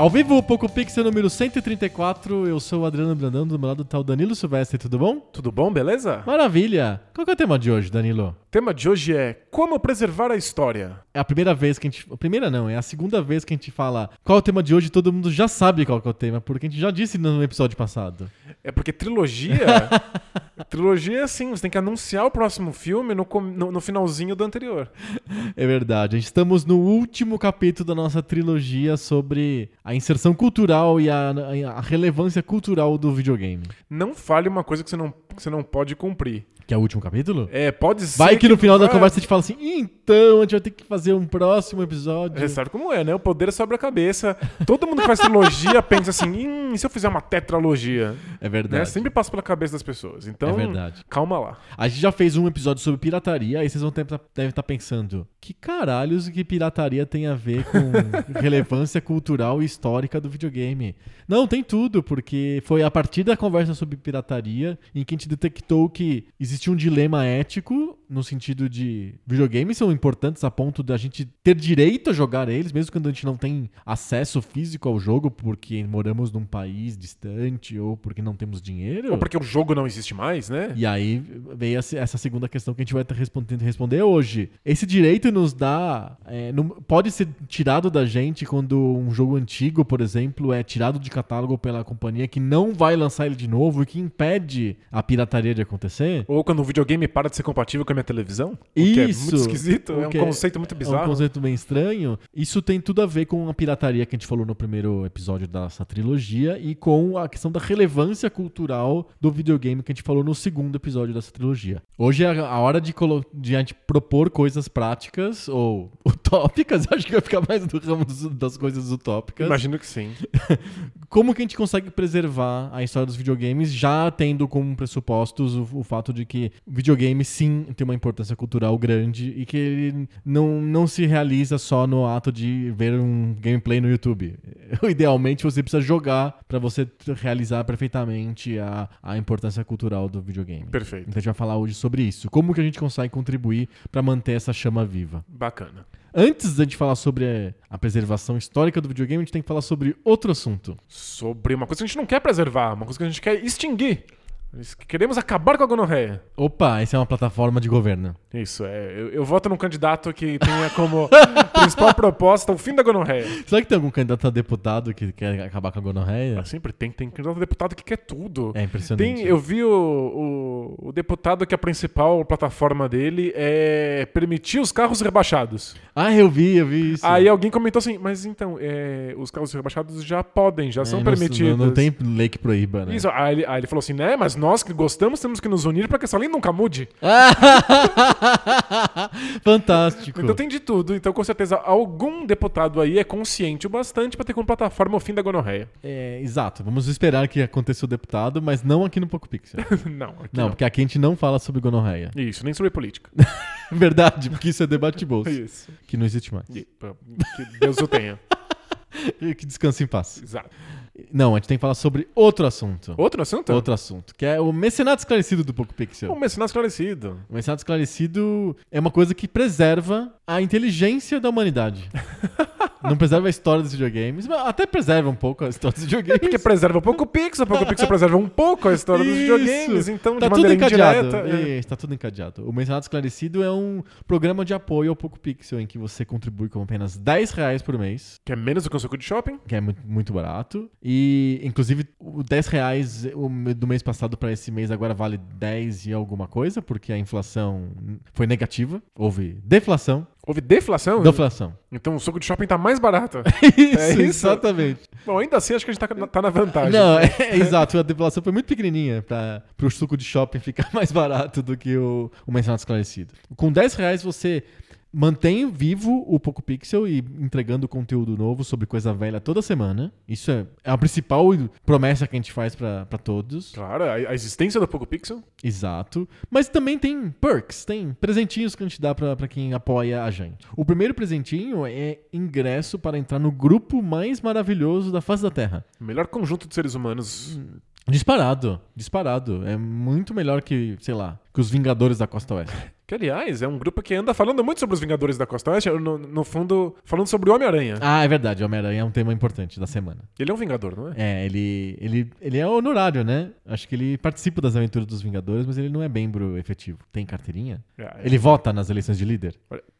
Ao vivo, Poco Pixel número 134, eu sou o Adriano Brandão, do meu lado tá o Danilo Silvestre, tudo bom? Tudo bom, beleza? Maravilha! Qual que é o tema de hoje, Danilo? O tema de hoje é como preservar a história. É a primeira vez que a gente. A primeira não, é a segunda vez que a gente fala qual é o tema de hoje todo mundo já sabe qual é o tema, porque a gente já disse no episódio passado. É porque trilogia. trilogia é assim, você tem que anunciar o próximo filme no, no, no finalzinho do anterior. É verdade. Estamos no último capítulo da nossa trilogia sobre a inserção cultural e a, a relevância cultural do videogame. Não fale uma coisa que você não, que você não pode cumprir. Que é o último capítulo? É, pode ser. Vai que, que no final vai... da conversa a gente fala assim: então, a gente vai ter que fazer um próximo episódio. É, sabe como é, né? O poder sobre a cabeça. Todo mundo que faz trilogia pensa assim: hum, e se eu fizer uma tetralogia? É verdade. Né? Sempre passa pela cabeça das pessoas. Então, é verdade. calma lá. A gente já fez um episódio sobre pirataria, aí vocês vão ter, devem estar pensando: que caralhos que pirataria tem a ver com relevância cultural e histórica do videogame? Não, tem tudo, porque foi a partir da conversa sobre pirataria em que a gente detectou que existe um dilema ético no sentido de videogames são importantes a ponto da gente ter direito a jogar eles, mesmo quando a gente não tem acesso físico ao jogo porque moramos num país distante ou porque não temos dinheiro. Ou porque o jogo não existe mais, né? E aí veio essa segunda questão que a gente vai estar respondendo responder hoje. Esse direito nos dá. É, não, pode ser tirado da gente quando um jogo antigo, por exemplo, é tirado de catálogo pela companhia que não vai lançar ele de novo e que impede a pirataria de acontecer. Ou quando o videogame para de ser compatível com a minha televisão. Isso. é muito esquisito. É um conceito muito bizarro. É um conceito bem estranho. Isso tem tudo a ver com a pirataria que a gente falou no primeiro episódio dessa trilogia e com a questão da relevância cultural do videogame que a gente falou no segundo episódio dessa trilogia. Hoje é a hora de, de a gente propor coisas práticas ou utópicas. Acho que vai ficar mais do ramo das coisas utópicas. Imagino que sim. Como que a gente consegue preservar a história dos videogames já tendo como pressupostos o, o fato de que videogame sim tem uma importância cultural grande e que ele não, não se realiza só no ato de ver um gameplay no YouTube. Idealmente você precisa jogar para você realizar perfeitamente a, a importância cultural do videogame. Perfeito. Então a gente vai falar hoje sobre isso. Como que a gente consegue contribuir para manter essa chama viva. Bacana. Antes da gente falar sobre a preservação histórica do videogame, a gente tem que falar sobre outro assunto. Sobre uma coisa que a gente não quer preservar, uma coisa que a gente quer extinguir. Queremos acabar com a gonorreia. Opa, essa é uma plataforma de governo. Isso, é. Eu, eu voto num candidato que tenha como principal proposta o fim da gonorreia. Será que tem algum candidato a deputado que quer acabar com a gonorreia? Ah, sempre tem. Tem candidato a deputado que quer tudo. É impressionante. Tem, eu vi o, o, o, deputado que a principal plataforma dele é permitir os carros rebaixados. Ah, eu vi, eu vi isso. Aí alguém comentou assim, mas então, é, os carros rebaixados já podem, já é, são permitidos. Não, não, tem lei que proíba, né? Isso, aí ele, aí ele falou assim, né, mas nós que gostamos temos que nos unir para que essa lei nunca mude. Fantástico. Então tem de tudo. Então, com certeza, algum deputado aí é consciente o bastante para ter como plataforma o fim da gonorreia. É, exato. Vamos esperar que aconteça o deputado, mas não aqui no Poco Pixel. não, aqui não, não, porque aqui a gente não fala sobre gonorreia. Isso, nem sobre política. Verdade, porque isso é debate bolso. Isso. Que não existe mais. Que Deus o tenha. que descanse em paz. Exato. Não, a gente tem que falar sobre outro assunto. Outro assunto? Outro assunto, que é o mecenato esclarecido do Poco Pixel. O mecenato esclarecido. O mecenato esclarecido é uma coisa que preserva a inteligência da humanidade. Não preserva a história dos videogames, mas até preserva um pouco a história dos videogames. Porque preserva um pouco o Pixel, o Pixel preserva um pouco a história dos videogames, então tá de tudo encadeado. indireta... É. Está tudo encadeado. O Mencionado Esclarecido é um programa de apoio ao Poco Pixel, em que você contribui com apenas 10 reais por mês. Que é menos do que um suco de shopping. Que é muito, muito barato. E, inclusive, o 10 reais do mês passado para esse mês agora vale 10 e alguma coisa, porque a inflação foi negativa. Houve deflação. Houve deflação? Deflação. Então o suco de shopping tá mais barato. Isso, É isso? exatamente. Bom, ainda assim acho que a gente tá, na- tá na vantagem. Não, é, é exato. A deflação foi muito pequenininha para o suco de shopping ficar mais barato do que o, o mencionado esclarecido. Com 10 reais você mantém vivo o Poco Pixel e entregando conteúdo novo sobre coisa velha toda semana. Isso é, é a principal promessa que a gente faz para todos. Claro, a, existência do Poco Pixel. Exato. Mas também tem perks, tem presentinhos que a gente dá pra pra quem apoia a gente. O primeiro presentinho é ingresso para entrar no grupo mais maravilhoso da face da Terra. Melhor conjunto de seres humanos. Disparado, disparado. É muito melhor que, sei lá, que os Vingadores da Costa Oeste. Que, aliás, é um grupo que anda falando muito sobre os Vingadores da Costa Oeste, no, no fundo, falando sobre o Homem-Aranha. Ah, é verdade, Homem-Aranha é um tema importante da semana. Ele é um Vingador, não é? É, ele, ele, ele é honorário, né? Acho que ele participa das aventuras dos Vingadores, mas ele não é membro efetivo. Tem carteirinha? É, Ele vota nas eleições de líder?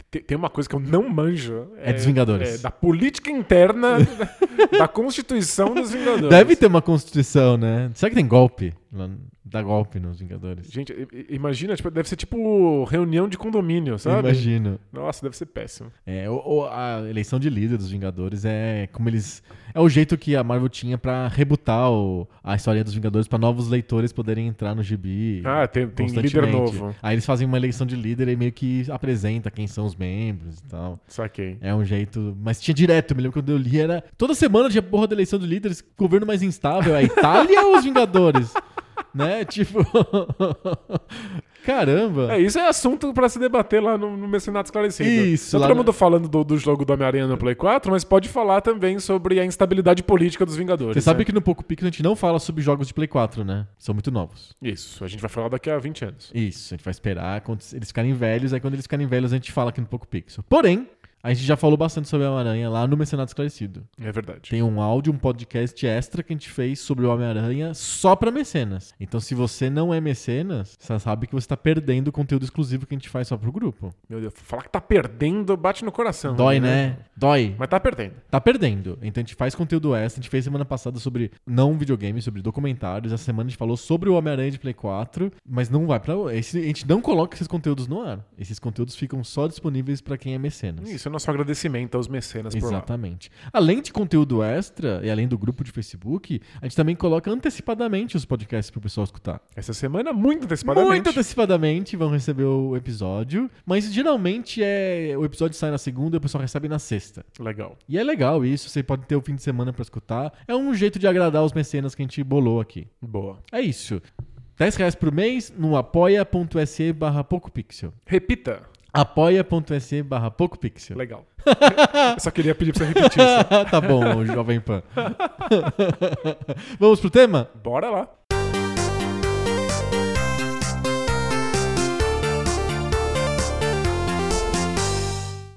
Tem, tem uma coisa que eu não manjo. É dos Vingadores. é da política interna da Constituição dos Vingadores. Deve ter uma constituição, né? Será que tem golpe? Lá- Dá golpe nos Vingadores? Gente, imagina, tipo, deve ser tipo reunião de condomínio, sabe? Imagino. Nossa, deve ser péssimo. É, o- o- a eleição de líder dos Vingadores é como eles. É o jeito que a Marvel tinha pra rebutar o- a história dos Vingadores pra novos leitores poderem entrar no gibi. Ah, tem, tem líder novo. Aí eles fazem uma eleição de líder e meio que apresenta quem são os membros e tal. Saquei. É um jeito. Mas tinha direto, eu me lembro quando eu li, era. Toda semana tinha porra da eleição de líderes, governo mais instável, a Itália ou os Vingadores? né? Tipo. Caramba! É, isso é assunto pra se debater lá no, no Mecenato Esclarecido. Isso, Tá todo no- mundo falando do, do jogo do Homem-Aranha no Play 4, mas pode falar também sobre a instabilidade política dos Vingadores. Você sabe né? que no Poco Pix a gente não fala sobre jogos de Play 4, né? São muito novos. Isso, a gente vai falar daqui a 20 anos. Isso, a gente vai esperar quando eles ficarem velhos, aí quando eles ficarem velhos a gente fala aqui no Poco Pixel. Porém, a gente já falou bastante sobre a Homem-Aranha lá no Mecenato Esclarecido. É verdade. Tem um áudio, um podcast extra que a gente fez sobre o Homem-Aranha só pra mecenas. Então, se você não é mecenas, você sabe que você tá perdendo o conteúdo exclusivo que a gente faz só pro grupo. Meu Deus, falar que tá perdendo bate no coração. Dói, né? Dói. Mas tá perdendo. Tá perdendo. Então a gente faz conteúdo extra. A gente fez semana passada sobre não videogame, sobre documentários. Essa semana a gente falou sobre o Homem-Aranha de Play 4, mas não vai pra. Esse, a gente não coloca esses conteúdos no ar. Esses conteúdos ficam só disponíveis pra quem é mecenas. Isso é nosso agradecimento aos mecenas por lá. Exatamente. Além de conteúdo extra e além do grupo de Facebook, a gente também coloca antecipadamente os podcasts pro pessoal escutar. Essa semana, muito antecipadamente. Muito antecipadamente vão receber o episódio, mas geralmente é o episódio sai na segunda e o pessoal recebe na sexta. Legal. E é legal isso, você pode ter o fim de semana pra escutar. É um jeito de agradar os mecenas que a gente bolou aqui. Boa. É isso. 10 reais por mês no apoia.se barra PocoPixel. Repita. apoia.se barra PocoPixel. Legal. Eu só queria pedir pra você repetir isso. tá bom, Jovem Pan. Vamos pro tema? Bora lá.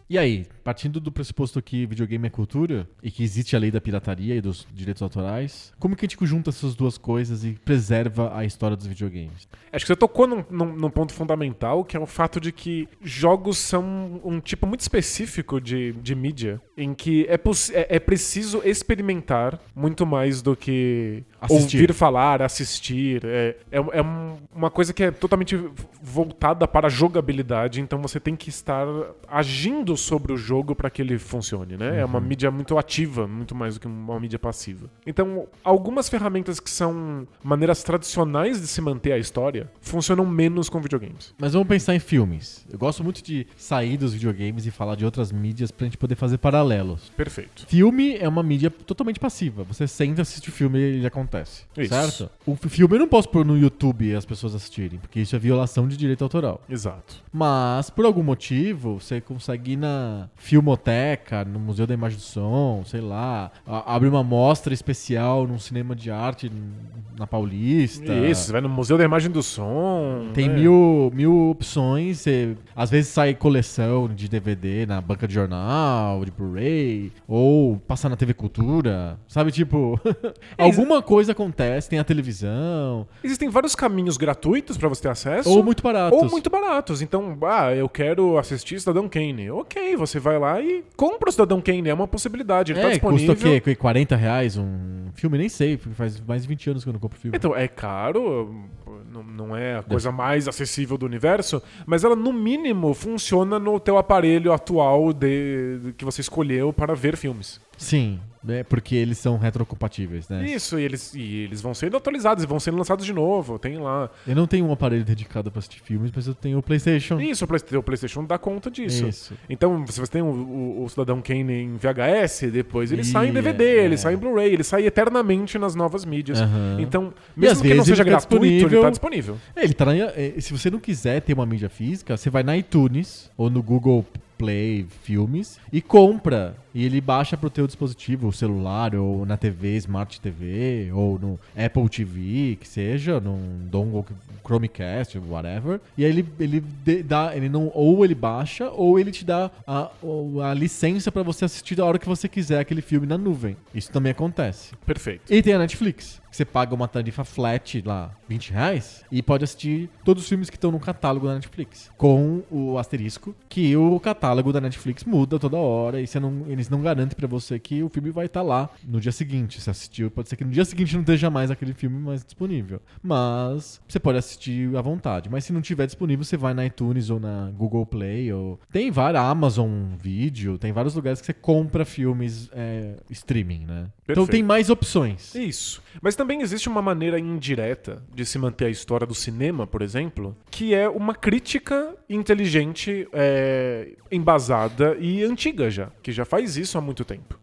E aí, partindo do pressuposto que videogame é cultura e que existe a lei da pirataria e dos direitos autorais, como que a gente junta essas duas coisas e preserva a história dos videogames? Acho que você tocou num, num- num ponto fundamental, que é o fato de que jogos são um tipo muito específico de, de mídia, em que é, é, é preciso experimentar muito mais do que Assistir. ouvir falar, assistir. É, é, é um- uma coisa que é totalmente voltada para a jogabilidade, então você tem que estar agindo sobre o jogo para que ele funcione, né? É uma mídia muito ativa, muito mais do que uma mídia passiva. Então, algumas ferramentas que são maneiras tradicionais de se manter a história funcionam menos com videogames. Mas vamos pensar em filmes. Eu gosto muito de sair dos videogames e falar de outras mídias pra gente poder fazer paralelos. Perfeito. Filme é uma mídia totalmente passiva. Você senta, assiste o filme e ele acontece. Isso. Certo? O filme eu não posso pôr no YouTube e as pessoas assistirem, porque isso é violação de direito autoral. Exato. Mas, por algum motivo, você consegue ir na filmoteca, no Museu da Imagem do Som, sei lá, a- abre uma mostra especial num cinema de arte na Paulista. Isso, vai no Museu da Imagem do Som. Tem né? mil, mil opções. às vezes sai coleção de DVD na banca de jornal, de Blu-ray, ou passa na TV Cultura. Sabe, tipo, alguma coisa acontece, tem a televisão, Existem vários caminhos gratuitos pra você ter acesso. ou muito baratos. Ou muito baratos. Então, ah, eu quero assistir Cidadão Kane. Ok, você vai lá e compra o Cidadão Kane. É uma possibilidade. Ele tá É, disponível. custa o quê? 40 reais um filme? Nem sei, faz mais de 20 anos que eu não compro filme. Então, é caro. não, não é a coisa mais acessível do universo, mas ela, no mínimo, funciona no teu aparelho atual de, de que você escolheu para ver filmes. Sim, é porque eles são retrocompatíveis, né? Isso, e eles, e eles vão sendo atualizados e vão sendo lançados de novo. Tem lá. Eu não tenho um aparelho dedicado pra assistir filmes, mas eu tenho o PlayStation. Isso, o Play- o PlayStation dá conta disso. Isso. Então, se você tem o, o- o Cidadão Kane em VHS, depois ele Ih, sai em DVD, é. ele sai em Blu-ray, ele sai eternamente nas novas mídias. Aham. Então, E mesmo que não seja tá gratuito, ele disponível. tá disponível. É, Ele tá na, é, se você não quiser ter uma mídia física, você vai na iTunes ou no Google Play Filmes e compra. E ele baixa pro teu dispositivo, celular, ou na TV, Smart TV, ou no Apple TV, que seja, num dongle Chromecast, whatever. E aí ele, ele dá, ele não, ou ele baixa, ou ele te dá a, a licença pra você assistir a hora que você quiser aquele filme na nuvem. Isso também acontece. Perfeito. E tem a Netflix, que você paga uma tarifa flat lá, 20 reais, e pode assistir todos os filmes que estão no catálogo da Netflix. Com o asterisco, que o catálogo da Netflix muda toda hora, e você não, eles não garantem pra você que o filme vai estar lá no dia seguinte. Se assistiu, pode ser que no dia seguinte não esteja mais aquele filme mais disponível. Mas você pode assistir à vontade. Mas se não tiver disponível, você vai na iTunes ou na Google Play. Ou... Tem várias, Amazon Video, tem vários lugares que você compra filmes é, streaming, né? Então Perfeito. tem mais opções. Isso. Mas também existe uma maneira indireta de se manter a história do cinema, por exemplo, que é uma crítica inteligente, é, embasada e antiga já, que já faz isso há muito tempo.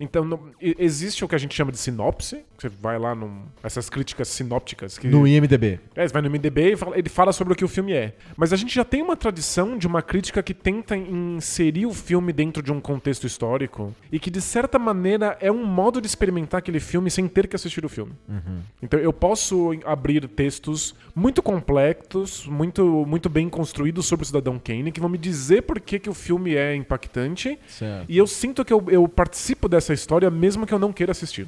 Então, não- existe o que a gente chama de sinopse, você vai lá num. essas críticas sinópticas que. No IMDB. É, você vai no MDB e fala- ele fala sobre o que o filme é. Mas a gente já tem uma tradição de uma crítica que tenta inserir o filme dentro de um contexto histórico e que, de certa maneira, é um modo de experimentar aquele filme sem ter que assistir o filme. Então eu posso abrir textos muito complexos, muito, muito bem construídos sobre o Cidadão Kane, que vão me dizer por que, que o filme é impactante. Certo. E eu sinto que eu, eu participo dessa história mesmo que eu não queira assistir.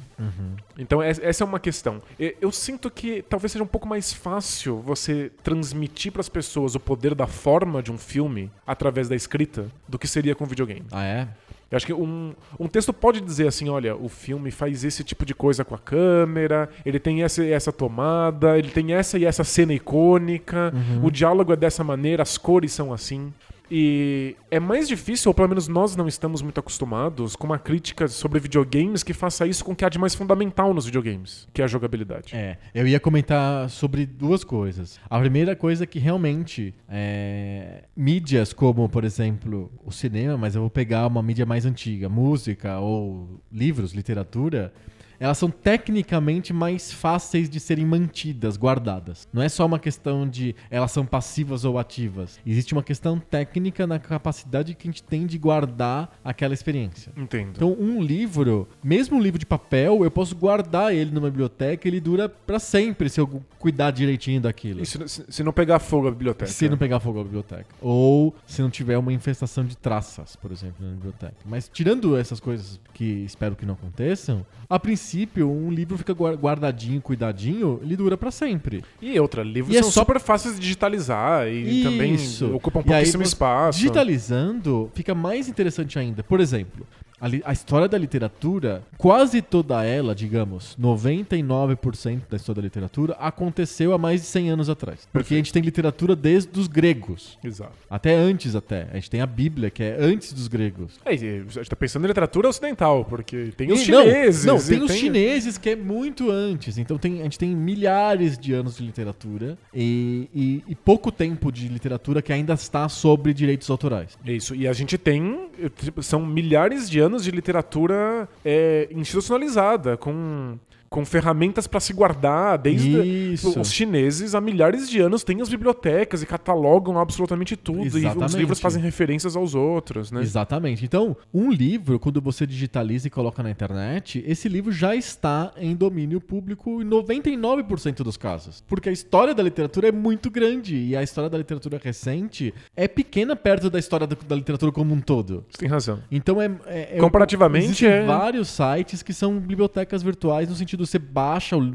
Então es- essa é uma questão. Eu sinto que talvez seja um pouco mais fácil você transmitir para as pessoas o poder da forma de um filme através da escrita do que seria com videogame. Ah, é? Eu acho que um, um texto pode dizer assim, olha, o filme faz esse tipo de coisa com a câmera, ele tem essa e essa tomada, ele tem essa e essa cena icônica, o diálogo é dessa maneira, as cores são assim. E é mais difícil, ou pelo menos nós não estamos muito acostumados, com uma crítica sobre videogames que faça isso com o que há de mais fundamental nos videogames, que é a jogabilidade. É, eu ia comentar sobre duas coisas. A primeira coisa é que realmente é, mídias como, por exemplo, o cinema, mas eu vou pegar uma mídia mais antiga, música ou livros, literatura, elas são tecnicamente mais fáceis de serem mantidas, guardadas. Não é só uma questão de elas são passivas ou ativas. Existe uma questão técnica na capacidade que a gente tem de guardar aquela experiência. Entendo. Então, um livro, mesmo um livro de papel, eu posso guardar ele numa biblioteca, ele dura pra sempre se eu cuidar direitinho daquilo. Se não pegar fogo a biblioteca? Se não pegar fogo a biblioteca. Ou se não tiver uma infestação de traças, por exemplo, na biblioteca. Mas tirando essas coisas que espero que não aconteçam, a princípio, um livro fica guar- guardadinho, cuidadinho, ele dura pra sempre. E outra, livros E é são só- super fáceis de digitalizar e também Isso. ocupam E aí pouquíssimo você- espaço. Digitalizando fica mais interessante ainda. Por exemplo, a, a história da literatura, quase toda ela, digamos, 99% da história da literatura, aconteceu há mais de 100 anos atrás. Porque a gente tem literatura desde os gregos. Exato. Até antes até. A gente tem a Bíblia, que é antes dos gregos. É, a gente tá pensando em literatura ocidental, porque tem os E- não, chineses. Não, tem os chineses que é muito antes. Então tem, a gente tem milhares de anos de literatura e, e- e pouco tempo de literatura que ainda está sobre direitos autorais. Isso, e a gente tem. tipo, São milhares de anos de literatura é, institucionalizada, com, com ferramentas para se guardar, desde. Isso. Os chineses há milhares de anos têm as bibliotecas e catalogam absolutamente tudo. E os Exatamente. livros fazem referências aos outros, né? Exatamente. Então, um livro, quando você digitaliza e coloca na internet, esse livro já está em domínio público em 99% dos casos. Porque a história da literatura é muito grande e a história da literatura recente é pequena perto da história da, literatura como um todo. Você tem razão. Então é. é- é- Comparativamente, é- vários sites que são bibliotecas virtuais no sentido tudo, você baixa o,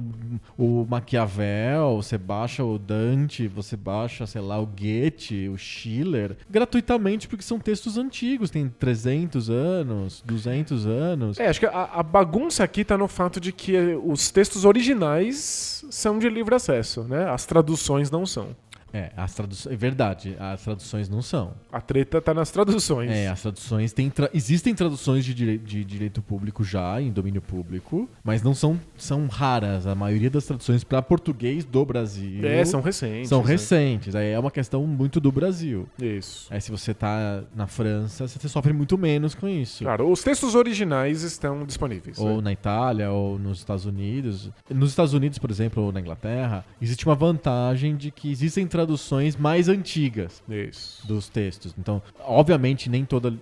o Maquiavel, você baixa o Dante, você baixa, sei lá, o Goethe, o Schiller, gratuitamente, porque são textos antigos, tem 300 anos, 200 anos. É, acho que a, a bagunça aqui tá no fato de que os textos originais são de livre acesso, né? As traduções não são. É, as traduções. É verdade, as traduções não são. A treta tá nas traduções. É, as traduções tem tra- existem traduções de, dire- de direito público já em domínio público, mas não são são raras. A maioria das traduções para português do Brasil É, são recentes. são né? recentes. Aí é uma questão muito do Brasil. Isso. Aí se você tá na França, você sofre muito menos com isso. Claro, os textos originais estão disponíveis. Ou né? na Itália, ou nos Estados Unidos. Nos Estados Unidos, por exemplo, ou na Inglaterra, existe uma vantagem de que existem traduções mais antigas Isso. dos textos. Então, obviamente, nem toda.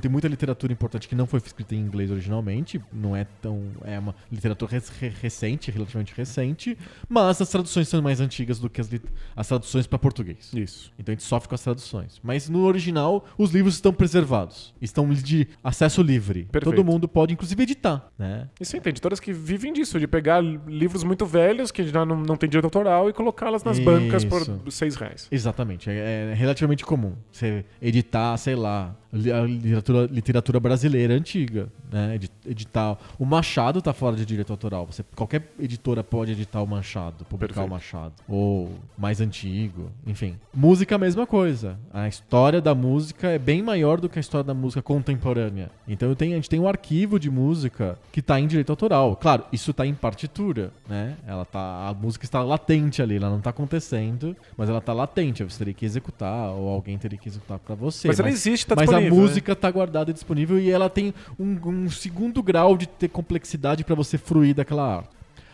Tem muita literatura importante que não foi escrita em inglês originalmente. Não é tão. É uma literatura res- recente, relativamente recente. Mas as traduções são mais antigas do que as, as traduções para português. Isso. Então a gente sofre com as traduções. Mas no original, os livros estão preservados. Estão de acesso livre. Perfeito. Todo mundo pode, inclusive, editar, né? E sim, tem editoras que vivem disso, de pegar livros muito velhos, que já não, não tem direito autoral, e colocá-las nas bancas por Isso. Seis reais. Exatamente. É, é relativamente comum. Você editar, sei lá, a literatura, literatura brasileira antiga, né? Edi- Editar. O Machado tá fora de direito autoral. Você, qualquer editora pode editar o Machado, publicar Perfeito. o Machado. Ou mais antigo, enfim. Música, a mesma coisa. A história da música é bem maior do que a história da música contemporânea. Então eu tenho, a gente tem um arquivo de música que tá em direito autoral. Claro, isso tá em partitura, né? Ela tá, a música está latente ali, ela não tá acontecendo, mas ela tá latente. Você teria que executar ou alguém teria que executar pra você. Mas ela existe, tá mas a? Música tá guardada e disponível e ela tem um, um segundo grau de ter complexidade pra você fruir daquela arte.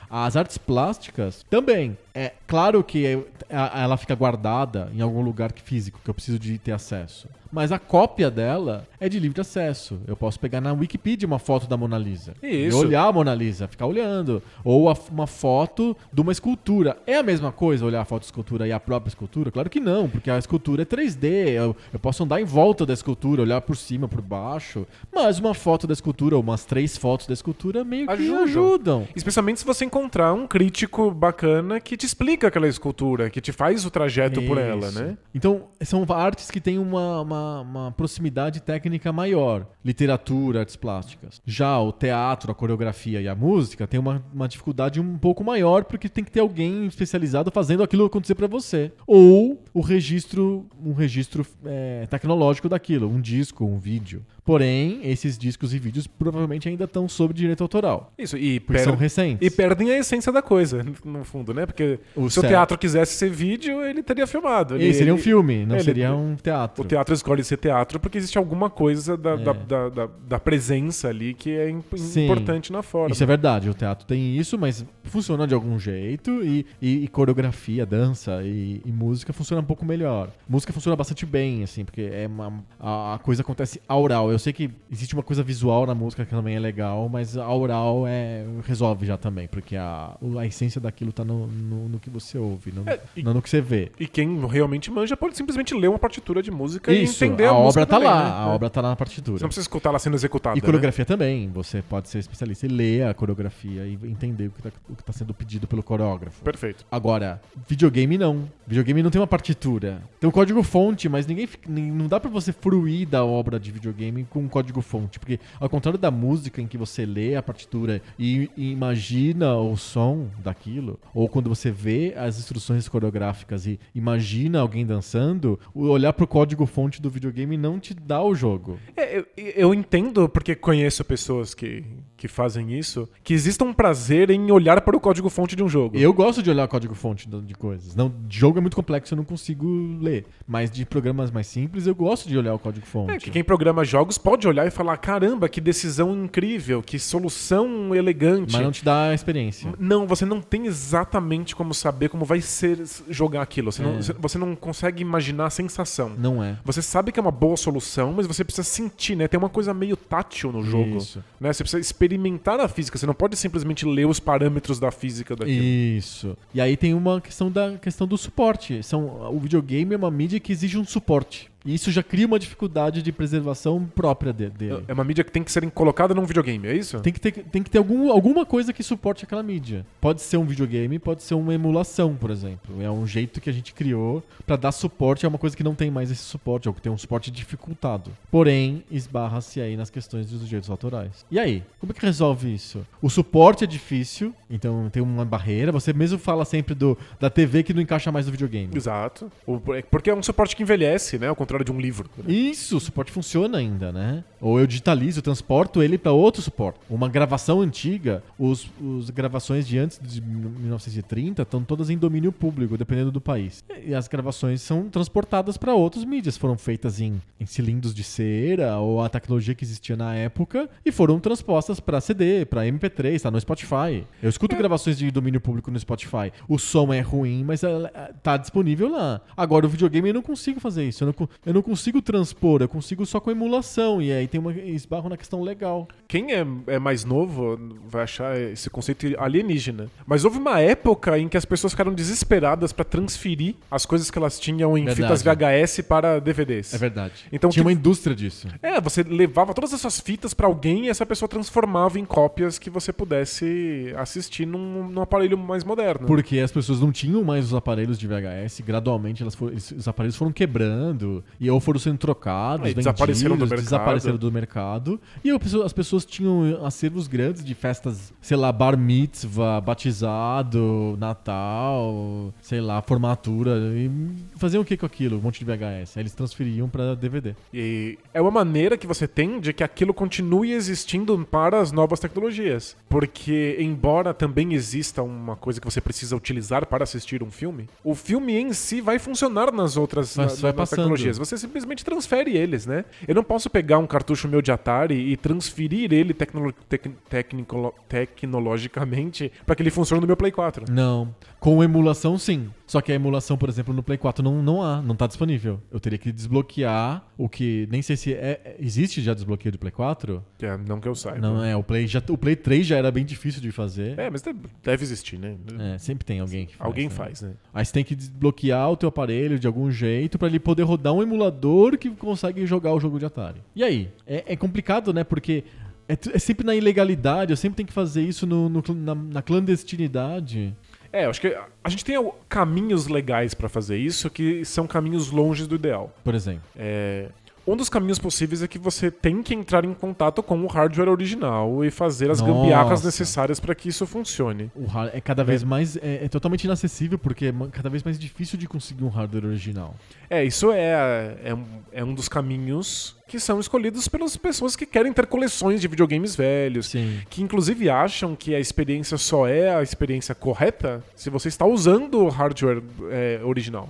As artes plásticas também. É claro que ela fica guardada em algum lugar que- físico que eu preciso de ter acesso. Mas a cópia dela é de livre acesso. Eu posso pegar na Wikipedia uma foto da Mona Lisa. Isso. E olhar a Mona Lisa, ficar olhando. Ou a- uma foto de uma escultura. É a mesma coisa olhar a foto de escultura e a própria escultura? Claro que não, porque a escultura é 3D. Eu, eu posso andar em volta da escultura, olhar por cima, por baixo. Mas uma foto da escultura, ou umas três fotos da escultura, meio que Ajudam. ajudam. Especialmente se você encontrar um crítico bacana que te explica aquela escultura, que te faz o trajeto por ela, Isso. né? Então, são artes que têm uma, uma, uma proximidade técnica maior. Literatura, artes plásticas. Já o teatro, a coreografia e a música têm uma, uma dificuldade um pouco maior, porque tem que ter alguém especializado fazendo aquilo acontecer pra você. Ou o registro, um registro é, tecnológico daquilo, um disco, um vídeo. Porém, esses discos e vídeos provavelmente ainda estão sob direito autoral. Isso, e, Porque são per- recentes. e perdem a essência da coisa, no fundo, né? Porque O se o certo. teatro quisesse ser vídeo, ele teria filmado. Ele, E seria um ele- filme, não ele- seria um teatro. O teatro escolhe ser teatro porque existe alguma coisa da, É. da, da, da- da presença ali que é imp- importante na forma. Isso é verdade, o teatro tem isso, mas funciona de algum jeito e, e- e coreografia, dança e, e música funciona um pouco melhor. Música funciona bastante bem, assim, porque é uma, a, a coisa acontece aural. Eu sei que existe uma coisa visual na música que também é legal, mas a oral é, resolve já também, porque a, o- a essência daquilo tá no, no, no que você ouve, não, É, e- não no que você vê. E quem realmente manja pode simplesmente ler uma partitura de música Isso, e entender a, a, música obra tá também, lá, né? a obra tá lá na partitura. Você não precisa escutar ela sendo executada. E né? coreografia também. Você pode ser especialista e ler a coreografia e entender o que está sendo pedido pelo coreógrafo. Perfeito. Agora, videogame não. Videogame não tem uma partitura. Tem um código-fonte, mas ninguém não dá pra você fruir da obra de videogame com um código-fonte. Porque, ao contrário da música em que você lê a partitura e, imagina o som daquilo, ou quando você vê as instruções coreográficas e imagina alguém dançando, olhar pro código-fonte do videogame não te dá o jogo. É, eu, eu entendo, porque conheço pessoas que, que fazem isso, que exista um prazer em olhar para o código-fonte de um jogo. Eu gosto de olhar código-fonte do- de coisas. Não, jogo é muito complexo, eu não consigo ler. Mas de programas mais simples, eu gosto de olhar o código-fonte. É, que quem programa jogos pode olhar e falar: caramba, que decisão incrível, que solução elegante. Mas não te dá a experiência. Não, você não tem exatamente como saber como vai ser jogar aquilo. Você, não, É. você não consegue imaginar a sensação. Não é. Você sabe que é uma boa solução, mas você precisa sentir, né? Tem uma coisa meio tátil no jogo. Isso. Né? Você precisa experimentar a física. Você não pode simplesmente ler os parâmetros da física daquilo. Isso. E aí tem uma questão da questão do suporte. São, o videogame é uma mídia que exige um suporte. E isso já cria uma dificuldade de preservação própria de- dele. É uma mídia que tem que ser colocada num videogame, é isso? Tem que ter, tem que ter algum, alguma coisa que suporte aquela mídia. Pode ser um videogame, pode ser uma emulação, por exemplo. É um jeito que a gente criou pra dar suporte a uma coisa que não tem mais esse suporte, ou que tem um suporte dificultado. Porém, esbarra-se aí nas questões dos direitos autorais. E aí? Como é que resolve isso? O suporte é difícil, então tem uma barreira. Você mesmo fala sempre do, da TV que não encaixa mais no videogame. Exato. O- é Porque é um suporte que envelhece, né? Ao contrário de um livro. Isso, o suporte funciona ainda, né? Ou eu digitalizo, eu transporto ele para outro suporte. Uma gravação antiga, os, os gravações de antes de 1930 estão todas em domínio público, dependendo do país. E as gravações são transportadas para outras mídias, foram feitas em, em cilindros de cera ou a tecnologia que existia na época e foram transpostas para CD, para MP3, tá no Spotify. Eu escuto gravações de domínio público no Spotify. O som é ruim, mas ela- tá disponível lá. Agora o videogame eu não consigo fazer isso. Eu não, eu não consigo transpor, eu consigo só com emulação. E aí tem uma esbarro na questão legal. Quem é, é mais novo vai achar esse conceito alienígena. Mas houve uma época em que as pessoas ficaram desesperadas pra transferir as coisas que elas tinham em Verdade. fitas VHS para DVDs. É verdade. Então, Tinha que- uma indústria disso. É, você levava todas essas fitas pra alguém e essa pessoa transformava em cópias que você pudesse assistir num, num aparelho mais moderno. Porque as pessoas não tinham mais os aparelhos de VHS, gradualmente elas foram- eles- os aparelhos foram quebrando, e ou foram sendo trocados, É, e desapareceram do vendidos, mercado. desapareceram do mercado. E pessoa- as pessoas tinham acervos grandes de festas, sei lá, bar mitzvah, batizado, Natal, sei lá, formatura. E faziam o que com aquilo? Um monte de VHS. Aí eles transferiam pra DVD. E é uma maneira que você tem de que aquilo continue existindo para as novas tecnologias. Porque, embora também exista uma coisa que você precisa utilizar para assistir um filme, o filme em si vai funcionar nas outras na- nas tecnologias. Você simplesmente transfere eles, né? Eu não posso pegar um cartucho meu de Atari e transferir ele tecnolo tec tecnologicamente para que ele funcione no meu Play 4. Não. Com emulação, sim. Só que a emulação, por exemplo, no Play 4 não, não há, não tá disponível. Eu teria que desbloquear o que. Nem sei se é. é- Existe já desbloqueio de Play 4? É, não que eu saiba. Não é. O Play, já, o Play 3 já era bem difícil de fazer. É, mas deve- existir, né? É, sempre tem alguém que faz. Alguém né? faz, né? Aí você tem que desbloquear o teu aparelho de algum jeito pra ele poder rodar um emulador que consegue jogar o jogo de Atari. E aí? É, é complicado, né? Porque é, é sempre na ilegalidade, eu sempre tenho que fazer isso no, no na, na clandestinidade. É, eu acho que a gente tem caminhos legais pra fazer isso que são caminhos longe do ideal. Por exemplo. É, um dos caminhos possíveis é que você tem que entrar em contato com o hardware original e fazer as Nossa. gambiarras necessárias pra que isso funcione. O é cada vez mais. É, é totalmente inacessível, porque é cada vez mais difícil de conseguir um hardware original. É, isso é, é, é um dos caminhos que são escolhidos pelas pessoas que querem ter coleções de videogames velhos. Sim. Que inclusive acham que a experiência só é a experiência correta se você está usando o hardware é, original.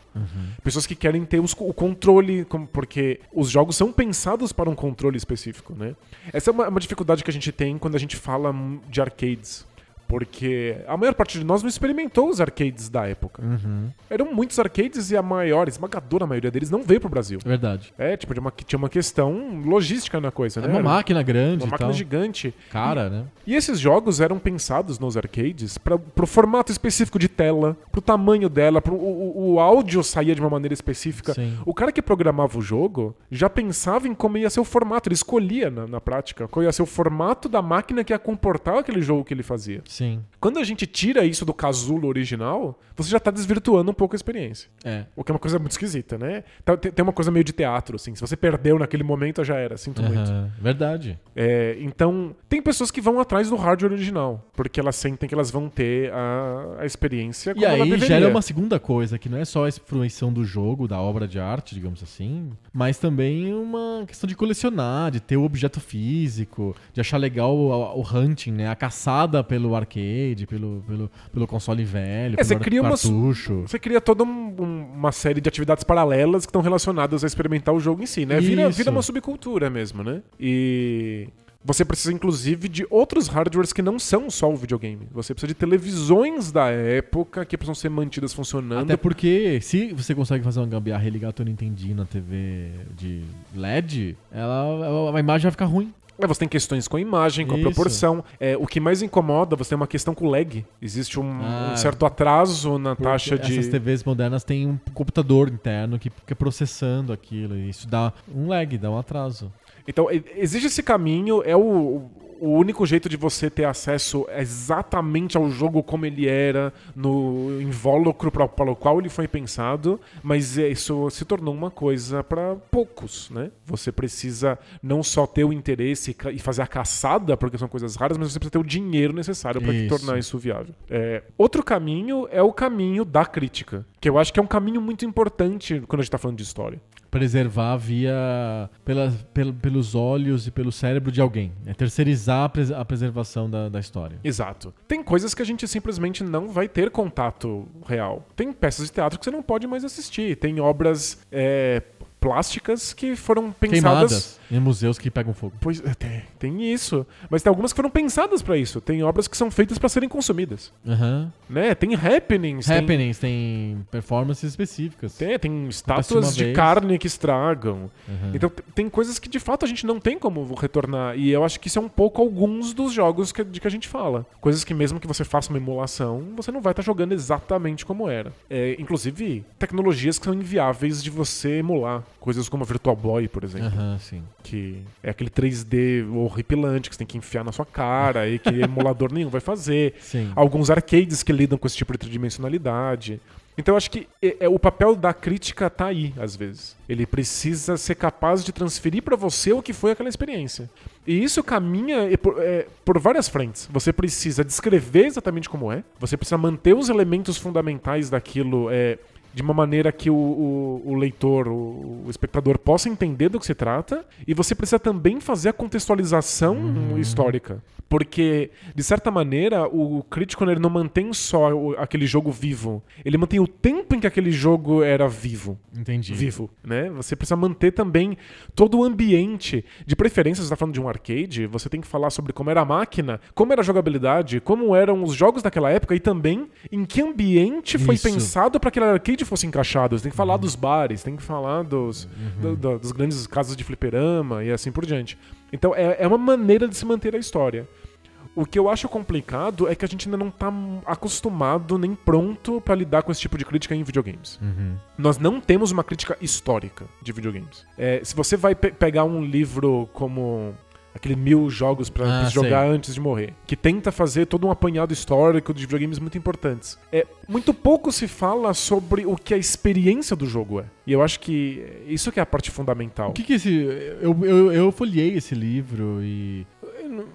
Pessoas que querem ter os- o controle, porque os jogos são pensados para um controle específico, né? Essa é uma, uma dificuldade que a gente tem quando a gente fala de arcades. Porque a maior parte de nós não experimentou os arcades da época. Uhum. Eram muitos arcades e a maior, esmagadora maioria deles não veio pro Brasil. Verdade. É, tipo, de uma- tinha uma questão logística na coisa, É né? uma Era máquina grande uma e máquina tal. gigante. Cara, né? E esses jogos eram pensados nos arcades para pro formato específico de tela, pro tamanho dela, pro, o, o- o áudio saía de uma maneira específica. Sim. O cara que programava o jogo já pensava em como ia ser o formato, ele escolhia na, na prática qual ia ser o formato da máquina que ia comportar aquele jogo que ele fazia. Sim. Quando a gente tira isso do casulo original, você já tá desvirtuando um pouco a experiência. É. O que é uma coisa muito esquisita, né? Tá- Tem uma coisa meio de teatro, assim. Se você perdeu naquele momento, já era. Sinto muito. Aham. Verdade. É, então, tem pessoas que vão atrás do hardware original, porque elas sentem que elas vão ter a, a experiência como E aí gera uma segunda coisa, que não é só a fruição do jogo, da obra de arte, digamos assim, mas também uma questão de colecionar, de ter o objeto físico, de achar legal o, o hunting, né? A caçada pelo arcade, pelo, pelo, pelo console velho, É, você pelo cria uma su- cartucho. Você cria toda um- um- uma série de atividades paralelas que estão relacionadas a experimentar o jogo em si, né? Vira, Isso. vira uma subcultura mesmo, né? E você precisa, inclusive, de outros hardwares que não são só o videogame. Você precisa de televisões da época que precisam ser mantidas funcionando. Até porque se você consegue fazer uma gambiarra e ligar teu Nintendinho na TV de LED, ela- a imagem vai ficar ruim. É, você tem questões com a imagem, com a Isso. proporção. É, o que mais incomoda, você tem uma questão com o lag. Existe um, Ah, um certo atraso na taxa de. Essas TVs modernas têm um computador interno que fica processando aquilo. E isso dá um lag, dá um atraso. Então, existe esse caminho, é o, o único jeito de você ter acesso exatamente ao jogo como ele era, no invólucro para o qual ele foi pensado, mas isso se tornou uma coisa para poucos, né? Você precisa não só ter o interesse e fazer a caçada, porque são coisas raras, mas você precisa ter o dinheiro necessário para tornar isso viável. É, outro caminho é o caminho da crítica, que eu acho que é um caminho muito importante quando a gente tá falando de história. Preservar via pela, pel- pelos olhos e pelo cérebro de alguém. É terceirizar a, pres- a preservação da, da história. Exato. Tem coisas que a gente simplesmente não vai ter contato real. Tem peças de teatro que você não pode mais assistir. Tem obras é, plásticas que foram pensadas. Queimadas em museus que pegam fogo. Pois é, tem, tem isso. Mas tem algumas que foram pensadas pra isso. Tem obras que são feitas pra serem consumidas. Aham. Né? Tem happenings. tem- Happenings, tem performances específicas. Tem, tem estátuas de vez. carne que estragam. Aham. Então tem coisas que de fato a gente não tem como retornar. E eu acho que isso é um pouco alguns dos jogos que, de que a gente fala. Coisas que mesmo que você faça uma emulação, você não vai estar jogando exatamente como era. É, inclusive, tecnologias que são inviáveis de você emular. Coisas como a Virtual Boy, por exemplo. Aham, sim. Que é aquele 3D horripilante que você tem que enfiar na sua cara e que emulador nenhum vai fazer. Sim. Alguns arcades que lidam com esse tipo de tridimensionalidade. Então eu acho que é, é, o papel da crítica tá aí, às vezes. Ele precisa ser capaz de transferir pra você o que foi aquela experiência. E isso caminha é, por, é, por várias frentes. Você precisa descrever exatamente como é, você precisa manter os elementos fundamentais daquilo é, de uma maneira que o, o- o leitor, o, o espectador possa entender do que se trata, e você precisa também fazer a contextualização histórica. Porque, de certa maneira, o crítico ele não mantém só aquele jogo vivo, ele mantém o tempo em que aquele jogo era vivo Entendi. vivo, né? Você precisa manter também todo o ambiente. De preferência, você está falando de um arcade, você tem que falar sobre como era a máquina, como era a jogabilidade, como eram os jogos daquela época e também em que ambiente foi Isso. pensado para que aquele arcade fosse encaixado. Você tem que falar dos bares, tem que falar dos, do- do- dos grandes casas de fliperama e assim por diante. Então é, é uma maneira de se manter a história. O que eu acho complicado é que a gente ainda não tá acostumado nem pronto para lidar com esse tipo de crítica em videogames. Uhum. Nós não temos uma crítica histórica de videogames. É, se você vai pe- pegar um livro como aquele Mil Jogos pra Ah, jogar antes de morrer, que tenta fazer todo um apanhado histórico de videogames muito importantes, é muito pouco se fala sobre o que a experiência do jogo é. E eu acho que isso que é a parte fundamental. O que que esse... Eu, eu, eu folhei esse livro e...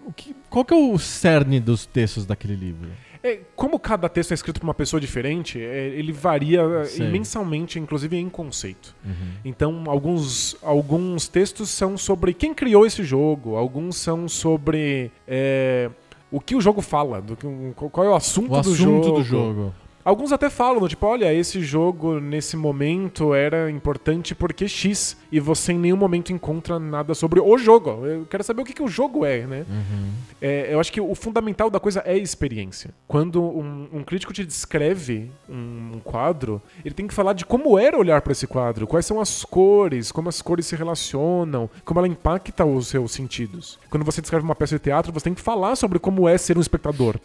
O que, qual que é o cerne dos textos daquele livro? É, como cada texto é escrito por uma pessoa diferente, é, ele varia Sei. imensamente, inclusive em conceito. Uhum. Então, alguns, alguns textos são sobre quem criou esse jogo, alguns são sobre é, o que o jogo fala, do que, qual é o assunto, O do, assunto jogo. do jogo. Alguns até falam, tipo, olha, esse jogo nesse momento era importante porque X, e você em nenhum momento encontra nada sobre o jogo. Eu quero saber o que, que o jogo é, né? Uhum. É, eu acho que o fundamental da coisa é a experiência. Quando um, um crítico te descreve um, um quadro, ele tem que falar de como era olhar para esse quadro, quais são as cores, como as cores se relacionam, como ela impacta os seus sentidos. Quando você descreve uma peça de teatro, você tem que falar sobre como é ser um espectador.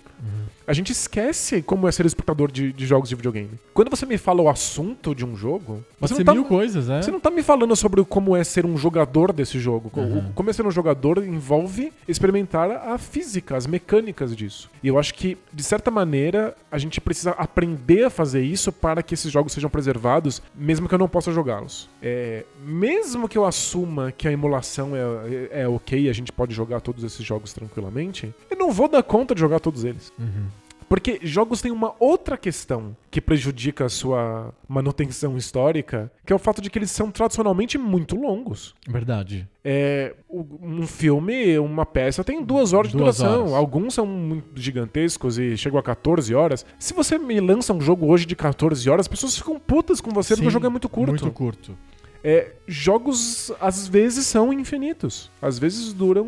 A gente esquece como é ser espectador de, de jogos de videogame. Quando você me fala o assunto de um jogo, Pode você não tá, mil coisas, né? você não tá me falando sobre como é ser um jogador desse jogo. Uhum. Como é ser um jogador envolve experimentar a física, as mecânicas disso. E eu acho que, de certa maneira, a gente precisa aprender a fazer isso para que esses jogos sejam preservados, mesmo que eu não possa jogá-los. É, mesmo que eu assuma que a emulação é, é, é ok e a gente pode jogar todos esses jogos tranquilamente, eu não vou dar conta de jogar todos eles. Uhum. Porque jogos têm uma outra questão que prejudica a sua manutenção histórica, que é o fato de que eles são tradicionalmente muito longos. Verdade. É, um filme, uma peça tem duas horas de Duas duração. horas. Alguns são muito gigantescos e chegam a 14 horas. Se você me lança um jogo hoje de 14 horas, as pessoas ficam putas com você porque o Sim, jogo é muito curto. Muito curto. É, jogos às vezes são infinitos. Às vezes duram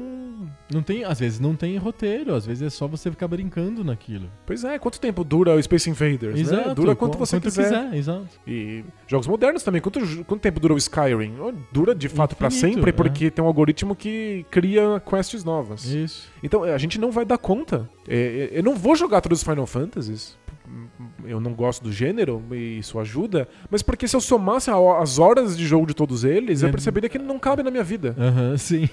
Não tem, às vezes não tem roteiro, às vezes é só você ficar brincando naquilo. Pois é, quanto tempo dura o Space Invaders? né? Dura quanto você quiser. Exato. E jogos modernos também. Quanto, quanto tempo dura o Skyrim? Dura de fato pra Infinito, sempre, é. porque tem um algoritmo que cria quests novas. Isso. Então a gente não vai dar conta. É, é, eu não vou jogar todos os Final Fantasies. Eu não gosto do gênero e isso ajuda, mas porque se eu somasse as horas de jogo de todos eles, eu É. perceberia que não cabe na minha vida. Aham, sim.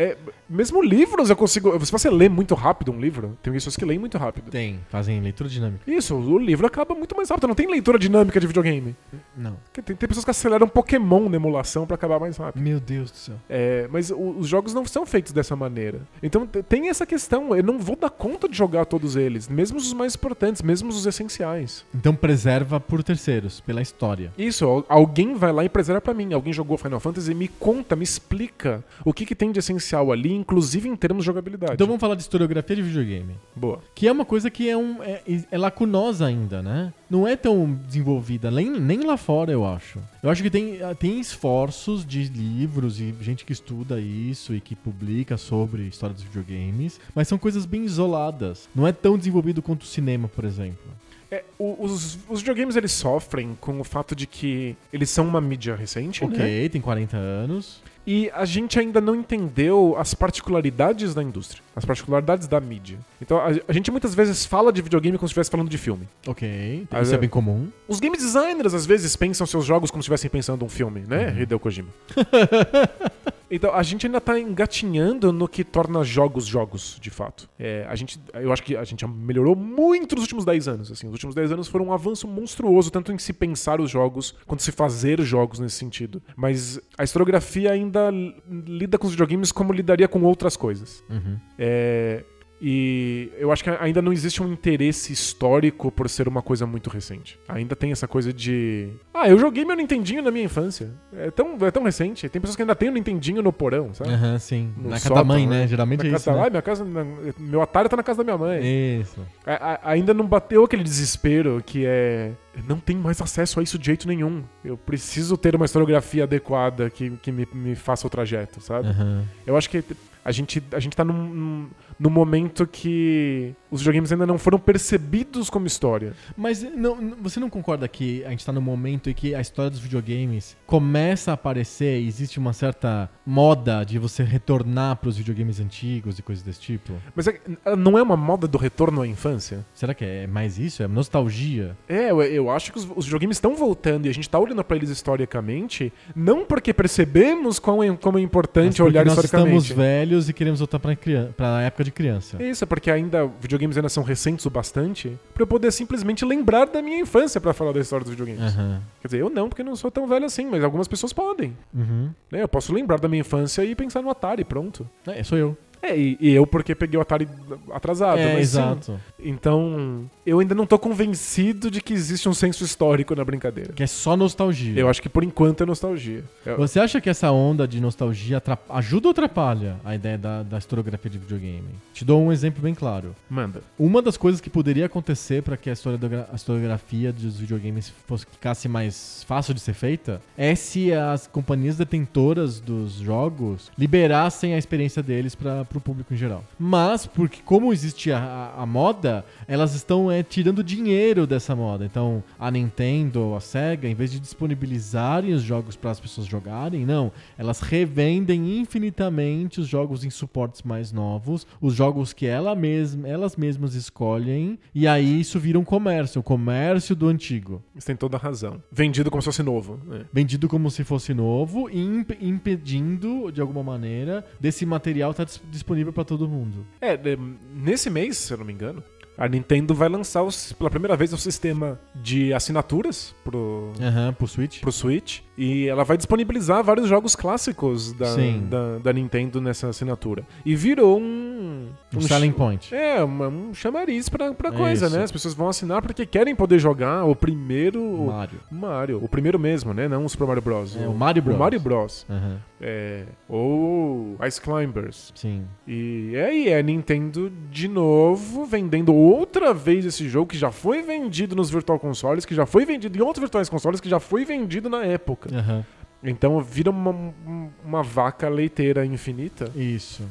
É, mesmo livros eu consigo. Se você lê muito rápido um livro, tem pessoas que leem muito rápido. Tem, fazem leitura dinâmica. Isso, o livro acaba muito mais rápido. Não tem leitura dinâmica de videogame. Não. Tem, tem pessoas que aceleram Pokémon na emulação pra acabar mais rápido. Meu Deus do céu. É, mas o- os jogos não são feitos dessa maneira. Então tem essa questão. Eu não vou dar conta de jogar todos eles, mesmo os mais importantes, mesmo os essenciais. Então preserva por terceiros, pela história. Isso, al- alguém vai lá e preserva pra mim. Alguém jogou Final Fantasy e me conta, me explica o que, que tem de essencial ali, inclusive em termos de jogabilidade. Então vamos falar de historiografia de videogame. Boa. Que é uma coisa que é, um, é, é lacunosa ainda, né? Não é tão desenvolvida, nem, nem lá fora, eu acho. Eu acho que tem, tem esforços de livros e gente que estuda isso e que publica sobre história dos videogames, mas são coisas bem isoladas. Não é tão desenvolvido quanto o cinema, por exemplo. É, os, os videogames eles sofrem com o fato de que eles são uma mídia recente, Ok, né? tem 40 anos. E a gente ainda não entendeu as particularidades da indústria, as particularidades da mídia. Então a, a gente muitas vezes fala de videogame como se estivesse falando de filme. Ok, isso é é- bem comum. Os game designers às vezes pensam seus jogos como se estivessem pensando um filme, né? Hideo Kojima. então a gente ainda tá engatinhando no que torna jogos jogos, de fato. É, a gente, eu acho que a gente melhorou muito nos últimos 10 anos. Assim, os últimos 10 anos foram um avanço monstruoso, tanto em se pensar os jogos quanto se fazer jogos nesse sentido. Mas a historiografia ainda l- lida com os videogames como lidaria com outras coisas. Uhum. É, e eu acho que ainda não existe um interesse histórico por ser uma coisa muito recente. Ainda tem essa coisa de. Ah, eu joguei meu Nintendinho na minha infância. É tão, é tão recente. Tem pessoas que ainda têm o Nintendinho no porão, sabe? Aham, sim. No Na casa da mãe, né? né? Geralmente Na é isso. da- né? Ah, minha casa, meu Atari tá na casa da minha mãe. Isso. A- a- ainda não bateu aquele desespero que é. Não tem mais acesso a isso de jeito nenhum. Eu preciso ter uma historiografia adequada que, que me, me faça o trajeto, sabe? Aham. Eu acho que a gente, a gente tá num, num, num momento que os videogames ainda não foram percebidos como história. Mas não- você não concorda que a gente tá num momento em que a história dos videogames começa a aparecer e existe uma certa moda de você retornar pros videogames antigos e coisas desse tipo? Mas é- não é uma moda do retorno à infância? Será que é mais isso? É nostalgia? É, eu, eu acho que os, os videogames estão voltando e a gente tá olhando pra eles historicamente, não porque percebemos quão é, como é importante olhar nós historicamente. estamos velhos e queremos voltar pra, crian- pra época de criança. Isso, é porque ainda videogames ainda são recentes o bastante pra eu poder simplesmente lembrar da minha infância pra falar da história dos videogames. Aham. Quer dizer, eu não, porque eu não sou tão velho assim, mas algumas pessoas podem. Uhum. né? Eu posso lembrar da minha infância e pensar no Atari, pronto. É, sou eu. É, e, e eu porque peguei o Atari atrasado. é, mas sim. exato. Então, eu ainda não tô convencido de que existe um senso histórico na brincadeira. Que é só nostalgia. Eu acho que por enquanto é nostalgia. Eu- Você acha que essa onda de nostalgia ajuda ou atrapalha a ideia da, da historiografia de videogame? Te dou um exemplo bem claro. Manda. Uma das coisas que poderia acontecer para que a, historiogra- a historiografia dos videogames fosse, ficasse mais fácil de ser feita é se as companhias detentoras dos jogos liberassem a experiência deles para o público em geral. Mas, porque como existe a, a- a moda, elas estão é, tirando dinheiro dessa moda. Então, a Nintendo, a Sega, em vez de disponibilizarem os jogos para as pessoas jogarem, não. Elas revendem infinitamente os jogos em suportes mais novos, os jogos que ela mesma, elas mesmas escolhem, e aí isso vira um comércio, o comércio do antigo. Você tem toda a razão. Vendido como se fosse novo. né? Vendido como se fosse novo e imp- impedindo, de alguma maneira, desse material estar dis- disponível para todo mundo. É, nesse mês, se eu não me engano, a Nintendo vai lançar os- pela primeira vez um sistema de assinaturas pro, Aham, pro Switch. pro Switch e ela vai disponibilizar vários jogos clássicos da, da, da Nintendo nessa assinatura. E virou um. Um selling ch- point. É, uma- um chamariz pra, pra É coisa, isso. né? As pessoas vão assinar porque querem poder jogar o primeiro. Mario. Mario. O primeiro mesmo, né? Não o Super Mario Bros. É, o Mario Bros. O Mario Bros. Aham, É, ou Ice Climbers. sim. E aí é a Nintendo de novo vendendo outra vez esse jogo que já foi vendido nos Virtual Consoles, que já foi vendido em outros virtuais consoles, que já foi vendido na época. Aham, Então vira uma, uma vaca leiteira infinita. isso.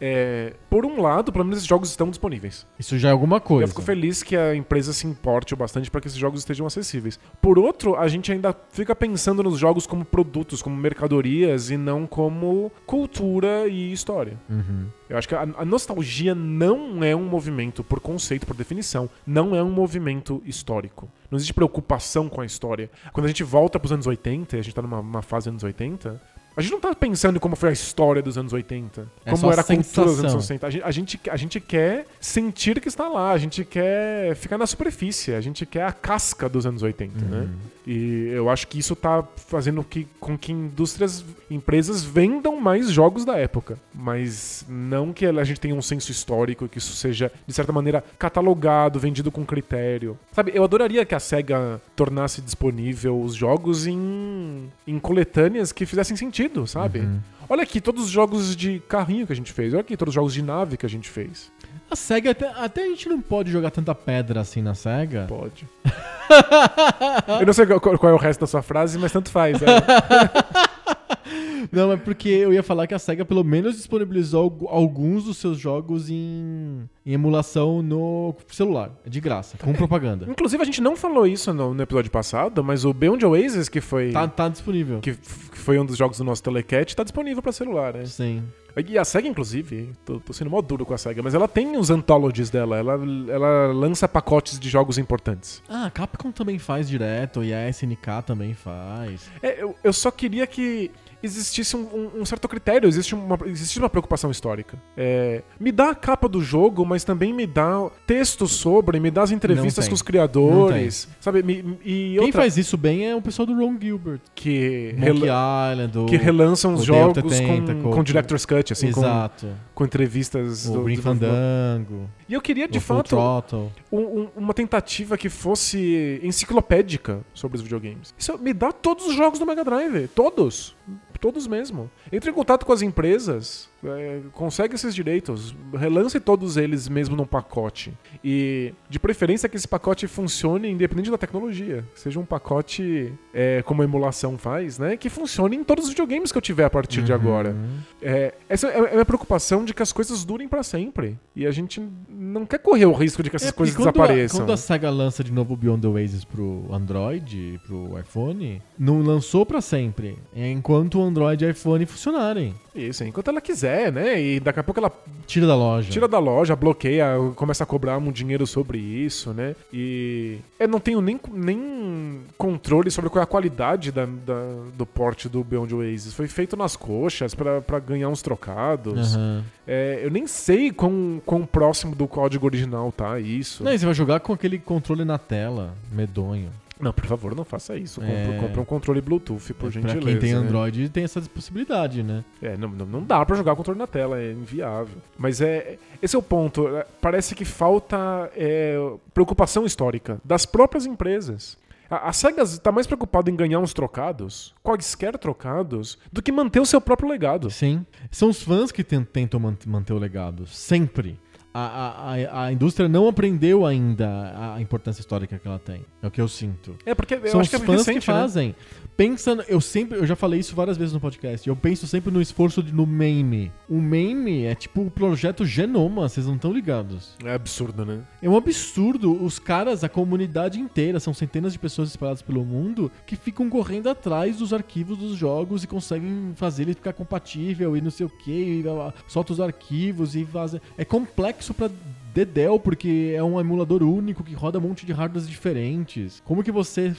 É, por um lado, pelo menos esses jogos estão disponíveis. Isso já é alguma coisa. Eu fico feliz que a empresa se importe o bastante para que esses jogos estejam acessíveis. Por outro, a gente ainda fica pensando nos jogos como produtos, como mercadorias e não como cultura e história. Uhum. Eu acho que a, a nostalgia não é um movimento, por conceito, por definição, não é um movimento histórico. Não existe preocupação com a história. Quando a gente volta pros anos 80, e a gente tá numa numa fase anos 80, a gente não tá pensando em como foi a história dos anos 80, É como era a cultura dos anos sensação. 60. A gente, a, gente, a gente quer sentir que está lá, a gente quer ficar na superfície, a gente quer a casca dos anos 80, né? Uhum. E eu acho que isso tá fazendo que, com que indústrias, empresas vendam mais jogos da época. Mas não que a gente tenha um senso histórico que isso seja, de certa maneira, catalogado, vendido com critério. Sabe, eu adoraria que a SEGA tornasse disponível os jogos em, em coletâneas que fizessem sentido, sabe? Uhum. Olha aqui todos os jogos de carrinho que a gente fez. Olha aqui todos os jogos de nave que a gente fez. A SEGA, até, até a gente não pode jogar tanta pedra assim na SEGA. Pode. eu não sei qual, qual é o resto da sua frase, mas tanto faz. é. Não, é porque eu ia falar que a SEGA pelo menos disponibilizou algu- alguns dos seus jogos em, em emulação no celular. É de graça, com propaganda. Inclusive, a gente não falou isso no, no episódio passado, mas o Beyond Oasis, que foi, Tá, tá disponível. que, que foi um dos jogos do nosso Telecat, tá disponível pra celular, né? Sim. E a SEGA, inclusive, tô, tô sendo mó duro com a SEGA, mas ela tem os anthologies dela, ela, ela lança pacotes de jogos importantes. Ah, a Capcom também faz direto e a SNK também faz. É, eu, eu só queria que existisse um, um- um certo critério, existe uma, existe uma preocupação histórica. É, me dá a capa do jogo, mas também me dá texto sobre, me dá as entrevistas com os criadores, sabe? Me- e Quem outra faz isso bem é o pessoal do Ron Gilbert. que, rela- Island, que relançam os jogos com, Tentacle, com Director's Cut, assim, com, Exato. com entrevistas O do Grim desenvolvedor. Fandango. E eu queria, de fato, um- um- uma tentativa que fosse enciclopédica sobre os videogames. Isso me dá todos os jogos do Mega Drive. Todos. Todos mesmo. Entre em contato com as empresas, é, consegue esses direitos, relance todos eles mesmo num pacote. E, de preferência, que esse pacote funcione independente da tecnologia. Seja um pacote, é, como a emulação faz, né? Que funcione em todos os videogames que eu tiver a partir de agora. Uhum. É, essa é a minha preocupação de que as coisas durem pra sempre. E a gente não quer correr o risco de que essas É, coisas quando desapareçam. A, quando a SEGA lança de novo o Beyond the Oasis pro Android, e pro iPhone, não lançou pra sempre. É enquanto o Android e iPhone funcionarem. Isso, enquanto ela quiser, né? E daqui a pouco ela Tira da loja. tira da loja, bloqueia, começa a cobrar um dinheiro sobre isso, né? E eu não tenho nem, nem controle sobre qual é a qualidade da, da- do porte do Beyond Oasis. Foi feito nas coxas pra pra ganhar uns trocados. Aham. É, eu nem sei quão, quão próximo do código original tá isso. Não, e você vai jogar com aquele controle na tela, medonho. Não, por favor, não faça isso. Compre, É. compre um controle Bluetooth, por pra gentileza. quem tem né? Android tem essa possibilidade, né? É, não, não, dá pra jogar controle na tela, é inviável. Mas é esse é o ponto. é, Parece que falta é, preocupação histórica das próprias empresas. A, a SEGA está mais preocupada em ganhar uns trocados, quaisquer trocados, do que manter o seu próprio legado. Sim. São os fãs que ten- tentam man- manter o legado. Sempre. A, a, a, indústria não aprendeu ainda a, importância histórica que ela tem. É o que eu sinto. É porque eu São acho os que é fãs recente, que né? fazem. Pensa, no- eu sempre, eu já falei isso várias vezes no podcast. Eu penso sempre no esforço de, no meme. O meme é tipo o projeto Genoma, vocês não estão ligados. É absurdo, né? É um absurdo. Os caras, a comunidade inteira, são centenas de pessoas espalhadas pelo mundo que ficam correndo atrás dos arquivos dos jogos e conseguem fazer ele ficar compatível e não sei o que, solta os arquivos e vaza. É complexo pra Dedel, porque é um emulador único que roda um monte de hardwares diferentes. Como que você.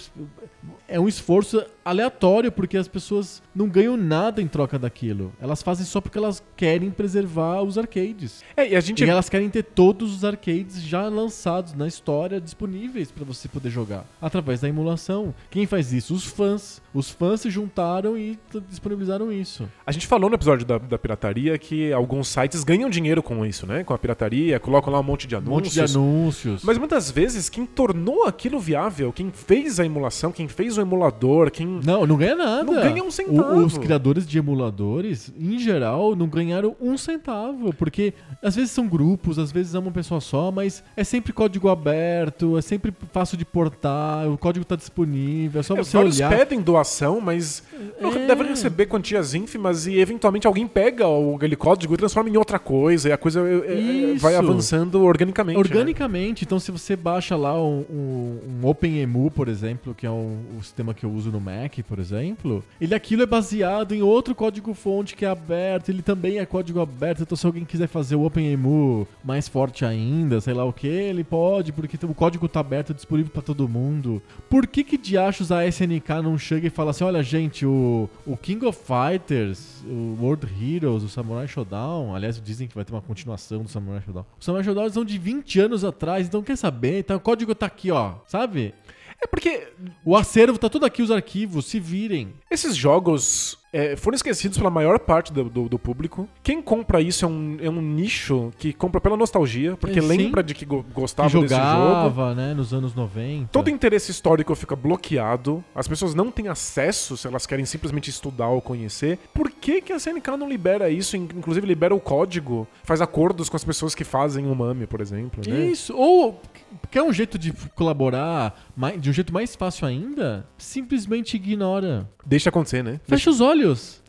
É um esforço aleatório, porque as pessoas não ganham nada em troca daquilo. Elas fazem só porque elas querem preservar os arcades. É, e a gente E elas querem ter todos os arcades já lançados na história disponíveis pra você poder jogar através da emulação. Quem faz isso? Os fãs. Os fãs se juntaram e disponibilizaram isso. A gente falou no episódio da, da pirataria que alguns sites ganham dinheiro com isso, né? Com a pirataria, colocam lá um monte de Um anúncios. monte de anúncios. Mas muitas vezes quem tornou aquilo viável, quem fez a emulação, quem fez o emulador, quem Não, não ganha nada. Não ganha um centavo. O- os criadores de emuladores, em geral, não ganharam um centavo. Porque às vezes são grupos, às vezes é uma pessoa só, mas é sempre código aberto, é sempre fácil de portar, o código tá disponível, é só É, você vários olhar. pedem doação, mas não É. devem receber quantias ínfimas e eventualmente alguém pega o, aquele código e transforma em outra coisa e a coisa é, é, Isso. vai avançando organicamente. né? Organicamente, então se você baixa lá um, um, um OpenEMU, por exemplo, que é um, o sistema que eu uso no Mac, por exemplo, ele aquilo é baseado em outro código-fonte que é aberto, ele também é código aberto, então se alguém quiser fazer o OpenEMU mais forte ainda, sei lá o que, ele pode, porque o código tá aberto, disponível pra todo mundo. Por que que diachos a SNK não chega e fala assim, olha gente, o, o King of Fighters, o World Heroes, o Samurai Shodown, aliás dizem que vai ter uma continuação do Samurai Shodown. Os Samurai Shodown são de 20 anos atrás, então quer saber? Então o código tá aqui, ó, sabe? É porque O acervo tá tudo aqui, os arquivos, se virem. esses jogos é, foram esquecidos pela maior parte do, do- do público. Quem compra isso é um, é um nicho que compra pela nostalgia, porque É, lembra de que go- Que gostava desse jogo. jogava, né, nos anos 90. Todo interesse histórico fica bloqueado, as pessoas não têm acesso se elas querem simplesmente estudar ou conhecer. Por que, que a SNK não libera isso? In- Inclusive libera o código, faz acordos com as pessoas que fazem o MAME, por exemplo. Né? Isso, ou quer um jeito de colaborar de um jeito mais fácil ainda? Simplesmente ignora. Deixa acontecer, né? Fecha os olhos.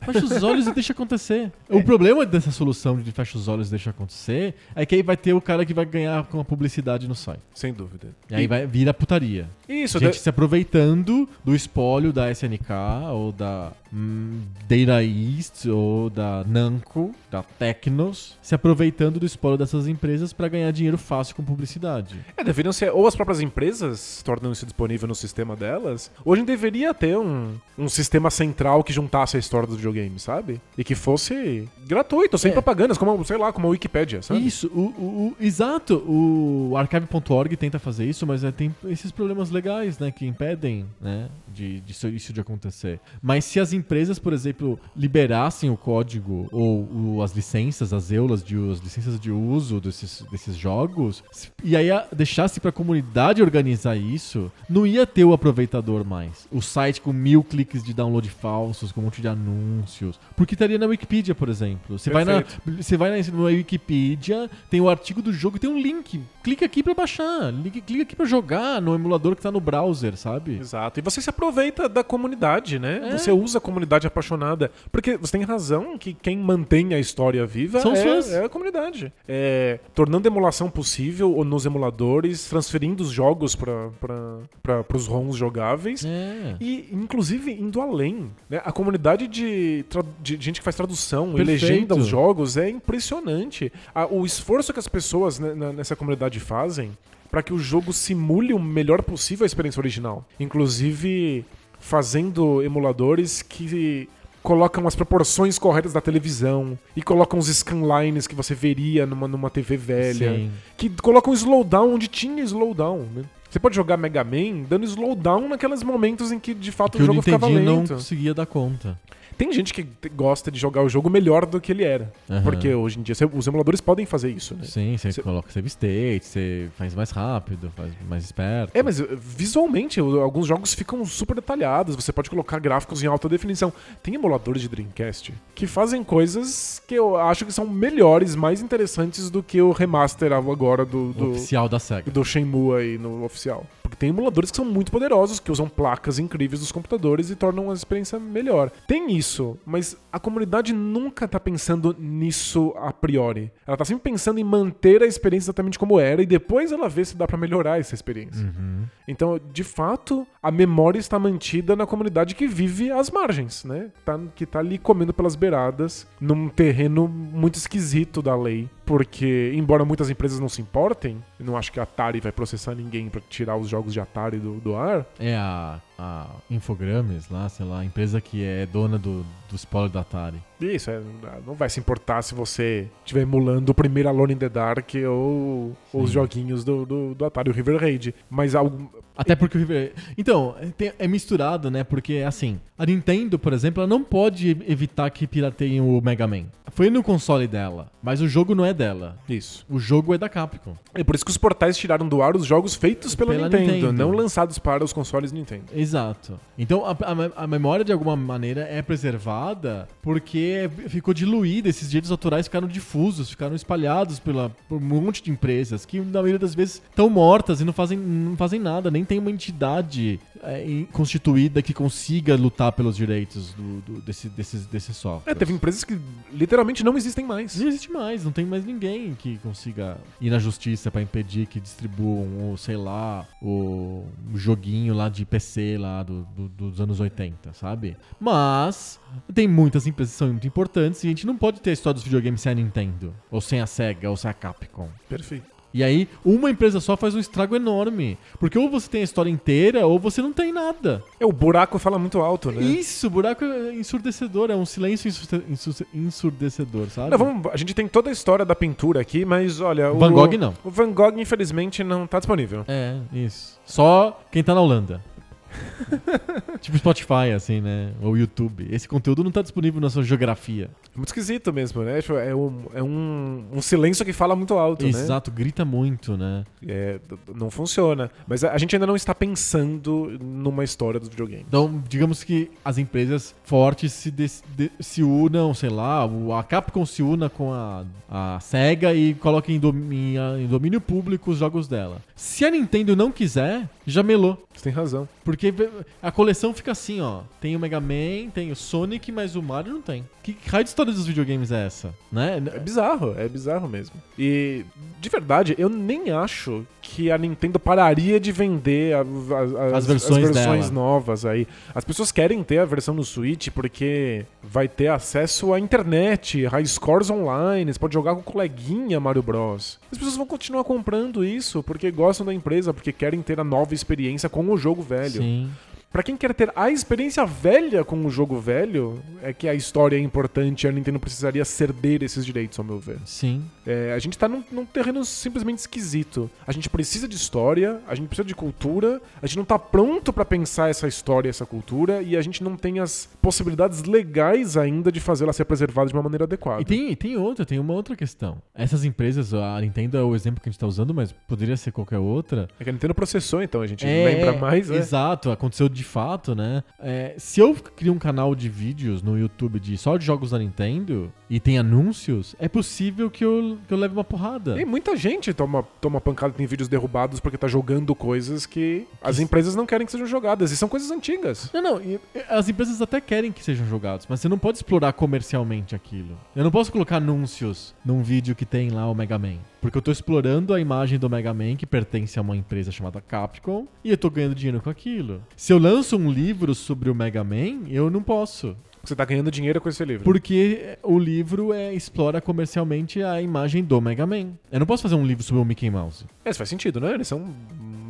Fecha os olhos e deixa acontecer. O problema dessa solução de fecha os olhos e deixa acontecer é que aí vai ter o cara que vai ganhar com a publicidade no site. Sem dúvida. E aí vai vira putaria. Isso, Gente de- se aproveitando do espólio da SNK ou da hum, Data East ou da Namco, da Tecnos, se aproveitando do espólio dessas empresas pra ganhar dinheiro fácil com publicidade. É, deveriam ser ou as próprias empresas tornando isso disponível no sistema delas. Hoje deveria ter um, um sistema central que juntasse a história dos videogames, sabe? E que fosse gratuito, sem É. propagandas, como, sei lá, como a Wikipédia, sabe? Isso, o, o- o- exato. O archive.org tenta fazer isso, mas é, tem esses problemas legais, né, que impedem, né, de, de isso, de acontecer. Mas se as empresas, por exemplo, liberassem o código ou o- as licenças, as eulas de as licenças de uso desses, desses jogos, e aí a, deixasse pra comunidade organizar isso, não ia ter o aproveitador mais. O site com mil cliques de download falsos, com um monte de anúncios. Porque estaria na Wikipedia, por exemplo. Você vai na, você vai na, na Wikipedia, tem o artigo do jogo, tem um link. Clica aqui pra baixar, link- clica aqui pra jogar no emulador que tá no browser, sabe? Exato. E você se aproveita da comunidade, né? É. Você usa a comunidade apaixonada. Porque você tem razão que quem mantém a história viva São é, fãs. é a comunidade. É, tornando a emulação possível nos emuladores, transferindo os jogos para os ROMs jogáveis. É. E, inclusive, indo além. né? A comunidade de, tra- de gente que faz tradução e Perfeito. legenda aos jogos é impressionante. O esforço que as pessoas nessa comunidade fazem para que o jogo simule o melhor possível a experiência original. Inclusive, fazendo emuladores que colocam as proporções corretas da televisão e colocam os scanlines que você veria numa, numa TV velha Sim. que colocam slowdown onde tinha slowdown, né? Você pode jogar Mega Man dando slowdown naqueles momentos em que de fato Que o o jogo ficava Nintendinho não lento. conseguia dar conta. Tem gente que gosta de jogar o jogo melhor do que ele era. Aham. Porque hoje em dia os emuladores podem fazer isso, né? Sim, você Cê- coloca save state, você faz mais rápido, faz mais esperto. É, mas uh, visualmente alguns jogos ficam super detalhados. Você pode colocar gráficos em alta definição. Tem emuladores de Dreamcast que fazem coisas que eu acho que são melhores, mais interessantes do que o remaster agora do, do, Oficial da SEGA. do Shenmue aí no oficial. Porque tem emuladores que são muito poderosos, que usam placas incríveis dos computadores e tornam a experiência melhor. Tem isso, mas a comunidade nunca tá pensando nisso a priori. Ela tá sempre pensando em manter a experiência exatamente como era e depois ela vê se dá pra melhorar essa experiência. Uhum. Então, de fato, a memória está mantida na comunidade que vive às margens, né? Tá, que tá ali comendo pelas beiradas, num terreno muito esquisito da lei. Porque, embora muitas empresas não se importem, não acho que a Atari vai processar ninguém pra tirar os jogos de Atari do, do ar. É a, a Infogrames lá, sei lá, a empresa que é dona do, do spoiler da Atari. Isso, é, não vai se importar se você estiver emulando o primeiro Alone in the Dark ou, ou os joguinhos do, do, do Atari, o River Raid. Mas algo, Até porque o River. Então, é, tem- é misturado, né? Porque, assim, a Nintendo, por exemplo, ela não pode evitar que pirateiem o Mega Man. Foi no console dela, mas o jogo não é dela. isso. O jogo é da Capcom. É por isso que os portais tiraram do ar os jogos feitos pela, Pela Nintendo, Nintendo. não lançados para os consoles Nintendo. Exato. Então a, a- a memória de alguma maneira é preservada porque ficou diluída, esses direitos autorais ficaram difusos, ficaram espalhados pela, por um monte de empresas que na maioria das vezes estão mortas e não fazem, não fazem nada, nem tem uma entidade é, constituída que consiga lutar pelos direitos do, do- desse, desses, desses softwares. É, teve empresas que literalmente não existem mais. Não existe mais, não tem mais ninguém que consiga ir na justiça pra impedir que distribuam, o, sei lá, o, o joguinho lá de PC lá do- do- dos anos 80, sabe? Mas tem muitas empresas que são muito importantes e a gente não pode ter a história dos videogames sem a Nintendo, ou sem a Sega, ou sem a Capcom. Perfeito. E aí, uma empresa só faz um estrago enorme. Porque ou você tem a história inteira, ou você não tem nada. É, o buraco fala muito alto, né? Isso, o buraco é ensurdecedor, é um silêncio ensurde- ensurde- ensurdecedor, sabe? Não, vamos- a gente tem toda a história da pintura aqui, mas olha. Van o, Gogh não. O Van Gogh, infelizmente, não tá disponível. É, isso. Só quem tá na Holanda. tipo Spotify, assim, né? Ou YouTube. Esse conteúdo não tá disponível na sua geografia. É muito esquisito mesmo, né? Tipo, É, um, é um, um silêncio que fala muito alto, né? Exato, grita muito, né? É, não funciona. Mas a gente ainda não está pensando numa história dos videogames. Então, digamos que as empresas fortes se, des- de- se unam, sei lá, a Capcom se una com a, a SEGA e coloque em, dom- em, em domínio público os jogos dela. Se a Nintendo não quiser, já melou. Você tem razão. Porque a coleção fica assim, ó. Tem o Mega Man, tem o Sonic, mas o Mario não tem. Que raio de história dos videogames é essa? Né? É bizarro, é bizarro mesmo. E, de verdade, eu nem acho que a Nintendo pararia de vender a- a- a- As versões dela. novas aí. As pessoas querem ter a versão no Switch porque vai ter acesso à internet, high scores online, você pode jogar com o coleguinha Mario Bros. As pessoas vão continuar comprando isso porque gostam da empresa, porque querem ter a nova experiência com o jogo velho. Sim. Pra quem quer ter a experiência velha com o jogo velho, é que a história é importante e a Nintendo precisaria ceder esses direitos, ao meu ver. Sim. É, a gente tá num, num terreno simplesmente esquisito. A gente precisa de história, a gente precisa de cultura, a gente não tá pronto pra pensar essa história, essa cultura, e a gente não tem as possibilidades legais ainda de fazê-la ser preservada de uma maneira adequada. E tem, tem outra, tem uma outra questão. Essas empresas, a Nintendo é o exemplo que a gente tá usando, mas poderia ser qualquer outra. É que a Nintendo processou, então a gente É, lembra mais, né? Exato, aconteceu de fato, né? É, se eu crio um canal de vídeos no YouTube de só de jogos da Nintendo e tem anúncios, é possível que eu, que eu leve uma porrada. Tem muita gente toma, toma pancada, tem vídeos derrubados porque tá jogando coisas que as empresas não querem que sejam jogadas. E são coisas antigas. Não, não, as empresas até querem que sejam jogados, mas você não pode explorar comercialmente aquilo. Eu não posso colocar anúncios num vídeo que tem lá o Mega Man. Porque eu tô explorando a imagem do Mega Man que pertence a uma empresa chamada Capcom e eu tô ganhando dinheiro com aquilo. Se eu lanço um livro sobre o Mega Man, eu não posso. Você tá ganhando dinheiro com esse livro. Porque o livro é, explora comercialmente a imagem do Mega Man. Eu não posso fazer um livro sobre o Mickey Mouse. É, isso faz sentido, né? Eles são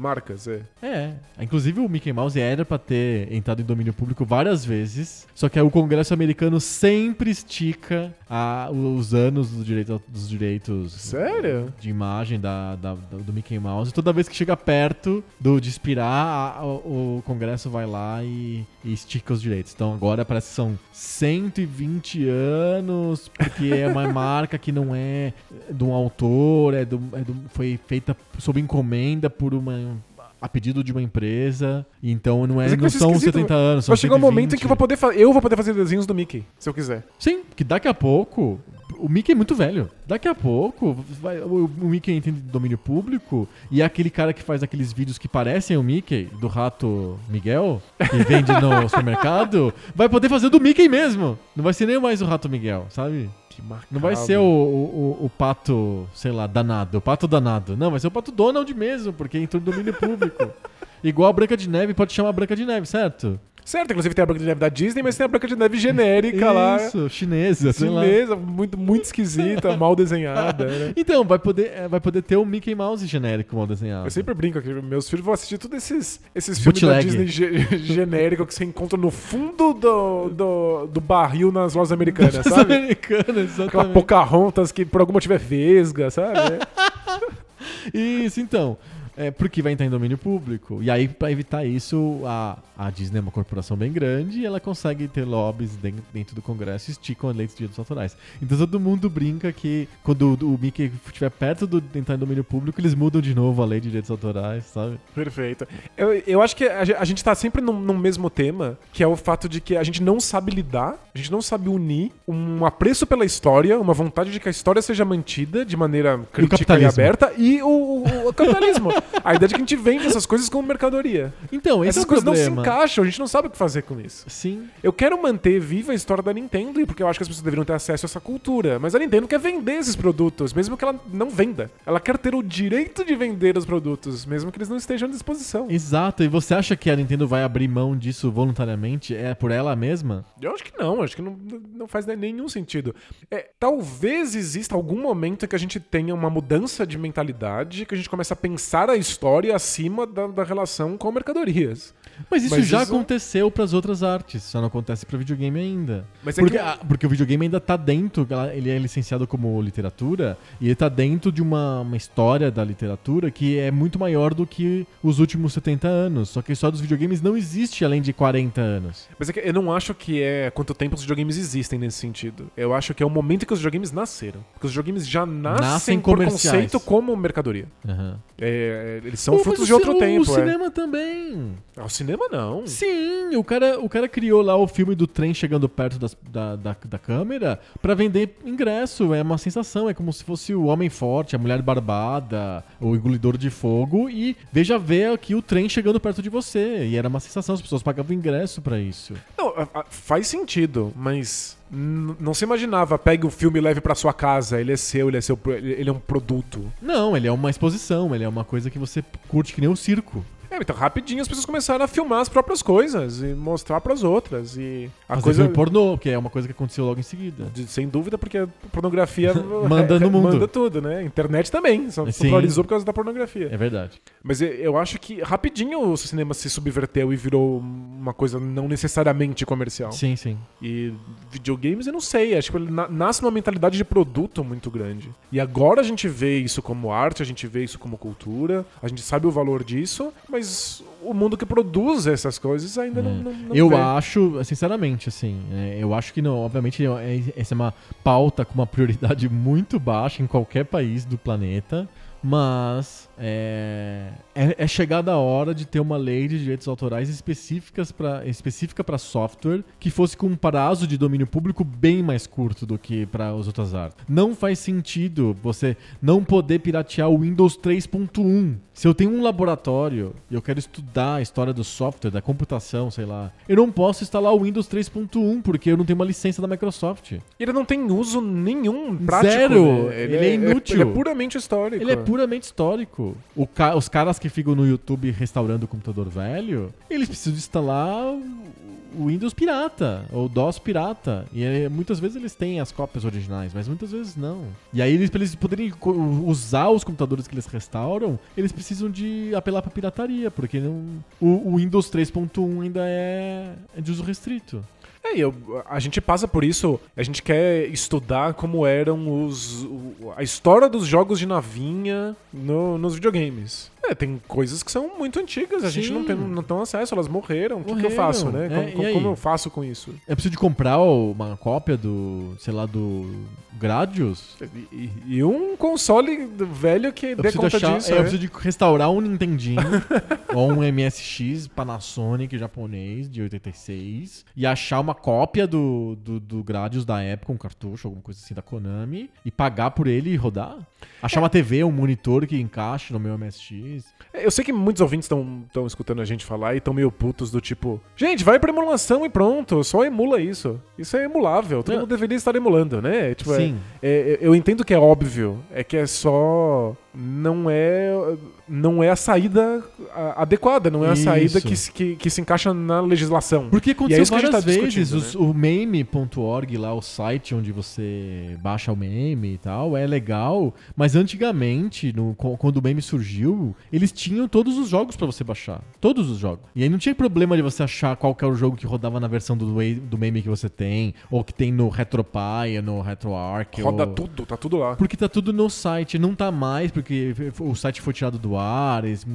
marcas, é. É. Inclusive o Mickey Mouse era pra ter entrado em domínio público várias vezes. Só que aí o Congresso americano sempre estica a- os anos dos direitos, dos direitos Sério? de imagem da, da- da- do Mickey Mouse. Toda vez que chega perto do, de expirar, a- o, o Congresso vai lá e, e estica os direitos. Então agora parece que são 120 anos, porque é uma marca que não é de um autor, é do, é do- foi feita sob encomenda por uma. A pedido de uma empresa, então não, é, é não são esquisito, 70 anos, são Vai chegar um momento em 120. que eu vou, poder eu vou poder fazer desenhos do Mickey, se eu quiser. Sim, que daqui a pouco. O Mickey é muito velho. Daqui a pouco vai- o, o Mickey entra em domínio público e é aquele cara que faz aqueles vídeos que parecem o Mickey, do rato Miguel, que vende no supermercado, vai poder fazer do Mickey mesmo. Não vai ser nem mais o rato Miguel, sabe? Que macabro. Não vai ser o, o, o- pato, sei lá, danado, o pato danado. Não, vai ser o pato Donald mesmo, porque entrou em domínio público. Igual a Branca de Neve pode chamar Branca de Neve, certo? Certo, inclusive tem a Branca de Neve da Disney, mas tem a Branca de Neve genérica lá. Isso, chinesa. Chinesa, muito, muito esquisita, mal desenhada. Né? Então, vai poder, é, vai poder ter um Mickey Mouse genérico mal desenhado. Eu sempre brinco aqui, meus filhos vão assistir todos esses, esses filmes Bootleg. da Disney ge- genérico que você encontra no fundo do, do, do barril nas lojas americanas, Das sabe? americanas, Aquela exatamente. Pocahontas que por algum motivo é vesga, sabe? Isso, então. É porque vai entrar em domínio público. E aí, pra evitar isso, a, a Disney é uma corporação bem grande e ela consegue ter lobbies dentro, do Congresso e esticam a lei dos direitos autorais. Então todo mundo brinca que quando o, Mickey estiver perto do, de entrar em domínio público, eles mudam de novo a lei de direitos autorais, sabe? Perfeito. Eu, eu acho que a, ge- a gente tá sempre num, num mesmo tema, que é o fato de que a gente não sabe lidar, a gente não sabe unir um apreço pela história, uma vontade de que a história seja mantida de maneira crítica e, capitalismo. aberta, e o, o- o capitalismo. a ideia de que a gente vende essas coisas como mercadoria. Então, esse Essas é coisas não se problema. encaixam, a gente não sabe o que fazer com isso. Sim. Eu quero manter viva a história da Nintendo, e porque eu acho que as pessoas deveriam ter acesso a essa cultura. Mas a Nintendo quer vender esses produtos, mesmo que ela não venda. Ela quer ter o direito de vender os produtos, mesmo que eles não estejam à disposição. Exato. E você acha que a Nintendo vai abrir mão disso voluntariamente? É por ela mesma? Eu acho que não, acho que não, não faz nenhum sentido. É, talvez exista algum momento em que a gente tenha uma mudança de mentalidade, que a gente comece a pensar a história acima da, da relação com mercadorias. Mas isso Mas já isso- aconteceu pras outras artes, só não acontece pra videogame ainda. É porque, que- ah, porque o videogame ainda tá dentro, ele é licenciado como literatura, e ele tá dentro de uma, uma história da literatura que é muito maior do que os últimos 70 anos. Só que a história dos videogames não existe além de 40 anos. Mas é que eu não acho que é quanto tempo os videogames existem nesse sentido. Eu acho que é o momento em que os videogames nasceram. Porque os videogames já nascem, Nascem por conceito como mercadoria. Aham. É, eles são Pô, frutos de o outro ci- tempo. O é. cinema também. Ah, o cinema não. Sim, o cara, o cara criou lá o filme do trem chegando perto das- da, da, da câmera pra vender ingresso. É uma sensação, é como se fosse o Homem Forte, a Mulher Barbada, o Engolidor de Fogo e veja ver aqui o trem chegando perto de você. E era uma sensação, as pessoas pagavam ingresso pra isso. Não, faz sentido, mas não se imaginava, pegue o filme e leve pra sua casa, ele é seu, ele é seu, ele é um produto. Não, ele é uma exposição, ele é uma coisa que você curte que nem o circo. É, então rapidinho as pessoas começaram a filmar as próprias coisas e mostrar pras outras e a Fazer coisa pornô, que é uma coisa que aconteceu logo em seguida. de- sem dúvida porque a pornografia Manda no mundo. Manda tudo, né? Internet também, só Sim. popularizou por causa da pornografia. É verdade. Mas eu- acho que rapidinho o cinema se subverteu e virou uma coisa não necessariamente comercial. Sim, sim. E videogames, eu não sei. Acho que ele na- nasce numa mentalidade de produto muito grande. E agora a gente vê isso como arte, a gente vê isso como cultura, a gente sabe o valor disso, mas o mundo que produz essas coisas ainda não, não, não eu vê. acho, sinceramente, assim, é, eu acho que não, obviamente, é- essa é uma pauta com uma prioridade muito baixa em qualquer país do planeta, mas é, é, é chegada a hora de ter uma lei de direitos autorais específicas pra, específica para software que fosse com um prazo de domínio público bem mais curto do que para as outras artes. Não faz sentido você não poder piratear o Windows 3.1. Se eu tenho um laboratório e eu quero estudar a história do software, da computação, sei lá, eu não posso instalar o Windows 3.1 porque eu não tenho uma licença da Microsoft. Ele não tem uso nenhum prático. Zero. né? Ele é inútil. Ele é puramente histórico. Ele é puramente histórico. Ca- os caras que ficam no YouTube restaurando o computador velho, eles precisam instalar o- Windows pirata, ou DOS pirata. E muitas vezes eles têm as cópias originais, mas muitas vezes não. E aí, eles, pra eles poderem usar os computadores que eles restauram, eles precisam de apelar pra pirataria, porque não, o, o Windows 3.1 ainda é, é de uso restrito. É, eu- a gente passa por isso, a gente quer estudar como eram os. o- a história dos jogos de navinha no- nos videogames. É, tem coisas que são muito antigas, a gente Sim. não tem, não tem acesso, elas morreram. O que, que eu Morreram. faço, né? É, Como, como- eu faço com isso? Eu preciso de comprar uma cópia do, sei lá, do Gradius. E, e- e um console velho que Eu dê preciso, conta achar, disso. é, é. eu preciso de restaurar um Nintendinho ou um MSX Panasonic japonês de 86 e achar uma cópia do, do, do Gradius da época, um cartucho, alguma coisa assim da Konami e pagar por ele e rodar. Achar uma TV, um monitor que encaixe no meu MSX. É, Eu sei que muitos ouvintes estão escutando a gente falar e estão meio putos do tipo, gente, vai pra emulação e pronto, só emula isso. Isso é emulável, todo Não. mundo deveria estar emulando, né? Tipo, é- Sim. é- eu entendo que é óbvio, é que é só. Não é. Não é a saída adequada, não é a Isso. saída que, se- que, que se encaixa na legislação. Porque E aconteceu é várias tá vezes. discutindo, os- O meme.org, lá, o site onde você baixa o meme e tal, é legal. Mas antigamente, no- quando o meme surgiu, eles tinham todos os jogos pra você baixar. Todos os jogos. E aí não tinha problema de você achar qual que é o jogo que rodava na versão do, do meme que você tem, ou que tem no RetroPie, no RetroArch. Roda ou... tudo, tá tudo lá. Porque tá tudo no site, não tá mais, porque o site foi tirado do ar, eles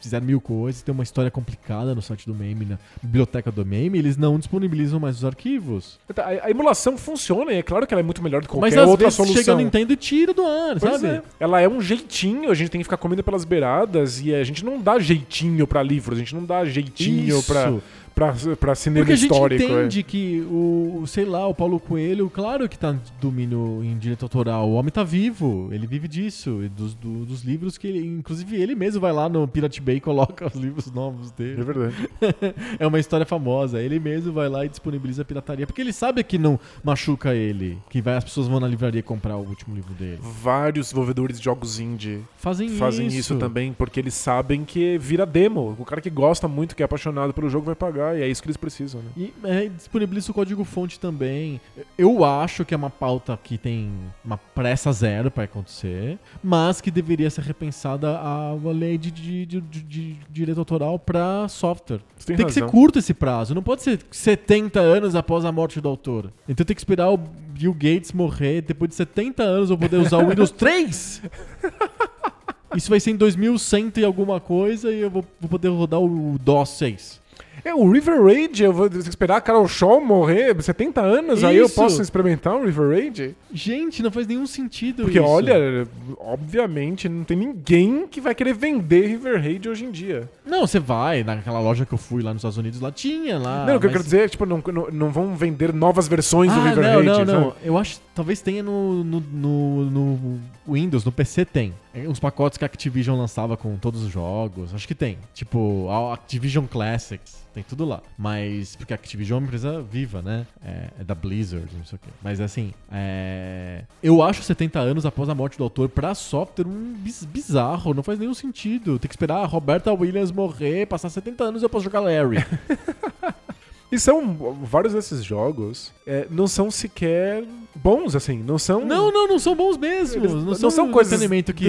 fizeram mil coisas, tem uma história complicada no site do MAME, na biblioteca do MAME, eles não disponibilizam mais os arquivos. A, a emulação funciona e é claro que ela é muito melhor do que qualquer Mas às outra vezes solução. chega a Nintendo e tira do ar, Pois sabe? é. Ela é um jeitinho, a gente tem que ficar comendo pelas beiradas e a gente não dá jeitinho pra livros, a gente não dá jeitinho Isso. Pra, cinema Porque a gente histórico. é. entende que o, sei lá, o Paulo Coelho, claro que tá domínio em direito autoral. O homem tá vivo, ele vive disso, e dos, do- dos livros que ele. Inclusive, ele mesmo vai lá no Pirate Bay e coloca os livros novos É dele. verdade. é uma história famosa. Ele mesmo vai lá e disponibiliza a pirataria. Porque ele sabe que não machuca ele. Que vai, as pessoas vão na livraria comprar o último livro dele. Vários desenvolvedores de jogos indie Fazem, fazem isso. também, porque eles sabem que vira demo. O cara que gosta muito, que é apaixonado pelo jogo, vai pagar, e é isso que eles precisam, né? E é, disponibiliza o código fonte também. Eu acho que é uma pauta que tem uma pressa zero para acontecer, mas que deveria ser repensada a, lei de, de- de- de- direito autoral para software. Tem, Tem, que ser curto esse prazo, não pode ser 70 anos após a morte do autor. Então tem que esperar o Bill Gates morrer, depois de 70 anos eu poder usar o Windows 3. Isso vai ser em 2100 e alguma coisa e eu vou, vou poder rodar o DOS 6. É, o River Raid, eu vou esperar a Carol Shaw morrer 70 anos, aí eu Isso. posso experimentar um River Raid? Gente, não faz nenhum sentido Porque isso. olha, obviamente não tem ninguém que vai querer vender River Raid hoje em dia. Não, você vai naquela loja que eu fui lá nos Estados Unidos, lá tinha lá. não, o que eu mas- quero dizer é tipo, não, não, não vão vender novas versões do Ah, River não, Raid. não, sabe? não. Eu acho talvez tenha no, no, no- no Windows, no PC tem. É, Os pacotes que a Activision lançava com todos os jogos. Acho que tem. Tipo, a Activision Classics. Tem tudo lá. Mas, porque a Activision é uma empresa viva, né? É, é da Blizzard, não sei o quê. Mas assim, é... eu acho 70 anos após a morte do autor pra software um bizarro. Não faz nenhum sentido. Tem que esperar a Roberta Williams morrer, passar 70 anos e eu posso jogar Larry. E são vários desses jogos é, não são sequer bons, assim, não são. Não, não, não são bons mesmo. Eles- não, não são, são um coisas que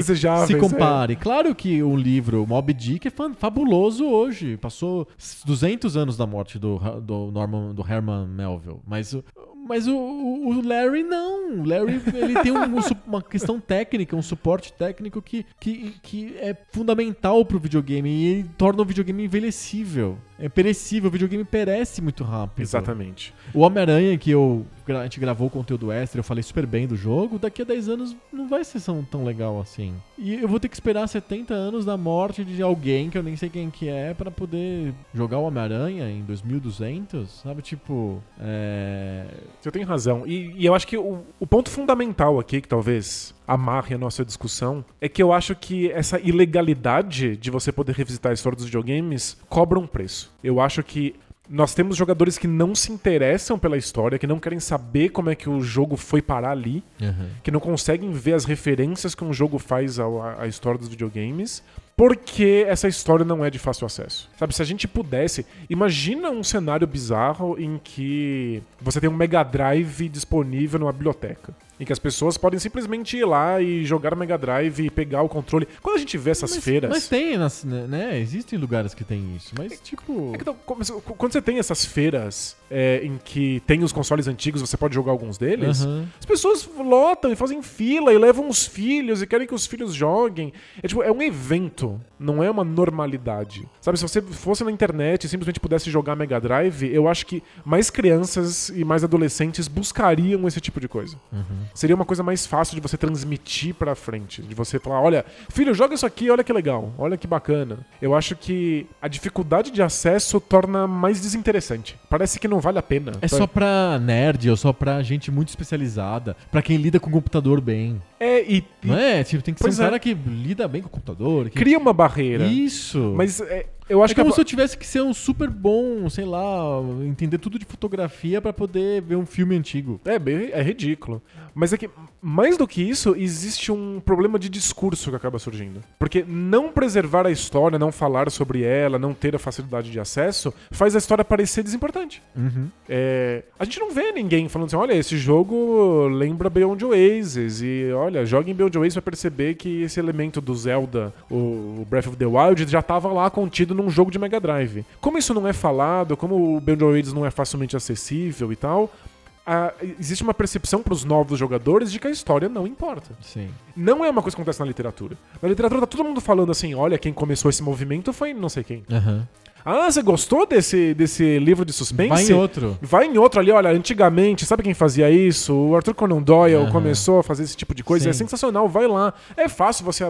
se é. compare. Claro que o livro Mob Dick é fabuloso hoje. Passou 200 anos da morte do, do Norman, do Herman Melville. Mas, o- mas o, o- Larry não. O Larry ele tem um- um uma questão técnica, um suporte técnico que, que, que é fundamental pro videogame e ele torna o videogame envelhecível. É perecível, o videogame perece muito rápido. Exatamente. O Homem-Aranha, que eu, a gente gravou o conteúdo extra, eu falei super bem do jogo, daqui a 10 anos não vai ser tão, tão legal assim. E eu vou ter que esperar 70 anos da morte de alguém que eu nem sei quem que é pra poder jogar o Homem-Aranha em 2200, sabe? Tipo, é... Você tem razão. E, e eu acho que o, o ponto fundamental aqui, que talvez amarre a nossa discussão, é que eu acho que essa ilegalidade de você poder revisitar a história dos videogames cobra um preço. Eu acho que nós temos jogadores que não se interessam pela história, que não querem saber como é que o jogo foi parar ali, que não conseguem ver as referências que um jogo faz à, à história dos videogames, porque essa história não é de fácil acesso. Sabe, se a gente pudesse, imagina um cenário bizarro em que você tem um Mega Drive disponível numa biblioteca. Em que as pessoas podem simplesmente ir lá e jogar o Mega Drive e pegar o controle. Quando a gente vê essas mas, feiras. Mas tem, nas- né? Existem lugares que tem isso, mas tipo... É que então, quando você tem essas feiras é, em que tem os consoles antigos, você pode jogar alguns deles. Aham. As pessoas lotam e fazem fila e levam os filhos e querem que os filhos joguem. É tipo, é um evento, não é uma normalidade. Sabe, se você fosse na internet e simplesmente pudesse jogar Mega Drive, eu acho que mais crianças e mais adolescentes buscariam esse tipo de coisa. Seria uma coisa mais fácil de você transmitir pra frente, de você falar, olha, filho, joga isso aqui, olha que legal, olha que bacana. Eu acho que a dificuldade de acesso torna mais desinteressante. Parece que não vale a pena. É só pra nerd ou só pra gente muito especializada, pra quem lida com o computador bem. É, e, Não é? Tipo, tem que ser um é. cara que lida bem com o computador. Que... cria uma barreira. Isso. Mas é, eu acho é que a como ba- se eu tivesse que ser um super bom, sei lá, entender tudo de fotografia pra poder ver um filme antigo. É, bem- é ridículo. Mas é que, mais do que isso, existe um problema de discurso que acaba surgindo. Porque não preservar a história, não falar sobre ela, não ter a facilidade de acesso, faz a história parecer desimportante. É, a gente não vê ninguém falando assim, olha, esse jogo lembra Beyond Oasis, e olha, joga em Beyond Oasis pra perceber que esse elemento do Zelda, o Breath of the Wild, já tava lá contido num jogo de Mega Drive. Como isso não é falado, como o Oasis não é facilmente acessível e tal, a- existe uma percepção pros novos jogadores de que a história não importa. Sim. Não é uma coisa que acontece na literatura. Na literatura tá todo mundo falando assim, olha, quem começou esse movimento foi não sei quem. Aham. Ah, você gostou desse, desse livro de suspense? Vai em outro. Vai em outro ali, olha, antigamente, sabe quem fazia isso? O Arthur Conan Doyle Aham. começou a fazer esse tipo de coisa. Sim. É sensacional, vai lá. É fácil você.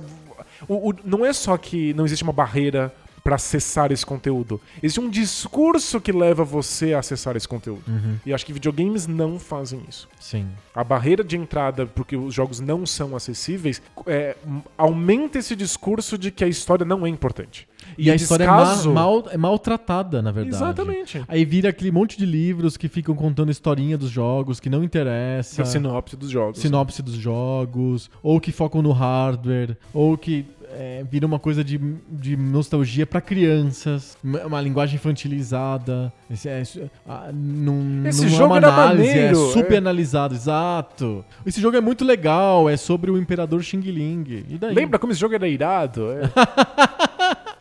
o- o- não é só que não existe uma barreira pra acessar esse conteúdo. Existe um discurso que leva você a acessar esse conteúdo. Uhum. E acho que videogames não fazem isso. Sim. A barreira de entrada, porque os jogos não são acessíveis, é, aumenta esse discurso de que a história não é importante. E, a o história é, ma- descaso- mal, é maltratada, na verdade. Exatamente. Aí vira aquele monte de livros que ficam contando historinha dos jogos, que não interessa. A sinopse dos jogos. sinopse dos jogos, ou que focam no hardware, ou que é, vira uma coisa de, de nostalgia pra crianças, uma linguagem infantilizada. Esse, é, isso- ah, não, Esse não jogo é era análise, maneiro, é super analisado, exato. Esse jogo é muito legal, é sobre o Imperador Xing Ling. E daí? Lembra como esse jogo era irado? É,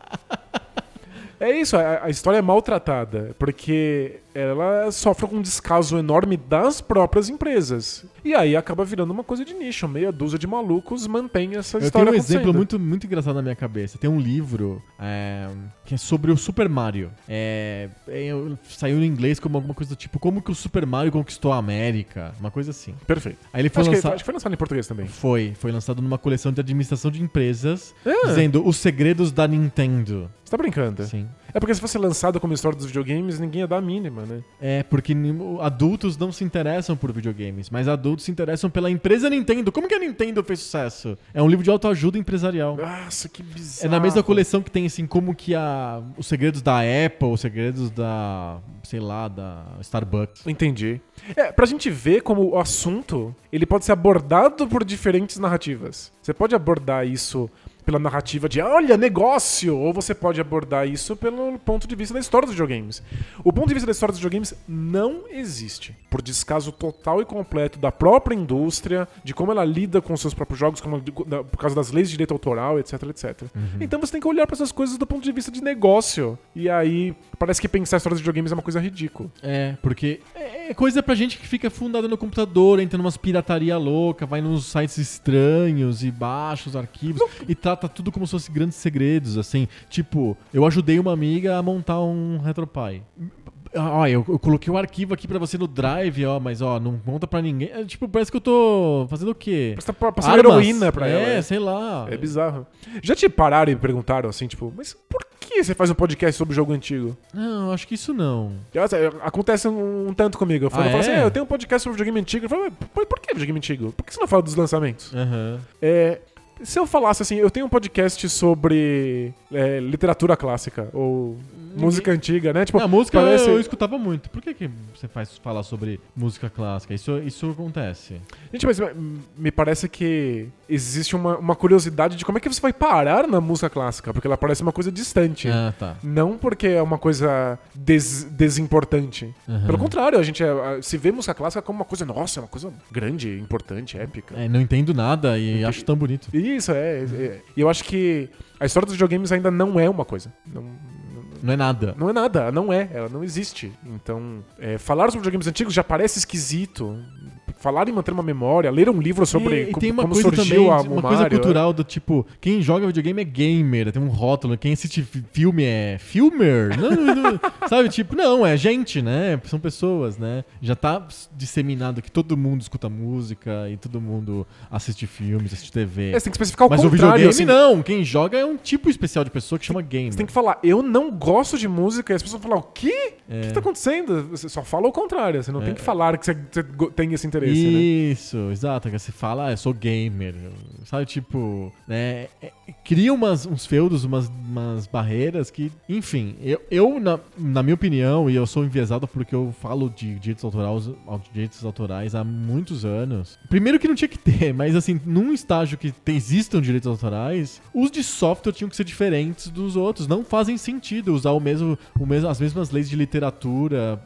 É isso, a, a história é maltratada, porque ela sofre com um descaso enorme das próprias empresas. E aí acaba virando uma coisa de nicho, meia dúzia de malucos mantém essa Eu história tenho um exemplo muito, muito engraçado na minha cabeça. Tem um livro é, que é sobre o Super Mario. É, é, saiu em inglês como alguma coisa do tipo Como que o Super Mario conquistou a América? Uma coisa assim. Perfeito. Aí ele foi Acho que, lançado. acho que foi lançado em português também. Foi, foi lançado numa coleção de administração de empresas, Ah. dizendo os segredos da Nintendo. Você tá brincando? Sim. É porque se fosse lançado como história dos videogames, ninguém ia dar a mínima, né? É, porque adultos não se interessam por videogames, mas adultos se interessam pela empresa Nintendo. Como que a Nintendo fez sucesso? É um livro de autoajuda empresarial. Nossa, que bizarro. É na mesma coleção que tem, assim, como que a, os segredos da Apple, os segredos da, sei lá, da Starbucks. Entendi. É, pra gente ver como o assunto, ele pode ser abordado por diferentes narrativas. Você pode abordar isso pela narrativa de olha, negócio, ou você pode abordar isso pelo ponto de vista da história dos videogames. O ponto de vista da história dos videogames não existe, por descaso total e completo da própria indústria, de como ela lida com os seus próprios jogos, como da- por causa das leis de direito autoral, etc, etc. Então você tem que olhar pra essas coisas do ponto de vista de negócio. E aí parece que pensar a história dos videogames é uma coisa ridícula. É, porque é coisa pra gente que fica fundada no computador, entra numas pirataria louca, vai nos sites estranhos e baixa os arquivos e trata tudo como se fosse grandes segredos, assim. Tipo, eu ajudei uma amiga a montar um RetroPie. Ó, eu, eu coloquei o arquivo aqui pra você no Drive, ó, mas ó, não monta pra ninguém. É, tipo, parece que eu tô fazendo o quê? Você tá passando Armas. heroína pra é, ela. sei lá. É bizarro. Já te pararam e perguntaram assim, tipo, mas por que você faz um podcast sobre jogo antigo? Não, acho que isso não. Assim, Acontece um, um tanto comigo. Eu falo, Ah, eu falo assim, é? "Ah, eu tenho um podcast sobre videogame antigo. Eu falo, "Mas por, por que videogame antigo? Por que você não fala dos lançamentos? Aham. É, se eu falasse assim, eu tenho um podcast sobre é, literatura clássica ou música antiga, né? Tipo, a música parece- eu escutava muito. Por que, que você faz falar sobre música clássica? Isso, isso acontece. Gente, mas me parece que existe uma, uma curiosidade de como é que você vai parar na música clássica, porque ela parece uma coisa distante. Ah, tá. Não porque é uma coisa des- desimportante. Aham. Pelo contrário, a gente é- se vê música clássica como uma coisa, nossa, é uma coisa grande, importante, épica. É, não entendo nada e acho tão bonito. Isso, é, é. E eu acho que a história dos videogames ainda não é uma coisa. Não, Não é nada. não é nada, não é, ela não existe. Então, é, falar sobre videogames antigos já parece esquisito. Falar em manter uma memória, ler um livro sobre e, e tem uma como coisa surgiu também, a, uma o coisa Mario. cultural do tipo, quem joga videogame é gamer, tem um rótulo, quem assiste fi- filme é filmer? Não, não, não, sabe, tipo, não, é gente, né? São pessoas, né? Já tá disseminado que todo mundo escuta música e todo mundo assiste filmes, assiste TV. É, você tem que especificar o Mas o contrário. videogame assim. não, quem joga é um tipo especial de pessoa que chama gamer. Você tem que falar, eu não gosto de música, e as pessoas vão falar, o quê? O É. que tá acontecendo? Você só fala o contrário, você não É. tem que falar que você, você tem esse interesse, né? Isso, exato. Que você fala, ah, eu sou gamer. Sabe, tipo, né? é- cria umas, uns feudos, umas, umas barreiras que, enfim, eu, eu na, na minha opinião, e eu sou enviesado porque eu falo de direitos autorais, direitos autorais há muitos anos. Primeiro que não tinha que ter, mas assim, num estágio que tem- existam direitos autorais, os de software tinham que ser diferentes dos outros. Não fazem sentido usar o mesmo, o mesmo, as mesmas leis de literatura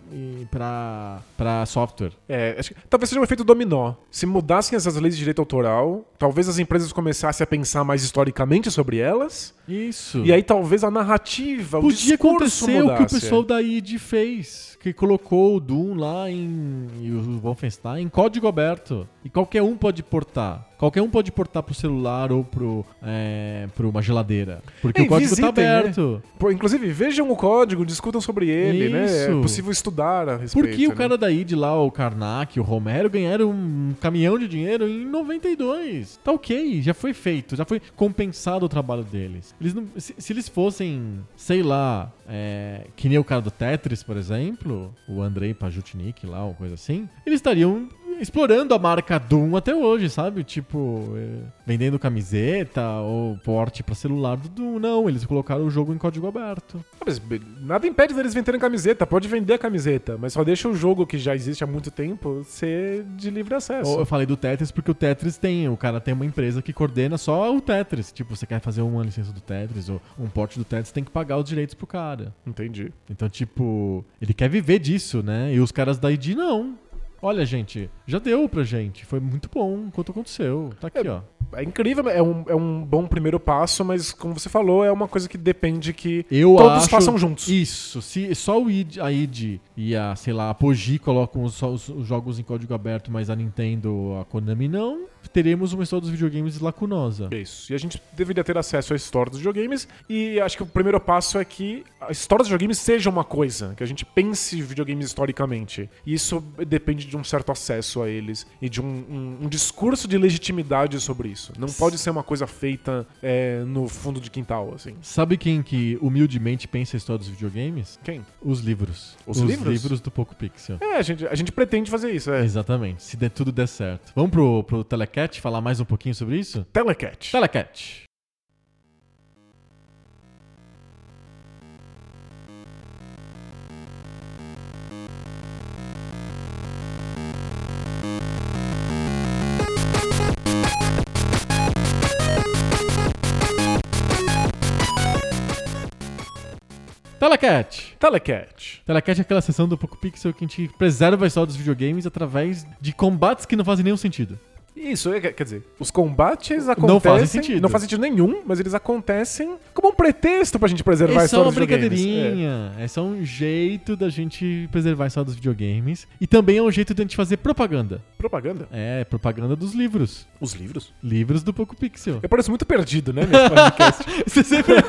pra software. É, acho que talvez seja um efeito efeito dominó. Se mudassem essas leis de direito autoral, talvez as empresas começassem a pensar mais historicamente sobre elas. Isso. E aí talvez a narrativa, o Podia discurso acontecer o que o mudasse. pessoal da id fez, que colocou o Doom lá em e o Wolfenstein em código aberto. E qualquer um pode portar. Qualquer um pode portar pro celular ou pro, é, pro uma geladeira. Porque Ei, o código visitem, tá né? aberto. Pô, inclusive, vejam o código, discutam sobre ele, né? É Isso. possível estudar a respeito. Porque o né? cara da id lá, o Karnak, o Romero, ganharam um caminhão de dinheiro em 92. Tá ok, já foi feito, já foi compensado o trabalho deles. Eles não- se, se eles fossem, sei lá, é, que nem o cara do Tetris, por exemplo, o Andrei Pajutnik lá, ou coisa assim, eles estariam explorando a marca Doom até hoje, sabe? Tipo, é, vendendo camiseta ou porte pra celular do Doom. Não, eles colocaram o jogo em código aberto. Ah, mas, nada impede deles venderem camiseta, pode vender a camiseta, mas só deixa o jogo que já existe há muito tempo ser de livre acesso. Eu falei do Tetris porque o Tetris tem, o cara tem uma empresa que coordena só o Tetris. Tipo, você quer fazer uma licença do Tetris ou um porte do Tetris, tem que pagar os direitos pro cara. Entendi. Então, tipo, ele quer viver disso, né? E os caras da ID não. Olha, gente, já deu pra gente. Foi muito bom enquanto aconteceu. Tá aqui, É, ó. É incrível, é um, é um bom primeiro passo, mas como você falou, é uma coisa que depende que Eu todos acho... façam juntos. Isso, se só o ID, a ID e a, sei lá, a Apogee colocam os, os, os jogos em código aberto, mas a Nintendo, a Konami não, teremos uma história dos videogames lacunosa. Isso. E a gente deveria ter acesso à história dos videogames. E acho que o primeiro passo é que a história dos videogames seja uma coisa, que a gente pense videogames historicamente. E isso depende de um certo acesso a eles e de um, um- um discurso de legitimidade sobre isso. Não pode ser uma coisa feita é, no fundo de quintal, assim. Sabe quem que humildemente pensa a história dos videogames? Quem? Os livros. Os livros? livros do Poco Pixel. É, a gente, a gente pretende fazer isso, é. Exatamente, se der, tudo der certo. Vamos pro, pro Telecat falar mais um pouquinho sobre isso? Telecat. Telecat. Telecat. Telecat. Telecat é aquela sessão do Poco Pixel que a gente preserva a história dos videogames através de combates que não fazem nenhum sentido. Isso, é, quer dizer, os combates acontecem. Não fazem sentido. Não faz sentido nenhum, mas eles acontecem como um pretexto pra gente preservar a É só história uma brincadeirinha. É. só um jeito da gente preservar a história dos videogames. E também é um jeito de a gente fazer propaganda. É. Propaganda? É, propaganda dos livros. Os livros? Livros do Poco Pixel. Eu pareço muito perdido, né, nesse podcast. Você sempre...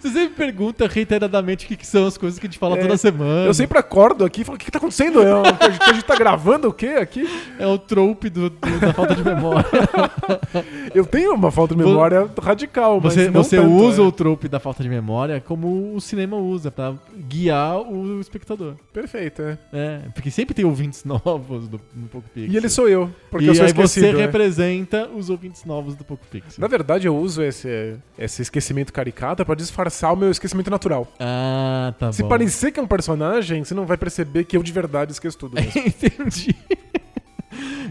Você sempre pergunta reiteradamente o que, que são as coisas que a gente fala É, toda semana. Eu sempre acordo aqui e falo, o que, que tá acontecendo? É, um- a gente- a tá gravando o quê aqui? É o trope do- do- da falta de memória. Eu tenho uma falta de memória radical, mas Você, você tanto, usa é. o trope da falta de memória como o cinema usa, pra guiar o espectador. Perfeito, é. É, porque sempre tem ouvintes novos do, no Poco Pixel. E ele sou eu, porque e eu sou aí você é. representa os ouvintes novos do Poco Pixel. Na verdade, eu uso esse, esse esquecimento caricato pra disfarçar o meu esquecimento natural. Ah, tá Se bom. parecer que é um personagem, você não vai perceber que eu de verdade esqueço tudo. Entendi.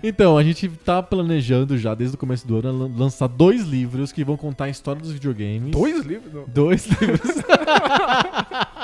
Então, a gente tá planejando já desde o começo do ano lan- lançar dois livros que vão contar a história dos videogames. Dois livros? Não. Dois livros.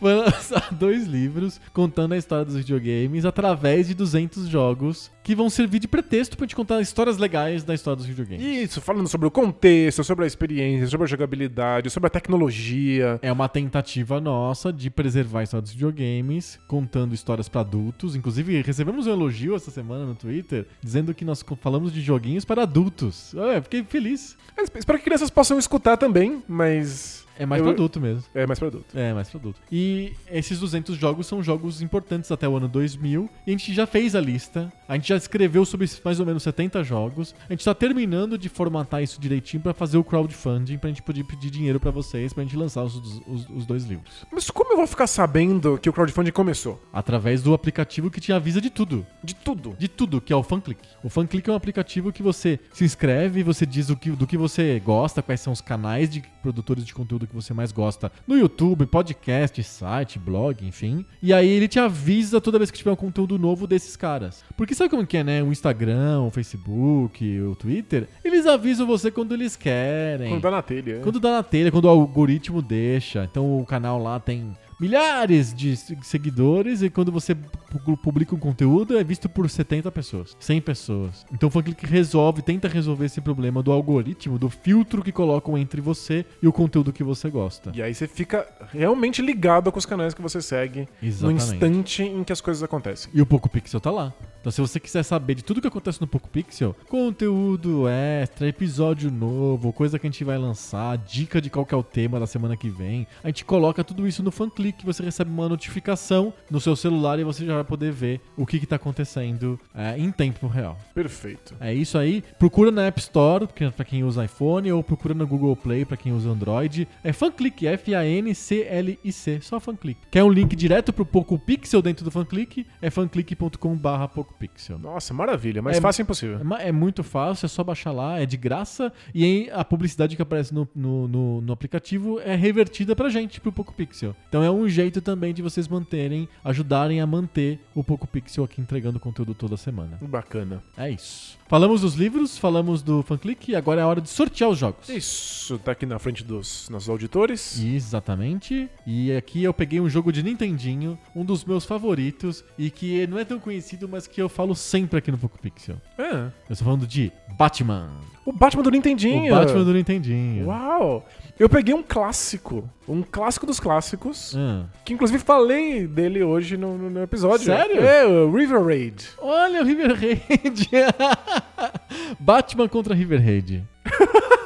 Vai lançar dois livros contando a história dos videogames através de 200 jogos que vão servir de pretexto pra gente contar histórias legais da história dos videogames. Isso, falando sobre o contexto, sobre a experiência, sobre a jogabilidade, sobre a tecnologia. É uma tentativa nossa de preservar a história dos videogames, contando histórias pra adultos. Inclusive, recebemos um elogio essa semana no Twitter, dizendo que nós falamos de joguinhos para adultos. É, fiquei feliz. Eu Espero que crianças possam escutar também, mas. É mais Eu- pra adulto mesmo. É mais pra adulto. É, mais pra adulto. E esses 200 jogos são jogos importantes até o ano 2000. E a gente já fez a lista. A gente já escreveu sobre mais ou menos 70 jogos. A gente tá terminando de formatar isso direitinho pra fazer o crowdfunding, pra gente poder pedir dinheiro pra vocês, pra gente lançar os, os- os dois livros. Mas como eu vou ficar sabendo que o crowdfunding começou? Através do aplicativo que te avisa de tudo. De tudo. De tudo, que é o FanClick. O FanClick é um aplicativo que você se inscreve, você diz o que, do que você gosta, quais são os canais de produtores de conteúdo que você mais gosta no YouTube, podcast, site, blog, enfim. E aí ele te avisa toda vez que tiver um conteúdo novo desses caras. Porque sabe como que é, né? O Instagram, o Facebook, o Twitter, eles avisam você quando eles querem. Quando dá na telha. é. Quando dá na telha, quando o algoritmo deixa. Então o canal lá tem milhares de se- seguidores e quando você pu- publica um conteúdo é visto por 70 pessoas, 100 pessoas. Então o FanClick resolve, tenta resolver esse problema do algoritmo, do filtro que colocam entre você e o conteúdo que você gosta. E aí você fica realmente ligado com os canais que você segue no Exatamente. instante em que as coisas acontecem. E o Poco Pixel tá lá. Então, se você quiser saber de tudo que acontece no Poco Pixel, conteúdo extra, episódio novo, coisa que a gente vai lançar, dica de qual que é o tema da semana que vem, a gente coloca tudo isso no FanClick, você recebe uma notificação no seu celular e você já vai poder ver o que, que tá acontecendo é, em tempo real. Perfeito. É isso aí. Procura na App Store, que é pra quem usa iPhone, ou procura no Google Play pra quem usa Android. É FanClick, F-A-N-C-L-I-C, só FanClick. Quer um link direto pro Poco Pixel dentro do FanClick? É fanclick.com.br PocoPixel. Nossa, maravilha. Mais É- fácil impossível. É É muito fácil, é só baixar lá, é de graça. E aí a publicidade que aparece no, no, no- no aplicativo é revertida pra gente, pro Poco Pixel. Então é um jeito também de vocês manterem, ajudarem a manter o Poco Pixel aqui entregando conteúdo toda semana. Bacana. É isso. Falamos dos livros, falamos do FanClick e agora é a hora de sortear os jogos. Isso, tá aqui na frente dos nossos auditores. Exatamente. E aqui eu peguei um jogo de Nintendinho, um dos meus favoritos, e que não é tão conhecido, mas que eu falo sempre aqui no Poco Pixel. É. Eu estou falando de Batman. O Batman do Nintendinho. O Batman do Nintendinho. Uau! Eu peguei um clássico. Um clássico dos clássicos. Ah. Que inclusive falei dele hoje no, no- no episódio. Sério? É, o River Raid. Olha o River Raid. Batman contra River Raid.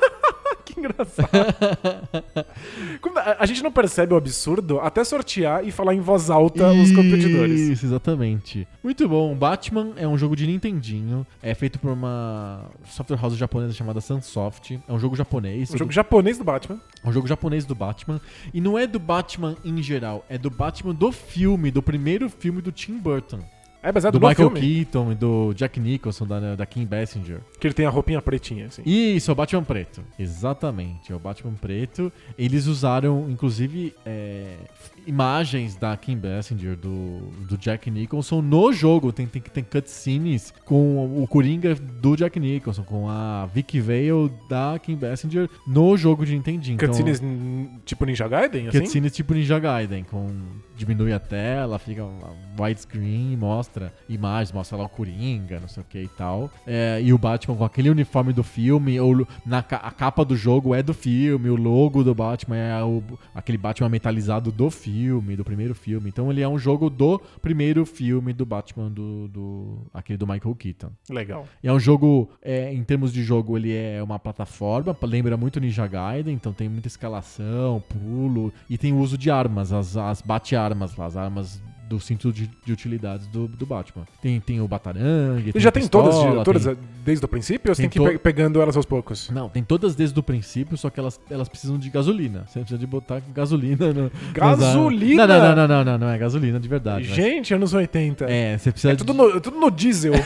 Que engraçado. A, gente não percebe o absurdo até sortear e falar em voz alta os competidores. Isso, exatamente. Muito bom. Batman é um jogo de Nintendinho. É feito por uma software house japonesa chamada Sunsoft. É um jogo japonês. Um jogo japonês do Batman. É um jogo japonês do Batman. E não é do Batman em geral, é do Batman do filme, do primeiro filme do Tim Burton. É baseado do no Michael filme. Keaton e do Jack Nicholson, da, da Kim Basinger. Que ele tem a roupinha pretinha, assim. Isso, é o Batman preto. Exatamente, é o Batman preto. Eles usaram, inclusive, é, imagens da Kim Basinger, do, do Jack Nicholson no jogo. Tem, tem, tem cutscenes com o Coringa do Jack Nicholson, com a Vicky Vale da Kim Basinger no jogo de Nintendinho. Então, Cutscenes n- tipo Ninja Gaiden, assim? Cutscenes tipo Ninja Gaiden, com diminui a tela, fica widescreen, mostra imagens, mostra lá o Coringa, não sei o que e tal. É, e o Batman com aquele uniforme do filme, ou na a capa do jogo é do filme, o logo do Batman é o- aquele Batman metalizado do filme, do primeiro filme. Então ele é um jogo do primeiro filme do Batman do, do aquele do Michael Keaton. Legal. E é um jogo, é, em termos de jogo, ele é uma plataforma, lembra muito Ninja Gaiden, então tem muita escalação, pulo, e tem o uso de armas, as, as bate-armas lá, as armas do cinto de, de utilidades do, do Batman. Tem, tem o Batarangue, E já a tem pistola, todas, de- todas tem- desde o princípio ou você tem tem que ir pegando elas aos poucos? Não, tem todas desde o princípio, só que elas, elas precisam de gasolina. Você precisa de botar gasolina no. Gasolina? Não, não, não, não, não, não, é gasolina de verdade. mas- Gente, anos 80. É, você precisa É tudo no, tudo no diesel.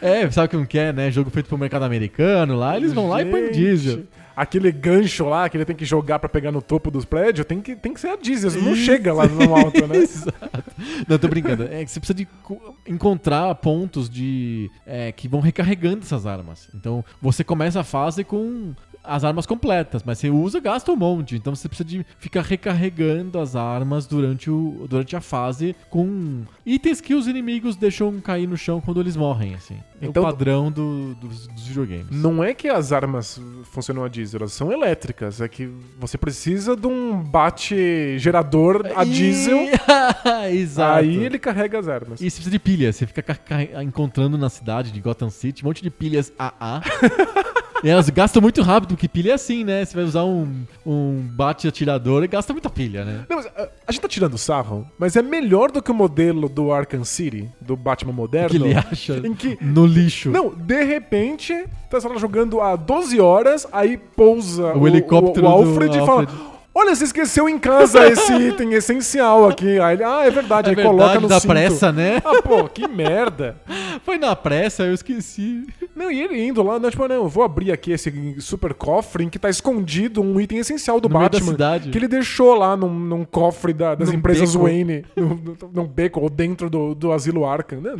É, sabe como que é, né? Jogo feito pro mercado americano lá, eles vão lá e põem Gente, diesel. Aquele gancho lá que ele tem que jogar pra pegar no topo dos prédios, tem que, tem que ser a diesel. Não chega lá no alto, né? Exato. Não, tô brincando. É que você precisa de co- encontrar pontos de é, que vão recarregando essas armas. Então, você começa a fase com as armas completas, mas você usa, gasta um monte. Então, você precisa de ficar recarregando as armas durante, o, durante a fase com itens que os inimigos deixam cair no chão quando eles morrem, assim. É Então- o padrão do- dos, dos videogames. Não é que as armas funcionam a diesel, elas são elétricas. É que você precisa de um bate-gerador a diesel, Exato. aí ele carrega as armas. E você precisa de pilhas. Você fica ca- ca- encontrando na cidade de Gotham City um monte de pilhas AA. e elas gastam muito rápido, porque pilha é assim, né? Você vai usar um, um bate-atirador e gasta muita pilha, né? Não, mas a, a gente tá tirando sarro, mas é melhor do que o modelo do Arkham City, do Batman O moderno. que ele acha Em que no lixo. Não, de repente, tá jogando há 12 horas, aí pousa O helicóptero o, do Alfred, e fala. Olha, você esqueceu em casa esse item essencial aqui. Aí ele, ah, é verdade, É aí verdade, coloca no da cinto. pressa, né? Ah, pô, que merda. Foi na pressa, eu esqueci. Não, e ele indo lá, não, tipo, não, eu vou abrir aqui esse super cofre em que tá escondido um item essencial do No Batman. Que ele deixou lá num, num cofre da- das Num empresas beco. Wayne, num, num- num beco ou dentro do, do asilo Arkham. né?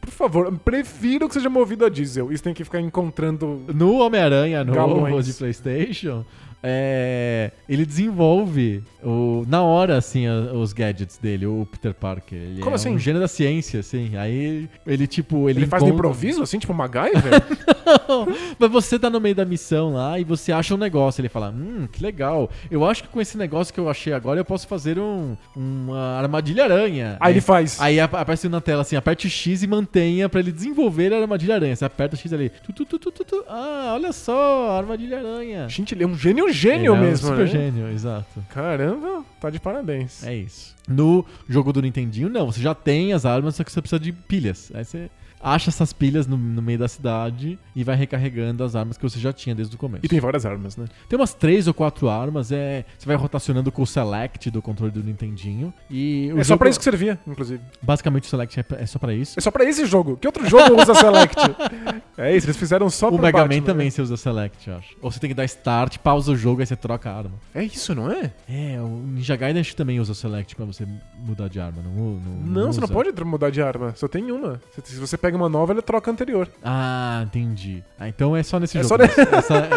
Por favor, prefiro que seja movido a diesel. Isso tem que ficar encontrando No Homem-Aranha novo Galões. de PlayStation, é, ele desenvolve o, na hora, assim, a- os gadgets dele, o Peter Parker. Ele Como é assim? um gênio da ciência, assim. Aí ele, tipo, ele, Ele, faz no encontra- improviso, assim, tipo MacGyver? Mas você tá no meio da missão lá e você acha um negócio. Ele fala: Hum, que legal. Eu acho que com esse negócio que eu achei agora eu posso fazer um, uma armadilha aranha. Aí ele faz. Aí ap- aparece na tela assim: aperte X e mantenha pra ele desenvolver a armadilha aranha. Você aperta X ali. Tu, tu, tu. Ah, olha só, armadilha aranha. Gente, ele é um gênio gênio Ele é um mesmo, super né? gênio, exato. Caramba, tá de parabéns. É isso. No jogo do Nintendinho, não. Você já tem as armas, só que você precisa de pilhas. Aí você acha essas pilhas no, no meio da cidade e vai recarregando as armas que você já tinha desde o começo. E tem várias armas, né? Tem umas três ou quatro armas, é. Você vai rotacionando com o Select do controle do Nintendinho. E o é só pra isso que servia, inclusive. Basicamente o Select é, pra- é só pra isso. É só pra esse jogo. Que outro jogo usa Select? é isso, eles fizeram só o pro Mega Batman, Man também né? você usa Select, eu acho. Ou você tem que dar Start, pausa o jogo, aí você troca a arma. É isso, não é? É, o Ninja Gaiden também usa Select pra você mudar de arma, não? Não, Não, você não pode mudar de arma. Só tem uma. Se você pega uma nova, ele troca a anterior. Ah, entendi. Ah, então é só nesse É jogo. só mesmo. Essa-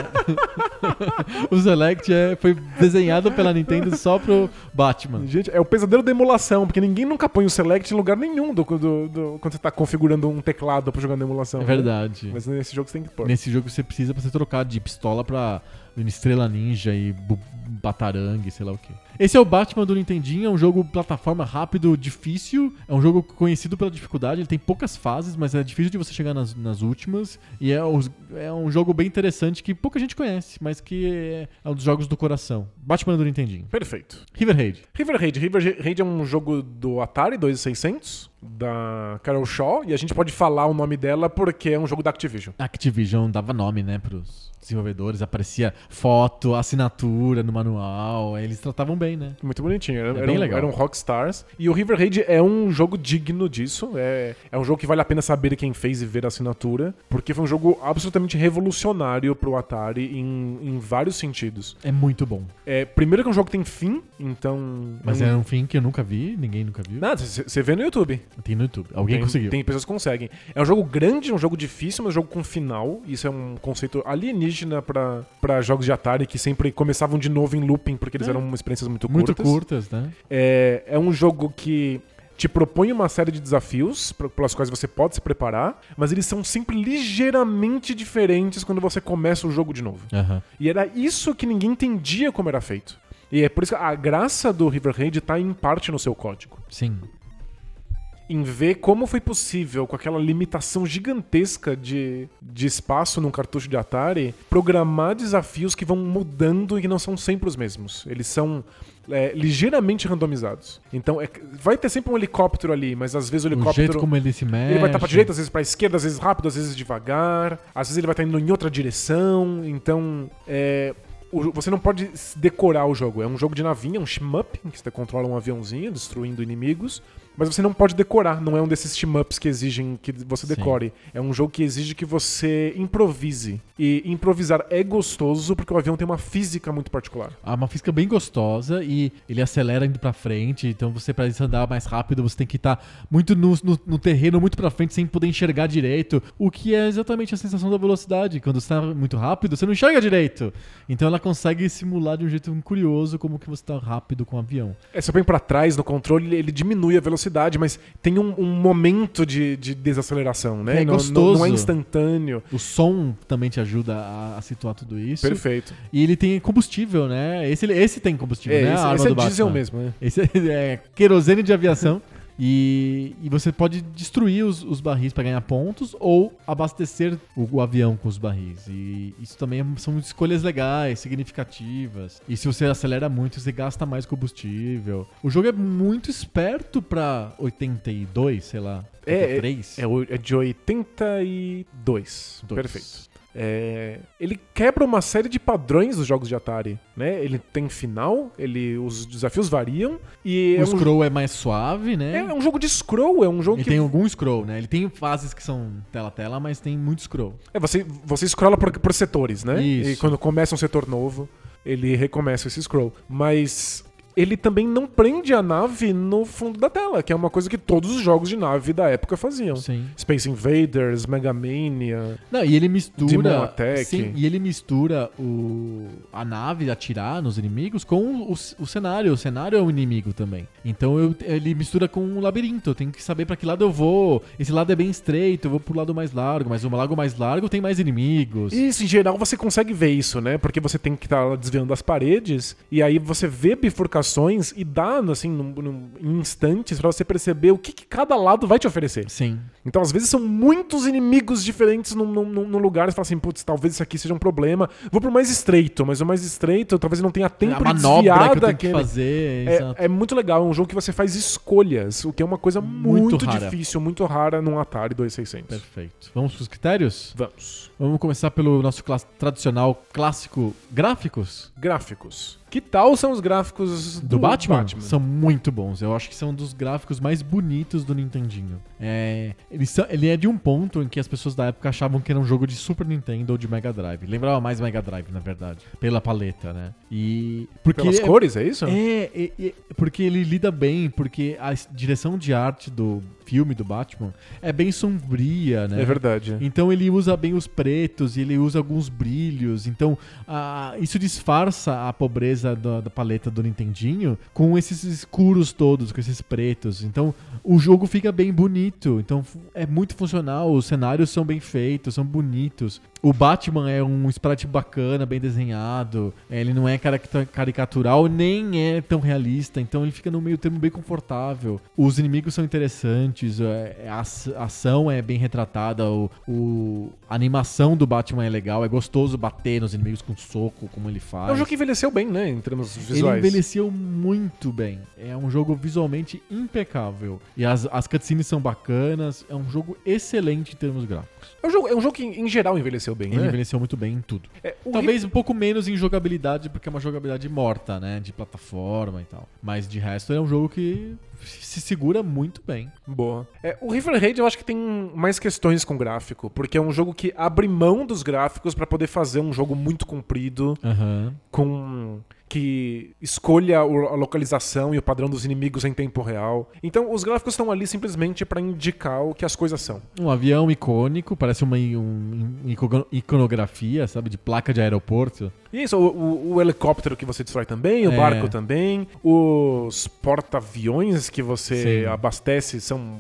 o Select é, foi desenhado pela Nintendo só pro Batman. Gente, é o pesadelo da emulação, porque ninguém nunca põe o Select em lugar nenhum do, do- do- quando você tá configurando um teclado pra jogar na emulação. É né? verdade. Mas nesse jogo você tem que pôr. Nesse jogo você precisa pra você trocar de pistola pra Estrela Ninja e Bu- Batarangue, sei lá o que. Esse é o Batman do Nintendinho, é um jogo plataforma rápido, difícil. É um jogo conhecido pela dificuldade, ele tem poucas fases, mas é difícil de você chegar nas, nas últimas. E é, os- é um jogo bem interessante que pouca gente conhece, mas que é, é um dos jogos do coração. Batman do Nintendinho. Perfeito. River Raid. River Raid. River Raid é um jogo do Atari 2600, da Carol Shaw, e a gente pode falar o nome dela porque é um jogo da Activision. Activision dava nome, né, pros desenvolvedores, aparecia foto, assinatura no manual, eles tratavam bem, né? Muito bonitinho. Era, É era bem um, legal. Eram Rockstars. E o River Raid é um jogo digno disso. É, é um jogo que vale a pena saber quem fez e ver a assinatura. Porque foi um jogo absolutamente revolucionário pro Atari em, em vários sentidos. É muito bom. É, primeiro que é um jogo que tem fim, então. Mas um- é um fim que eu nunca vi, ninguém nunca viu. Nada, você vê no YouTube. Tem no YouTube. Alguém tem, conseguiu. Tem pessoas que conseguem. É um jogo grande, é um jogo difícil, mas um jogo com final. Isso é um conceito alienígena pra pra jogos de Atari que sempre começavam de novo em looping, porque eles É. eram experiências muito, Muito curtas. curtas, né? É, é um jogo que te propõe uma série de desafios pelas quais você pode se preparar, mas eles são sempre ligeiramente diferentes quando você começa o jogo de novo. Aham. E era isso que ninguém entendia como era feito. E é por isso que a graça do River Raid tá em parte no seu código. Sim. Em ver como foi possível, com aquela limitação gigantesca de, de espaço num cartucho de Atari, programar desafios que vão mudando e que não são sempre os mesmos. Eles são é, ligeiramente randomizados. Então, é- vai ter sempre um helicóptero ali, mas às vezes o O helicóptero. jeito como ele se mexe. Ele vai estar pra direita, às vezes pra esquerda, às vezes rápido, às vezes devagar. Às vezes ele vai estar indo em outra direção. Então, é, o- você não pode decorar o jogo. É um jogo de navinha, um shmup, em que você controla um aviãozinho destruindo inimigos. Mas você não pode decorar. Não é um desses shmups que exigem que você Sim. decore. É um jogo que exige que você improvise. E improvisar é gostoso porque o avião tem uma física muito particular. Ah, uma física bem gostosa e ele acelera indo pra frente. Então você, pra andar mais rápido, você tem que estar muito no, no- no terreno, muito pra frente, sem poder enxergar direito. O que é exatamente a sensação da velocidade. Quando você tá muito rápido, você não enxerga direito. Então ela consegue simular de um jeito curioso como que você tá rápido com o avião. É, você põe pra trás no controle, ele diminui a velocidade, mas tem um, um momento de, de desaceleração, né? É Não- não- gostoso. Não, é instantâneo. O som também te ajuda a, a situar tudo isso. Perfeito. E ele tem combustível, né? Esse, esse tem combustível, É, né? esse, a arma esse é do diesel Batman. mesmo, né? Esse é, é querosene de aviação. E, e você pode destruir os, os barris para ganhar pontos ou abastecer o, o avião com os barris. E isso também é- são escolhas legais, significativas. E se você acelera muito, você gasta mais combustível. O jogo é muito esperto pra 82, sei lá. É, 83. É, o- é de 82. Dois. Perfeito. É, ele quebra uma série de padrões dos jogos de Atari, né? Ele tem final, ele, os desafios variam e o é, um, scroll é mais suave, é, né? é um jogo de scroll, é um jogo Ele que tem algum scroll, né? Ele tem fases que são tela-tela, mas tem muito scroll. É, você, você scrolla por, por setores, né? Isso. E quando começa um setor novo, ele recomeça esse scroll. Mas ele também não prende a nave no fundo da tela, que é uma coisa que todos os jogos de nave da época faziam. Sim. Space Invaders, Mega Mania. Não, e ele Demon mistura. Attack. Sim, e ele mistura o, a nave atirar nos inimigos com o, o cenário. O cenário é um inimigo também. Então eu- ele mistura com um labirinto. Eu tenho que saber pra que lado eu vou. Esse lado é bem estreito, eu vou pro lado mais largo. Mas o lado mais largo tem mais inimigos. Isso, em geral, você consegue ver isso, né? Porque você tem que estar desviando das paredes, e aí você vê bifurcações e dá, assim, num- num- em instantes pra você perceber o que, que cada lado vai te oferecer. Sim. Então, às vezes, são muitos inimigos diferentes num, num, lugar. Você fala assim, putz, talvez isso aqui seja um problema. Vou pro mais estreito, mas o mais estreito talvez não tenha tempo a de desviar que daquele. que fazer. É, é muito legal, é um jogo que você faz escolhas, o que é uma coisa muito, Muito difícil, muito rara num Atari 2600. Perfeito. Vamos pros critérios? Vamos. Vamos começar pelo nosso tradicional clássico gráficos. Gráficos. Que tal são os gráficos do, do Batman, são muito bons. Eu acho que são dos gráficos mais bonitos do Nintendinho. É, são- ele é de um ponto em que as pessoas da época achavam que era um jogo de Super Nintendo ou de Mega Drive. Lembrava mais Mega Drive, na verdade, pela paleta, né? E porque Pelas é- cores, é isso? é, é, é, porque ele lida bem, porque a direção de arte do filme do Batman é bem sombria, né? É verdade. Então ele usa bem os pretos e ele usa alguns brilhos. Então ah, isso disfarça a pobreza da, da paleta do Nintendinho com esses escuros todos, com esses pretos. Então o jogo fica bem bonito. Então é muito funcional. Os cenários são bem feitos, são bonitos. O Batman é um sprite bacana, bem desenhado. É, Ele não é carica- caricatural, nem é tão realista. Então ele fica no meio termo bem confortável. Os inimigos são interessantes. é, A aç- a ação é bem retratada. O, o- a animação do Batman é legal. É gostoso bater nos inimigos com soco, como ele faz. É um jogo que envelheceu bem, né? Em termos Ele visuais. envelheceu muito bem. É um jogo visualmente impecável. E as, as cutscenes são bacanas. É um jogo excelente em termos gráficos. É um jogo, é um jogo que, em geral, envelheceu bem, Ele né? envelheceu muito bem em tudo. É, o Talvez um pouco menos em jogabilidade, porque é uma jogabilidade morta, né? De plataforma e tal. Mas de resto é um jogo que se segura muito bem. Boa. É, o River Raid eu acho que tem mais questões com gráfico, porque é um jogo que abre mão dos gráficos pra poder fazer um jogo muito comprido, Aham. com que escolha o- a localização e o padrão dos inimigos em tempo real. Então os gráficos estão ali simplesmente pra indicar o que as coisas são. Um avião icônico, parece uma um, ico- iconografia, sabe? De placa de aeroporto. Isso, o, o- o helicóptero que você destrói também, o É. barco também, os porta-aviões que você Sim. abastece são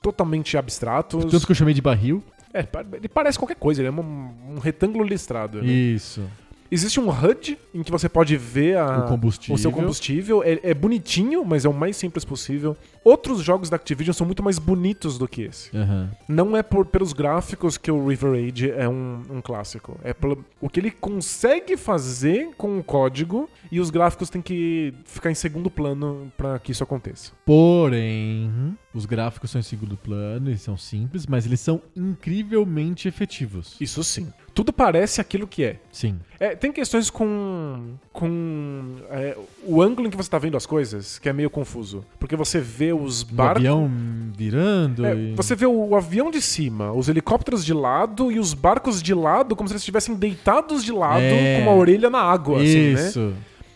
totalmente abstratos. Tanto que eu chamei de barril. É, ele parece qualquer coisa, ele é um, um retângulo listrado. né? Isso. Existe um HUD em que você pode ver a- O combustível. o seu combustível. É, é bonitinho, mas é o mais simples possível. Outros jogos da Activision são muito mais bonitos do que esse. Aham. Não é por, pelos gráficos que o River Age é um, um clássico. É pelo o que ele consegue fazer com o código e os gráficos têm que ficar em segundo plano pra que isso aconteça. Porém, os gráficos são em segundo plano, eles são simples, mas eles são incrivelmente efetivos. Isso sim. Tudo parece aquilo que é. Sim. É, tem questões com, com é, o ângulo em que você tá vendo as coisas, que é meio confuso. Porque você vê os O barcos. avião virando. É, e... você vê o, o avião de cima, os helicópteros de lado e os barcos de lado, como se eles estivessem deitados de lado É. com uma orelha na água, assim, né?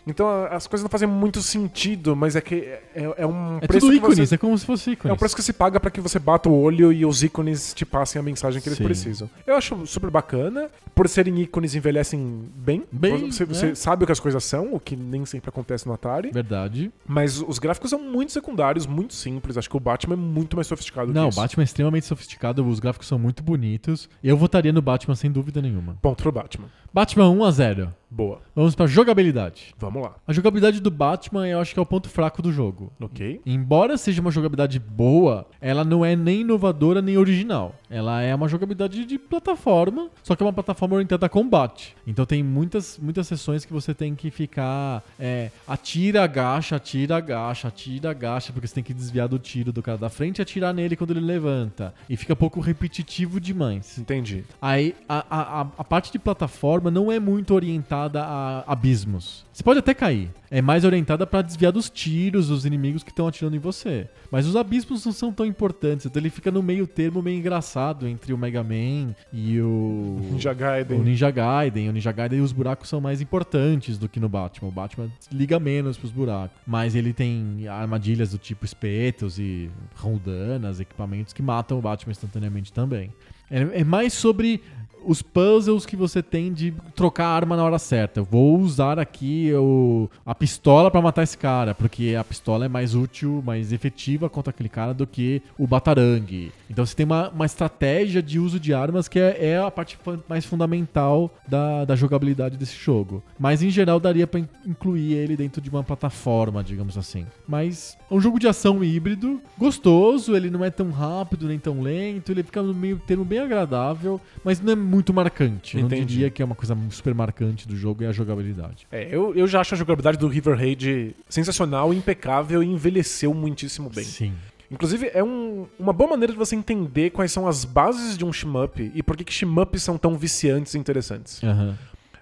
Então as coisas não fazem muito sentido, mas é que é, é um É preço tudo que ícones, você, é como se fosse ícones. é um preço que se paga pra que você bata o olho e os ícones te passem a mensagem que eles Sim. precisam. Eu acho super bacana. Por serem ícones, envelhecem bem. Bem, você, você né? sabe o que as coisas são, o que nem sempre acontece no Atari. Verdade. Mas os gráficos são muito secundários, muito simples. Acho que o Batman é muito mais sofisticado Não, que o. Batman é extremamente sofisticado, os gráficos são muito bonitos. Eu votaria no Batman sem dúvida nenhuma. Ponto pro Batman. Batman 1 a 0. Boa. Vamos pra jogabilidade. Vamos lá. A jogabilidade do Batman eu acho que é o ponto fraco do jogo. Ok. Embora seja uma jogabilidade boa, ela não é nem inovadora nem original. Ela é uma jogabilidade de plataforma, só que é uma plataforma orientada a combate. Então tem muitas, muitas sessões que você tem que ficar. É, atira, agacha, atira, agacha, atira, agacha, porque você tem que desviar do tiro do cara da frente e atirar nele quando ele levanta. E fica um pouco repetitivo demais. Entendi. Aí a, a, a- a parte de plataforma plataforma não é muito orientada a abismos. Você pode até cair. É mais orientada pra desviar dos tiros dos inimigos que estão atirando em você. Mas os abismos não são tão importantes. Então ele fica no meio termo meio engraçado entre o Mega Man e o. Ninja Gaiden. O Ninja Gaiden. O Ninja Gaiden os buracos são mais importantes do que no Batman. O Batman liga menos pros buracos. Mas ele tem armadilhas do tipo espetos e rondanas, equipamentos que matam o Batman instantaneamente também. É, é mais sobre os puzzles que você tem de trocar a arma na hora certa. Eu vou usar aqui o, a pistola pra matar esse cara, porque a pistola é mais útil, mais efetiva contra aquele cara do que o batarangue. Então você tem uma, uma estratégia de uso de armas que é, é a parte mais fundamental da, da jogabilidade desse jogo. Mas em geral daria in- incluir ele dentro de uma plataforma, digamos assim. Mas é um jogo de ação híbrido, gostoso, ele não é tão rápido nem tão lento, ele fica no meio termo bem agradável, mas não é muito marcante. Eu Não Entendi. diria que é uma coisa super marcante do jogo é a jogabilidade. É, eu, eu já acho a jogabilidade do River Raid sensacional, impecável e envelheceu muitíssimo bem. Sim. Inclusive, é um- uma boa maneira de você entender quais são as bases de um shmup e por que, que shmups são tão viciantes e interessantes. Aham.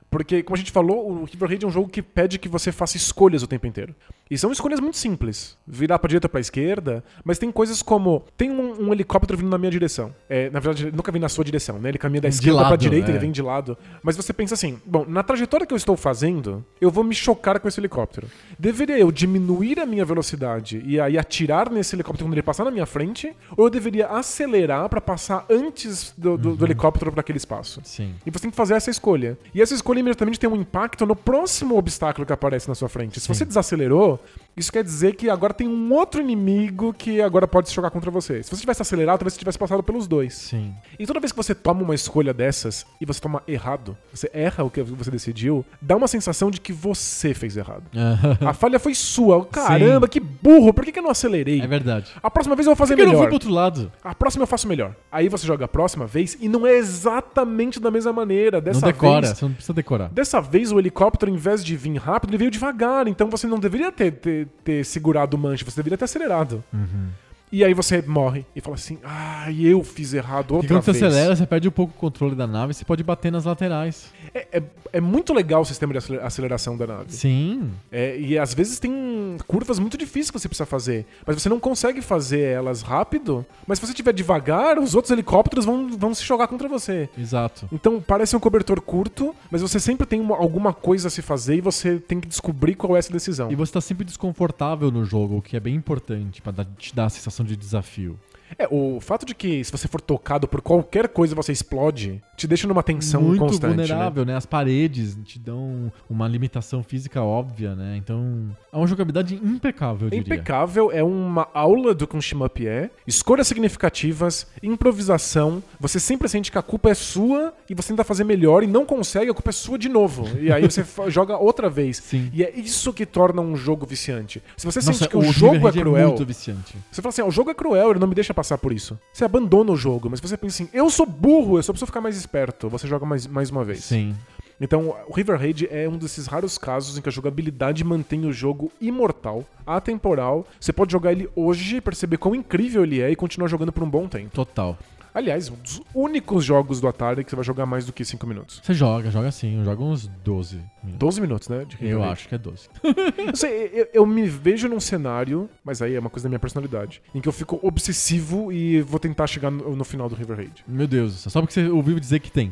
Porque, como a gente falou, o River Raid é um jogo que pede que você faça escolhas o tempo inteiro. E são escolhas muito simples. Virar pra direita ou pra esquerda, mas tem coisas como... Tem um, um helicóptero vindo na minha direção. É, na verdade, ele nunca vem na sua direção, né? Ele caminha da esquerda pra lado, direita, é. ele vem de lado. Mas você pensa assim, bom, na trajetória que eu estou fazendo, eu vou me chocar com esse helicóptero. Deveria eu diminuir a minha velocidade e aí atirar nesse helicóptero quando ele passar na minha frente? Ou eu deveria acelerar pra passar antes do, do- do helicóptero pra aquele espaço? Sim. E você tem que fazer essa escolha. E essa escolha imediatamente tem um impacto no próximo obstáculo que aparece na sua frente. Se Sim. você desacelerou, isso quer dizer que agora tem um outro inimigo que agora pode se jogar contra você. Se você tivesse acelerado, talvez você tivesse passado pelos dois. Sim. E toda vez que você toma uma escolha dessas e você toma errado, você erra o que você decidiu, dá uma sensação de que você fez errado. A falha foi sua. Caramba, que burro, por que, que eu não acelerei? É verdade. A próxima vez eu vou fazer Por que eu não melhor. fui pro outro lado? A próxima eu faço melhor. Aí você joga a próxima vez e não é exatamente da mesma maneira. Dessa não decora, vez. você não precisa decorar. Dessa vez o helicóptero, em vez de vir rápido, ele veio devagar. Então você não deveria ter, ter, ter segurado o manche, você deveria ter acelerado. Uhum. E aí você morre e fala assim: ah, eu fiz errado outra quando você vez. acelera, você perde um pouco o controle da nave e você pode bater nas laterais. É, é, é muito legal o sistema de acelera- aceleração da nave. Sim. É, e às vezes tem curvas muito difíceis que você precisa fazer. Mas você não consegue fazer elas rápido. Mas se você estiver devagar, os outros helicópteros vão, vão se jogar contra você. Exato. Então parece um cobertor curto, mas você sempre tem uma- alguma coisa a se fazer e você tem que descobrir qual é essa decisão. E você tá sempre desconfortável no jogo, o que é bem importante pra dar- te dar a sensação de desafio. É, o fato de que se você for tocado por qualquer coisa você explode, te deixa numa tensão Muito constante. né? vulnerável, né? As paredes te dão uma limitação física óbvia, né? Então, é uma jogabilidade impecável, eu diria. Impecável, é uma aula do que um shmup é. Escolhas significativas, improvisação. Você sempre sente que a culpa é sua e você tenta fazer melhor e não consegue, a culpa é sua de novo. E aí você joga outra vez. Sim. E é isso que torna um jogo viciante. Se você Nossa, sente que o, River jogo é Raid cruel, muito viciante. você fala assim, ah, o jogo é cruel, ele não me deixa passar por isso. Você abandona o jogo, mas você pensa assim, eu sou burro, eu só preciso ficar mais esperto. Você joga mais, mais uma vez. Sim. Então, o River Raid é um desses raros casos em que a jogabilidade mantém o jogo imortal, atemporal. Você pode jogar ele hoje, perceber quão incrível ele é e continuar jogando por um bom tempo. Total. Aliás, um dos únicos jogos do Atari que você vai jogar mais do que 5 minutos. Você joga, joga sim. Eu jogo uns 12 minutos. 12 minutos, né? Eu acho que é 12. Eu, sei, eu, eu me vejo num cenário, mas aí é uma coisa da minha personalidade, em que eu fico obsessivo e vou tentar chegar no, no final do River Raid. Meu Deus, só porque você ouviu dizer que tem.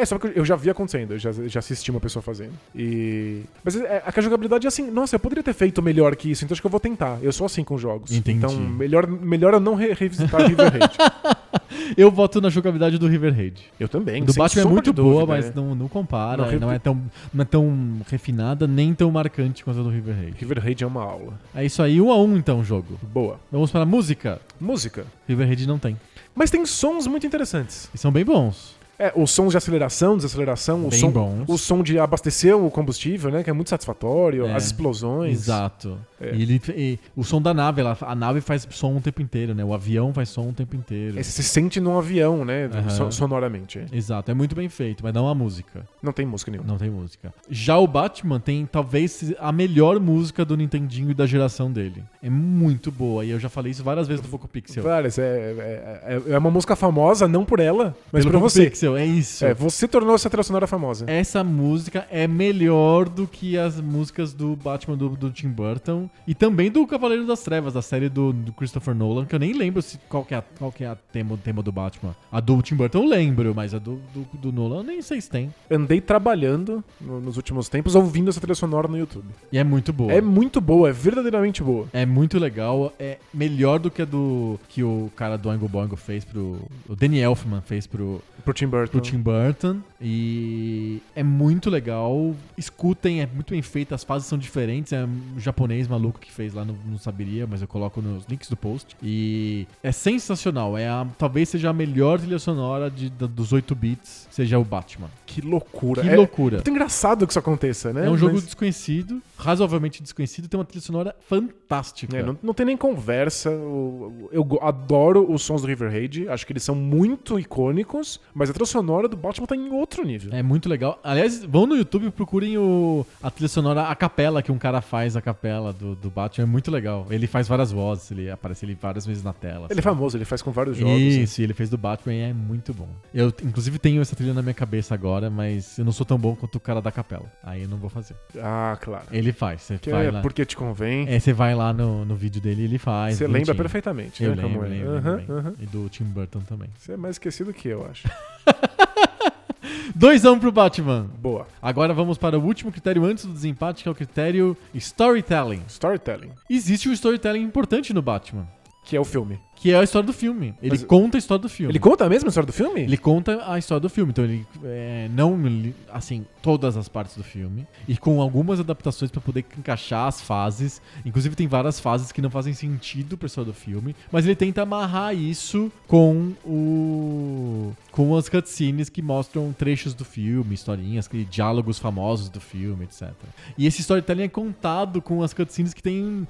É, só que eu já vi acontecendo, eu já, já assisti uma pessoa fazendo. E. Mas é, a jogabilidade é assim, nossa, eu poderia ter feito melhor que isso, então acho que eu vou tentar. Eu sou assim com jogos. Entendi. Então, melhor, melhor eu não re- revisitar River Raid. Eu voto na jogabilidade do River Raid. Eu também. do Batman é muito de boa, dúvida, mas é. não, não compara. Não, Não, é tão, não é tão refinada nem tão marcante quanto a do River Raid. River Raid é uma aula. É isso aí, um a um então o jogo. Boa. Vamos para a música. Música. River Raid não tem. Mas tem sons muito interessantes. E são bem bons. É, os sons de aceleração, desaceleração, o Bem som, bons. o som de abastecer o combustível, né? Que é muito satisfatório, É. as explosões. Exato. É. E ele, e o som da nave, ela, a nave faz som o tempo inteiro, né? O avião faz som o tempo inteiro. É, você se sente num avião, né? So- sonoramente. Exato, é muito bem feito, mas não a música. Não tem música nenhuma. Não tem música. Já o Batman tem talvez a melhor música do Nintendinho e da geração dele. É muito boa, e eu já falei isso várias vezes no Foco Pixel. Várias, é, é, é, é uma música famosa, não por ela, mas Pelo por Foco você. Pixel, isso, é isso. É, você tornou essa trilha sonora famosa. Essa música é melhor do que as músicas do Batman do, do Tim Burton e também do Cavaleiro das Trevas, da série do, do Christopher Nolan, que eu nem lembro se, qual que é, a, qual que é a tema, o tema do Batman. A do Tim Burton eu lembro, mas a do, do, do Nolan eu nem sei se tem. Andei trabalhando no- nos últimos tempos ouvindo essa trilha sonora no YouTube. E é muito boa. É muito boa, é verdadeiramente boa. É muito legal, é melhor do que a do que o cara do Oingo Boingo fez pro. O Danny Elfman fez pro, Pro Tim Burton. Pro Tim Burton. E é muito legal. Escutem, é muito bem feito, as fases são diferentes. É um japonês maluco que fez lá, não, não saberia, mas eu coloco nos links do post. E é sensacional. É a, talvez seja a melhor trilha sonora de, da- dos 8 bits, seja o Batman. Que loucura. Que é loucura. muito engraçado que isso aconteça, né? É um jogo Mas, desconhecido, razoavelmente desconhecido, tem uma trilha sonora fantástica. é, não, não tem nem conversa. Eu go- adoro os sons do River Raid. Acho que eles são muito icônicos. Mas a trilha sonora do Batman tá em outro nível. É muito legal. Aliás, vão no YouTube e procurem o, a trilha sonora, a capela que um cara faz, a capela do, do Batman. É muito legal. Ele faz várias vozes, ele aparece ele várias vezes na tela. Ele é assim. famoso, ele faz com vários jogos. né? Isso, e ele fez do Batman e é muito bom. Eu, inclusive, tenho essa trilha na minha cabeça agora, mas eu não sou tão bom quanto o cara da capela. Aí eu não vou fazer. Ah, claro. Ele faz. Você Que vai é lá. porque te convém. É, você vai lá no, no vídeo dele e ele faz. Você lembra perfeitamente, Eu né? lembro, como é. lembro, Aham, lembro aham. E do Tim Burton também. Você é mais esquecido que eu, acho. 2 a 1 pro Batman. Boa. Agora vamos para o último critério antes do desempate, que é o critério storytelling. Storytelling, Existe um storytelling importante no Batman, que é o filme. Que é a história do filme. Ele Mas- conta a história do filme. Ele conta a mesma história do filme? Ele conta a história do filme, então ele é, não li- assim todas as partes do filme e com algumas adaptações pra poder encaixar as fases. Inclusive tem várias fases que não fazem sentido pra história do filme, mas ele tenta amarrar isso com o com as cutscenes que mostram trechos do filme, historinhas, que- diálogos famosos do filme, etc. E esse storytelling é contado com as cutscenes que tem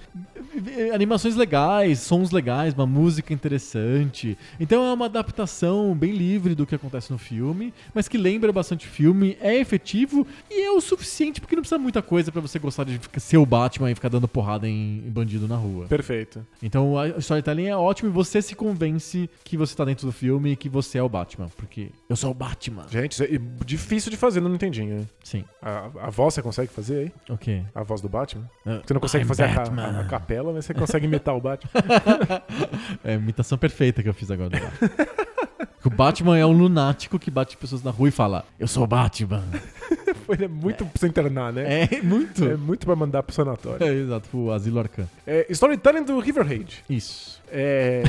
eh, animações legais, sons legais, uma música interessante. Então é uma adaptação bem livre do que acontece no filme, mas que lembra bastante o filme, é efetivo e é o suficiente porque não precisa muita coisa pra você gostar de ser o Batman e ficar dando porrada em, bandido na rua. Perfeito. Então a storytelling é ótimo e você se convence que você tá dentro do filme e que você é o Batman, porque eu sou o Batman. Gente, isso é difícil de fazer no Nintendinho. Sim. A, a voz você consegue fazer aí? Ok. A voz do Batman? Uh, Você não consegue I'm fazer a, a- a capela, mas você consegue imitar o Batman. É a imitação perfeita que eu fiz agora. o Batman é um lunático que bate pessoas na rua e fala: Eu sou o Batman. Foi é muito pra você internar, né? É muito. É muito pra mandar pro sanatório. É, exato, pro Asilo Arcan. É, storytelling do River Raid. Isso. É...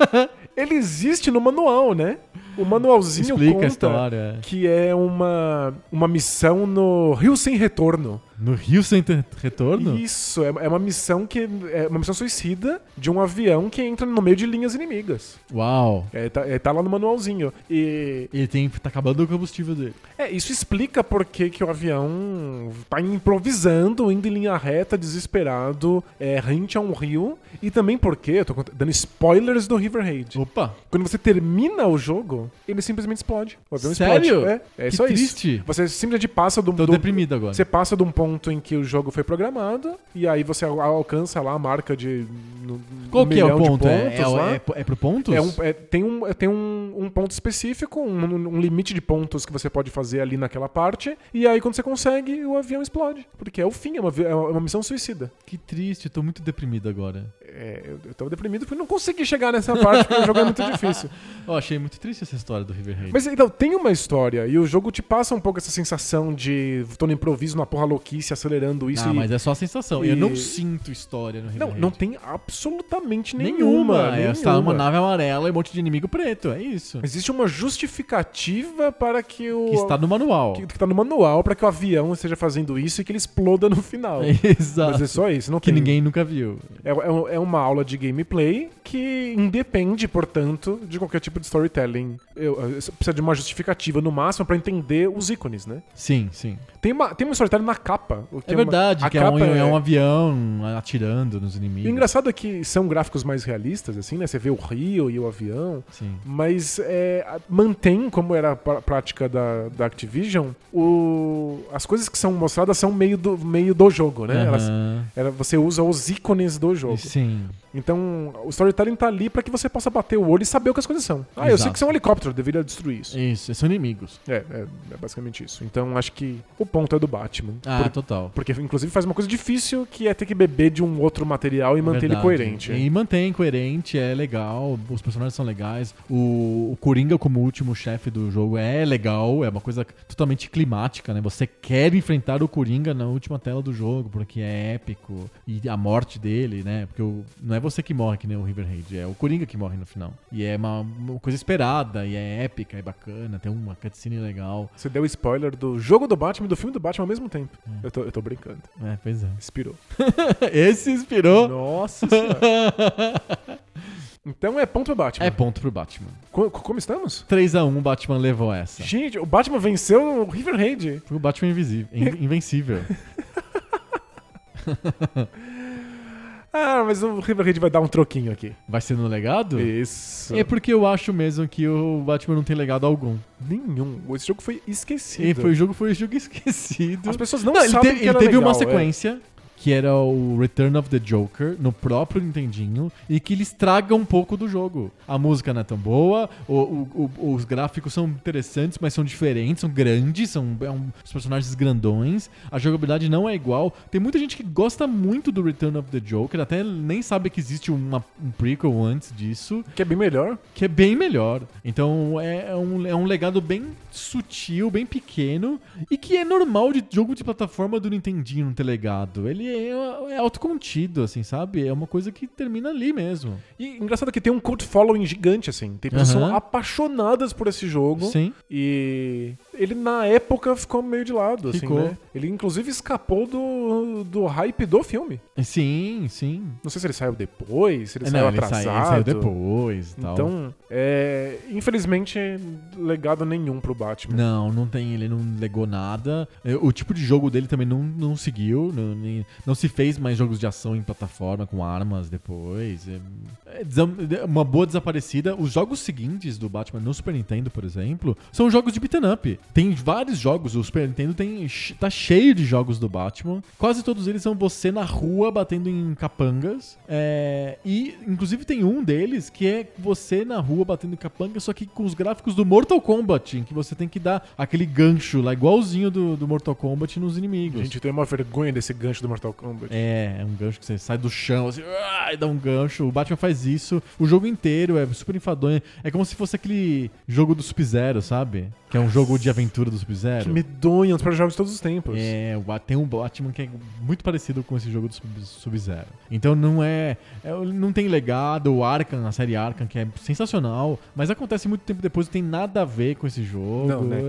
Ele existe no manual, né? O manualzinho Explica conta a história. que é uma, uma missão no Rio Sem Retorno. No Rio Sem Ter- Retorno? Isso, é, é uma missão que é uma missão suicida de um avião que entra no meio de linhas inimigas. Uau. É, tá, é, tá lá no manualzinho. E Ele tem, tá acabando o combustível dele. é, isso explica por que, que o avião tá improvisando, indo em linha reta, desesperado, é, rente a um rio. E também porque, eu tô dando spoilers do River Raid. Opa. Quando você termina o jogo, ele simplesmente explode. O avião Sério? explode. É, é Que só triste. isso. Você simplesmente passa do, Tô do- deprimido agora. Você passa de um ponto em que o jogo foi programado, e aí você al- alcança lá a marca de. No, Qual um que é o milhão de ponto? É, pontos é, lá. é, é pro pontos? É um- é- tem um, é- tem um, um ponto específico, um, um limite de pontos que você pode fazer ali naquela parte, e aí quando você consegue, o avião explode. Porque é o fim, é uma, vi- é uma missão suicida. Que triste, eu tô muito deprimido agora. É, eu, eu tava deprimido porque não consegui chegar nessa parte, porque o jogo é muito difícil. Ó, achei muito triste essa história do River Raid. Mas então, tem uma história, e o jogo te passa um pouco essa sensação de tô no improviso, na porra louquice, acelerando isso ah, e. mas é só a sensação. e- Eu não sinto história no River Não, Raid. não tem absolutamente nenhuma. nenhuma. É só uma nave amarela e um monte de inimigo preto. É isso. Existe uma justificativa para que o. Que está no manual. que, que tá no manual para que o avião esteja fazendo isso e que ele exploda no final. Exato. Mas é só isso, não que tem. ninguém nunca viu. É, é- é uma aula de gameplay que independe, portanto, de qualquer tipo de storytelling. Eu, eu- precisa de uma justificativa no máximo para entender os ícones, né? Sim, sim. Tem uma, tem uma storytelling na capa. É uma- verdade, a que é um, capa é um avião atirando nos E o inimigos. engraçado é que são gráficos mais realistas, assim, né? Você vê o rio e o avião. Sim. Mas é, mantém, como era a pr- prática da, da Activision, o, as coisas que são mostradas são meio do, meio do jogo, né? Elas, Aham. era, você usa os ícones do jogo. Sim. Então, o storytelling tá ali pra que você possa bater o olho e saber o que as coisas são. Ah, eu sei Exato. que isso é um helicóptero, deveria destruir isso. Isso, são inimigos. É, é, é basicamente isso. Então, acho que o ponto é do Batman. Ah, Por- total. porque, inclusive, faz uma coisa difícil que é ter que beber de um outro material e manter ele Verdade. coerente. E mantém coerente, é legal, os personagens são legais. O, o Coringa como último chefe do jogo é legal, é uma coisa totalmente climática, né? Você quer enfrentar o Coringa na última tela do jogo, porque é épico. E a morte dele, né? Porque o- não é você que morre que nem o River Raid, é o Coringa que morre no final. E é uma, uma coisa esperada, e é épica, é bacana, tem uma cutscene legal. Você deu spoiler do jogo do Batman e do filme do Batman ao mesmo tempo. Eu, tô, eu tô brincando. É, pois é. Inspirou. Esse inspirou. Nossa senhora. Então é ponto pro Batman. É ponto pro Batman. Co- como estamos? 3x1 o Batman levou essa. Gente, o Batman venceu o River Raid. Foi o Batman invisível, in- invencível. Ah, mas o River Raid vai dar um troquinho aqui. Vai ser no legado? Isso. É porque eu acho mesmo que o Batman não tem legado algum. Nenhum. Esse jogo foi esquecido. E foi o jogo foi jogo esquecido. As pessoas não, Não, ele, sabem te- que ele teve uma legal, é. Que era o Return of the Joker no próprio Nintendinho e que ele estraga um pouco do jogo. A música não é tão boa, o- o- o- os gráficos são interessantes, mas são diferentes, são grandes, são é um- os personagens grandões, a jogabilidade não é igual. Tem muita gente que gosta muito do Return of the Joker, até nem sabe que existe uma- um prequel antes disso, Que é bem melhor. que é bem melhor. Então é um, é um legado bem sutil, bem pequeno e que é normal de jogo de plataforma do Nintendinho não ter legado. Ele é, é autocontido, assim, sabe? É uma coisa que termina ali mesmo. E engraçado que tem um cult following gigante, assim. Tem pessoas são apaixonadas por esse jogo. Sim. E ele, na época, ficou meio de lado, assim, Ficou. né? Ele, inclusive, escapou do, do hype do filme. Sim, sim. Não sei se ele saiu depois, se ele É, saiu não, ele, atrasado. sai- ele saiu depois tal. Então, é, infelizmente, legado nenhum pro Batman. Não, não tem, ele não legou nada. É, O tipo de jogo dele também não, não seguiu. Não, nem- não se fez mais jogos de ação em plataforma com armas depois. É, é é uma boa desaparecida. Os jogos seguintes do Batman no Super Nintendo, por exemplo, são jogos de beat'em up. Tem vários jogos. O Super Nintendo tem, tá cheio de jogos do Batman. Quase todos eles são você na rua batendo em capangas. É, e, inclusive, tem um deles que é você na rua batendo em capangas, só que com os gráficos do Mortal Kombat, em que você tem que dar aquele gancho lá, igualzinho do, do Mortal Kombat nos inimigos. Gente, tem uma vergonha desse gancho do Mortal Kombat. É, é um gancho que você sai do chão, assim, e dá um gancho. O Batman faz isso o jogo inteiro, é super enfadonho. É como se fosse aquele jogo do Sub-Zero, sabe? Que é um jogo de aventura do Que Sub-Zero. medonho, um dos melhores jogos de todos os tempos. É, tem um Batman que é muito parecido com esse jogo do Sub- Sub-Zero. Então não é, é- Não tem legado, o Arkham, a série Arkham, que é sensacional, mas acontece muito tempo depois, não tem nada a ver com esse jogo. Não, né?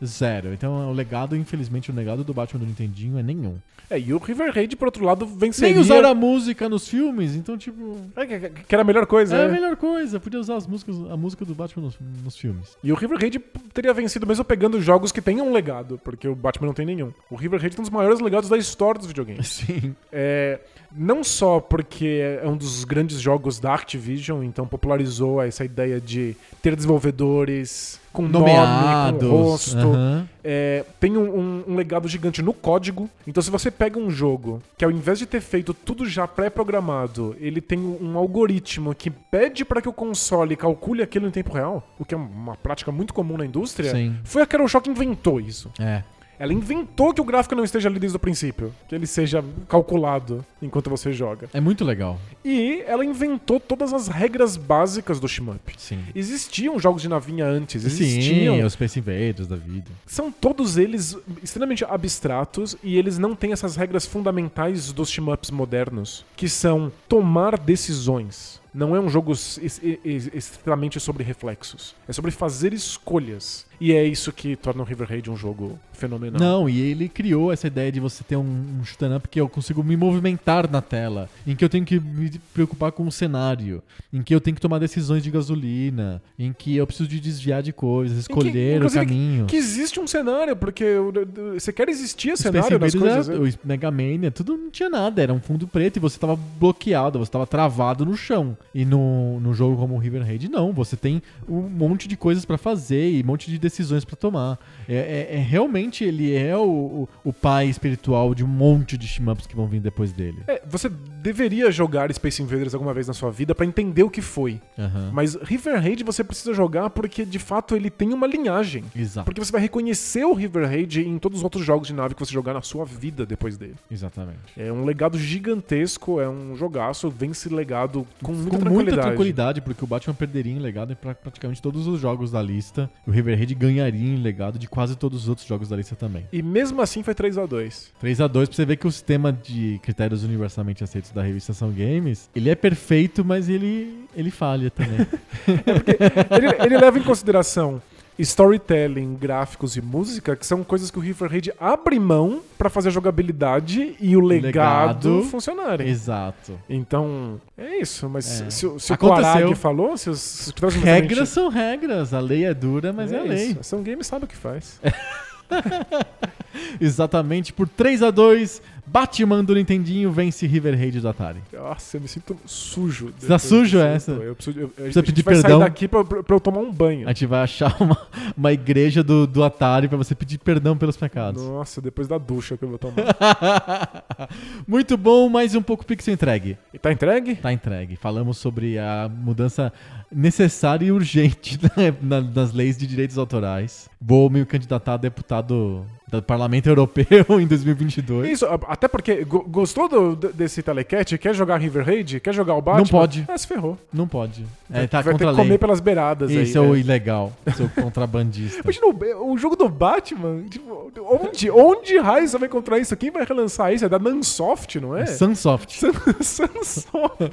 é Zero. Então o legado, infelizmente, o legado do Batman do Nintendinho é nenhum. É, e o River Raid, por outro lado, venceria... Nem usaram a música nos filmes, então, tipo. É, que, que era a melhor coisa, É a né? melhor coisa, podia usar as músicas, a música do Batman nos, nos filmes. E o River Raid teria vencido mesmo pegando jogos que tenham um legado, porque o Batman não tem nenhum. O River Raid tem um dos maiores legados da história dos videogames. Sim. É, não só porque é um dos grandes jogos da Activision, então popularizou essa ideia de ter desenvolvedores com Nomeados. nome, com rosto. aham. É, tem um, um- um legado gigante no código. Então, se você pega um jogo que, ao invés de ter feito tudo já pré-programado, ele tem um algoritmo que pede para que o console calcule aquilo em tempo real, o que é uma prática muito comum na indústria, Sim. foi a Carol Shock que inventou isso. É. Ela inventou que o gráfico não esteja ali desde o princípio, que ele seja calculado enquanto você joga. É muito legal. E ela inventou todas as regras básicas do shmup. Sim. Existiam jogos de navinha antes, existiam. Sim, os Space Invaders da vida. São todos eles extremamente abstratos e eles não têm essas regras fundamentais dos shmups modernos, que são tomar decisões. Não é um jogo es- es- es- estritamente sobre reflexos. É sobre fazer escolhas. E é isso que torna o River Raid um jogo fenomenal. Não, e ele criou essa ideia de você ter um, um shoot 'em up que eu consigo me movimentar na tela, em que eu tenho que me preocupar com o cenário, em que eu tenho que tomar decisões de gasolina, em que eu preciso de desviar de coisas, escolher o inclusive, caminho. Que existe um cenário, porque o- o- você quer existir O cenário Invaders coisas. era- o Mega Mania, tudo não tinha nada, era um fundo preto e você tava bloqueado, você tava travado no chão. E no, no jogo como o River Raid, não, você tem um monte de coisas pra fazer e um monte de decisões pra tomar. É, é- é- realmente ele é o, o, pai espiritual de um monte de shmups que vão vir depois dele. É, você deveria jogar Space Invaders alguma vez na sua vida pra entender o que foi. Aham. Mas River Raid você precisa jogar porque de fato ele tem uma linhagem. Exato. Porque você vai reconhecer o River Raid em todos os outros jogos de nave que você jogar na sua vida depois dele. Exatamente. É um legado gigantesco, é um jogaço, esse legado com muita Com tranquilidade. muita tranquilidade, porque o Batman perderia em legado em pra- praticamente todos os jogos da lista. E o River Raid ganharia em legado de quase todos os outros jogos da lista também. E mesmo assim foi 3 a 2 3 a 2 pra você ver que o sistema de critérios universalmente aceitos da revista São Games, ele é perfeito, mas ele, ele falha também. ele, ele leva em consideração storytelling, gráficos e música, que são coisas que o River Raid abre mão pra fazer a jogabilidade e o legado, Legado. funcionarem. Exato. Então, é isso. Mas É. se, o- se o. Quarag falou, se os, se os Regras são regras, a lei é dura, mas é, a é lei. isso. São Game sabe o que faz. Exatamente, por 3 a 2 Batman do Nintendinho vence River Raid do Atari. Nossa, eu me sinto sujo. Você tá sujo, essa? Eu preciso, eu, a gente pedir vai perdão? sair daqui pra, pra pra eu tomar um banho. A gente vai achar uma, uma igreja do, do Atari pra você pedir perdão pelos pecados. Nossa, depois da ducha que eu vou tomar. Muito bom, mais um pouco pixel entregue. e tá entregue? Tá entregue. Falamos sobre a mudança necessária e urgente na- nas leis de direitos autorais. Vou me candidatar a deputado do Parlamento Europeu em 2022. Isso, até porque go- gostou do- desse telecat? Quer jogar River Raid? Quer jogar o Batman? Não pode. Ah, se ferrou. Não pode. É, vai tá vai ter contra a que comer pelas beiradas. Isso é o é. ilegal, seu contrabandista. Imagina o, o jogo do Batman. tipo, onde, onde raio você vai encontrar isso? Quem vai relançar isso? É da Nansoft, não é? Sunsoft. Sunsoft.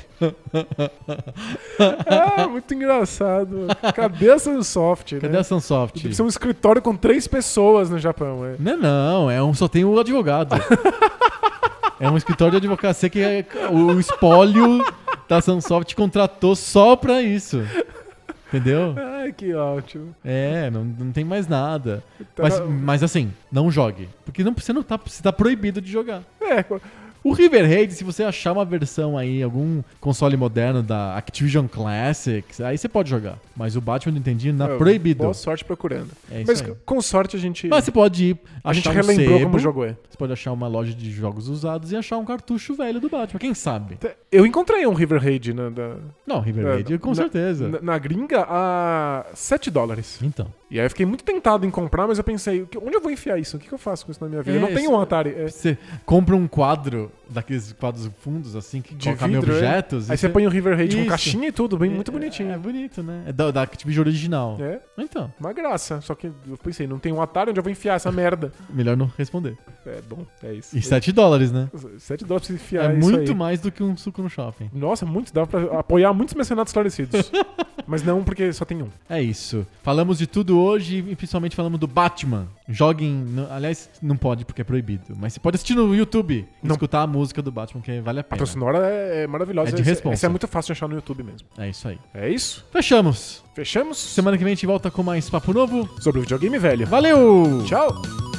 ah, muito engraçado. Cadê a Sunsoft? Cadê né? a Sunsoft? Tem que ser um escritório com três pessoas no Japão, é. Não, não, é um, só tem o advogado. é um escritório de advocacia que é, o espólio da Sunsoft contratou só pra isso. Entendeu? Ai, que ótimo. É, não, não tem mais nada. Tá Mas, mas assim, não jogue. Porque não, você não tá, você tá proibido de jogar. É, O River Raid, se você achar uma versão aí, algum console moderno da Activision Classics, aí você pode jogar. Mas o Batman do Nintendinho tá é, proibido. Boa sorte procurando. É isso Mas aí. com sorte a gente. Mas você pode ir a gente achar um relembrou sebo, como o jogo é. Você pode achar uma loja de jogos usados e achar um cartucho velho do Batman. Quem sabe? Eu encontrei um River Raid na, da- Não, River Raid, com na- certeza. na, na gringa a 7 dólares. Então. E aí eu fiquei muito tentado em comprar, mas eu pensei, onde eu vou enfiar isso? O que, eu faço com isso na minha vida? É, eu não tenho isso- um Atari. é. Você compra um quadro, daqueles quadros fundos, assim, que De coloca vidro, é. objetos. Aí você põe o River Raid com caixinha e tudo, bem, muito É, bonitinho. É bonito, né? É da, da Activision original. É, Então, uma graça. Só que eu pensei, não tem um Atari onde eu vou enfiar essa merda. melhor não responder. É bom, é isso. E 7 dólares, né? 7 dólares pra você enfiar É muito aí. mais do que um suco no shopping. Nossa, muito. Dá pra apoiar muitos mercenários esclarecidos. mas não porque só tem um. É isso. Falamos de tudo hoje e principalmente falamos do Batman. Joguem. aliás, não pode porque é proibido. Mas você pode assistir no YouTube e escutar a música do Batman, que vale a A pena. trilha sonora é, é maravilhosa. É de Esse- responsa. Esse é muito fácil de achar no YouTube mesmo. É isso aí. É isso? Fechamos. Fechamos? Semana que vem a gente volta com mais papo novo. Sobre o videogame velho. Valeu! Tchau!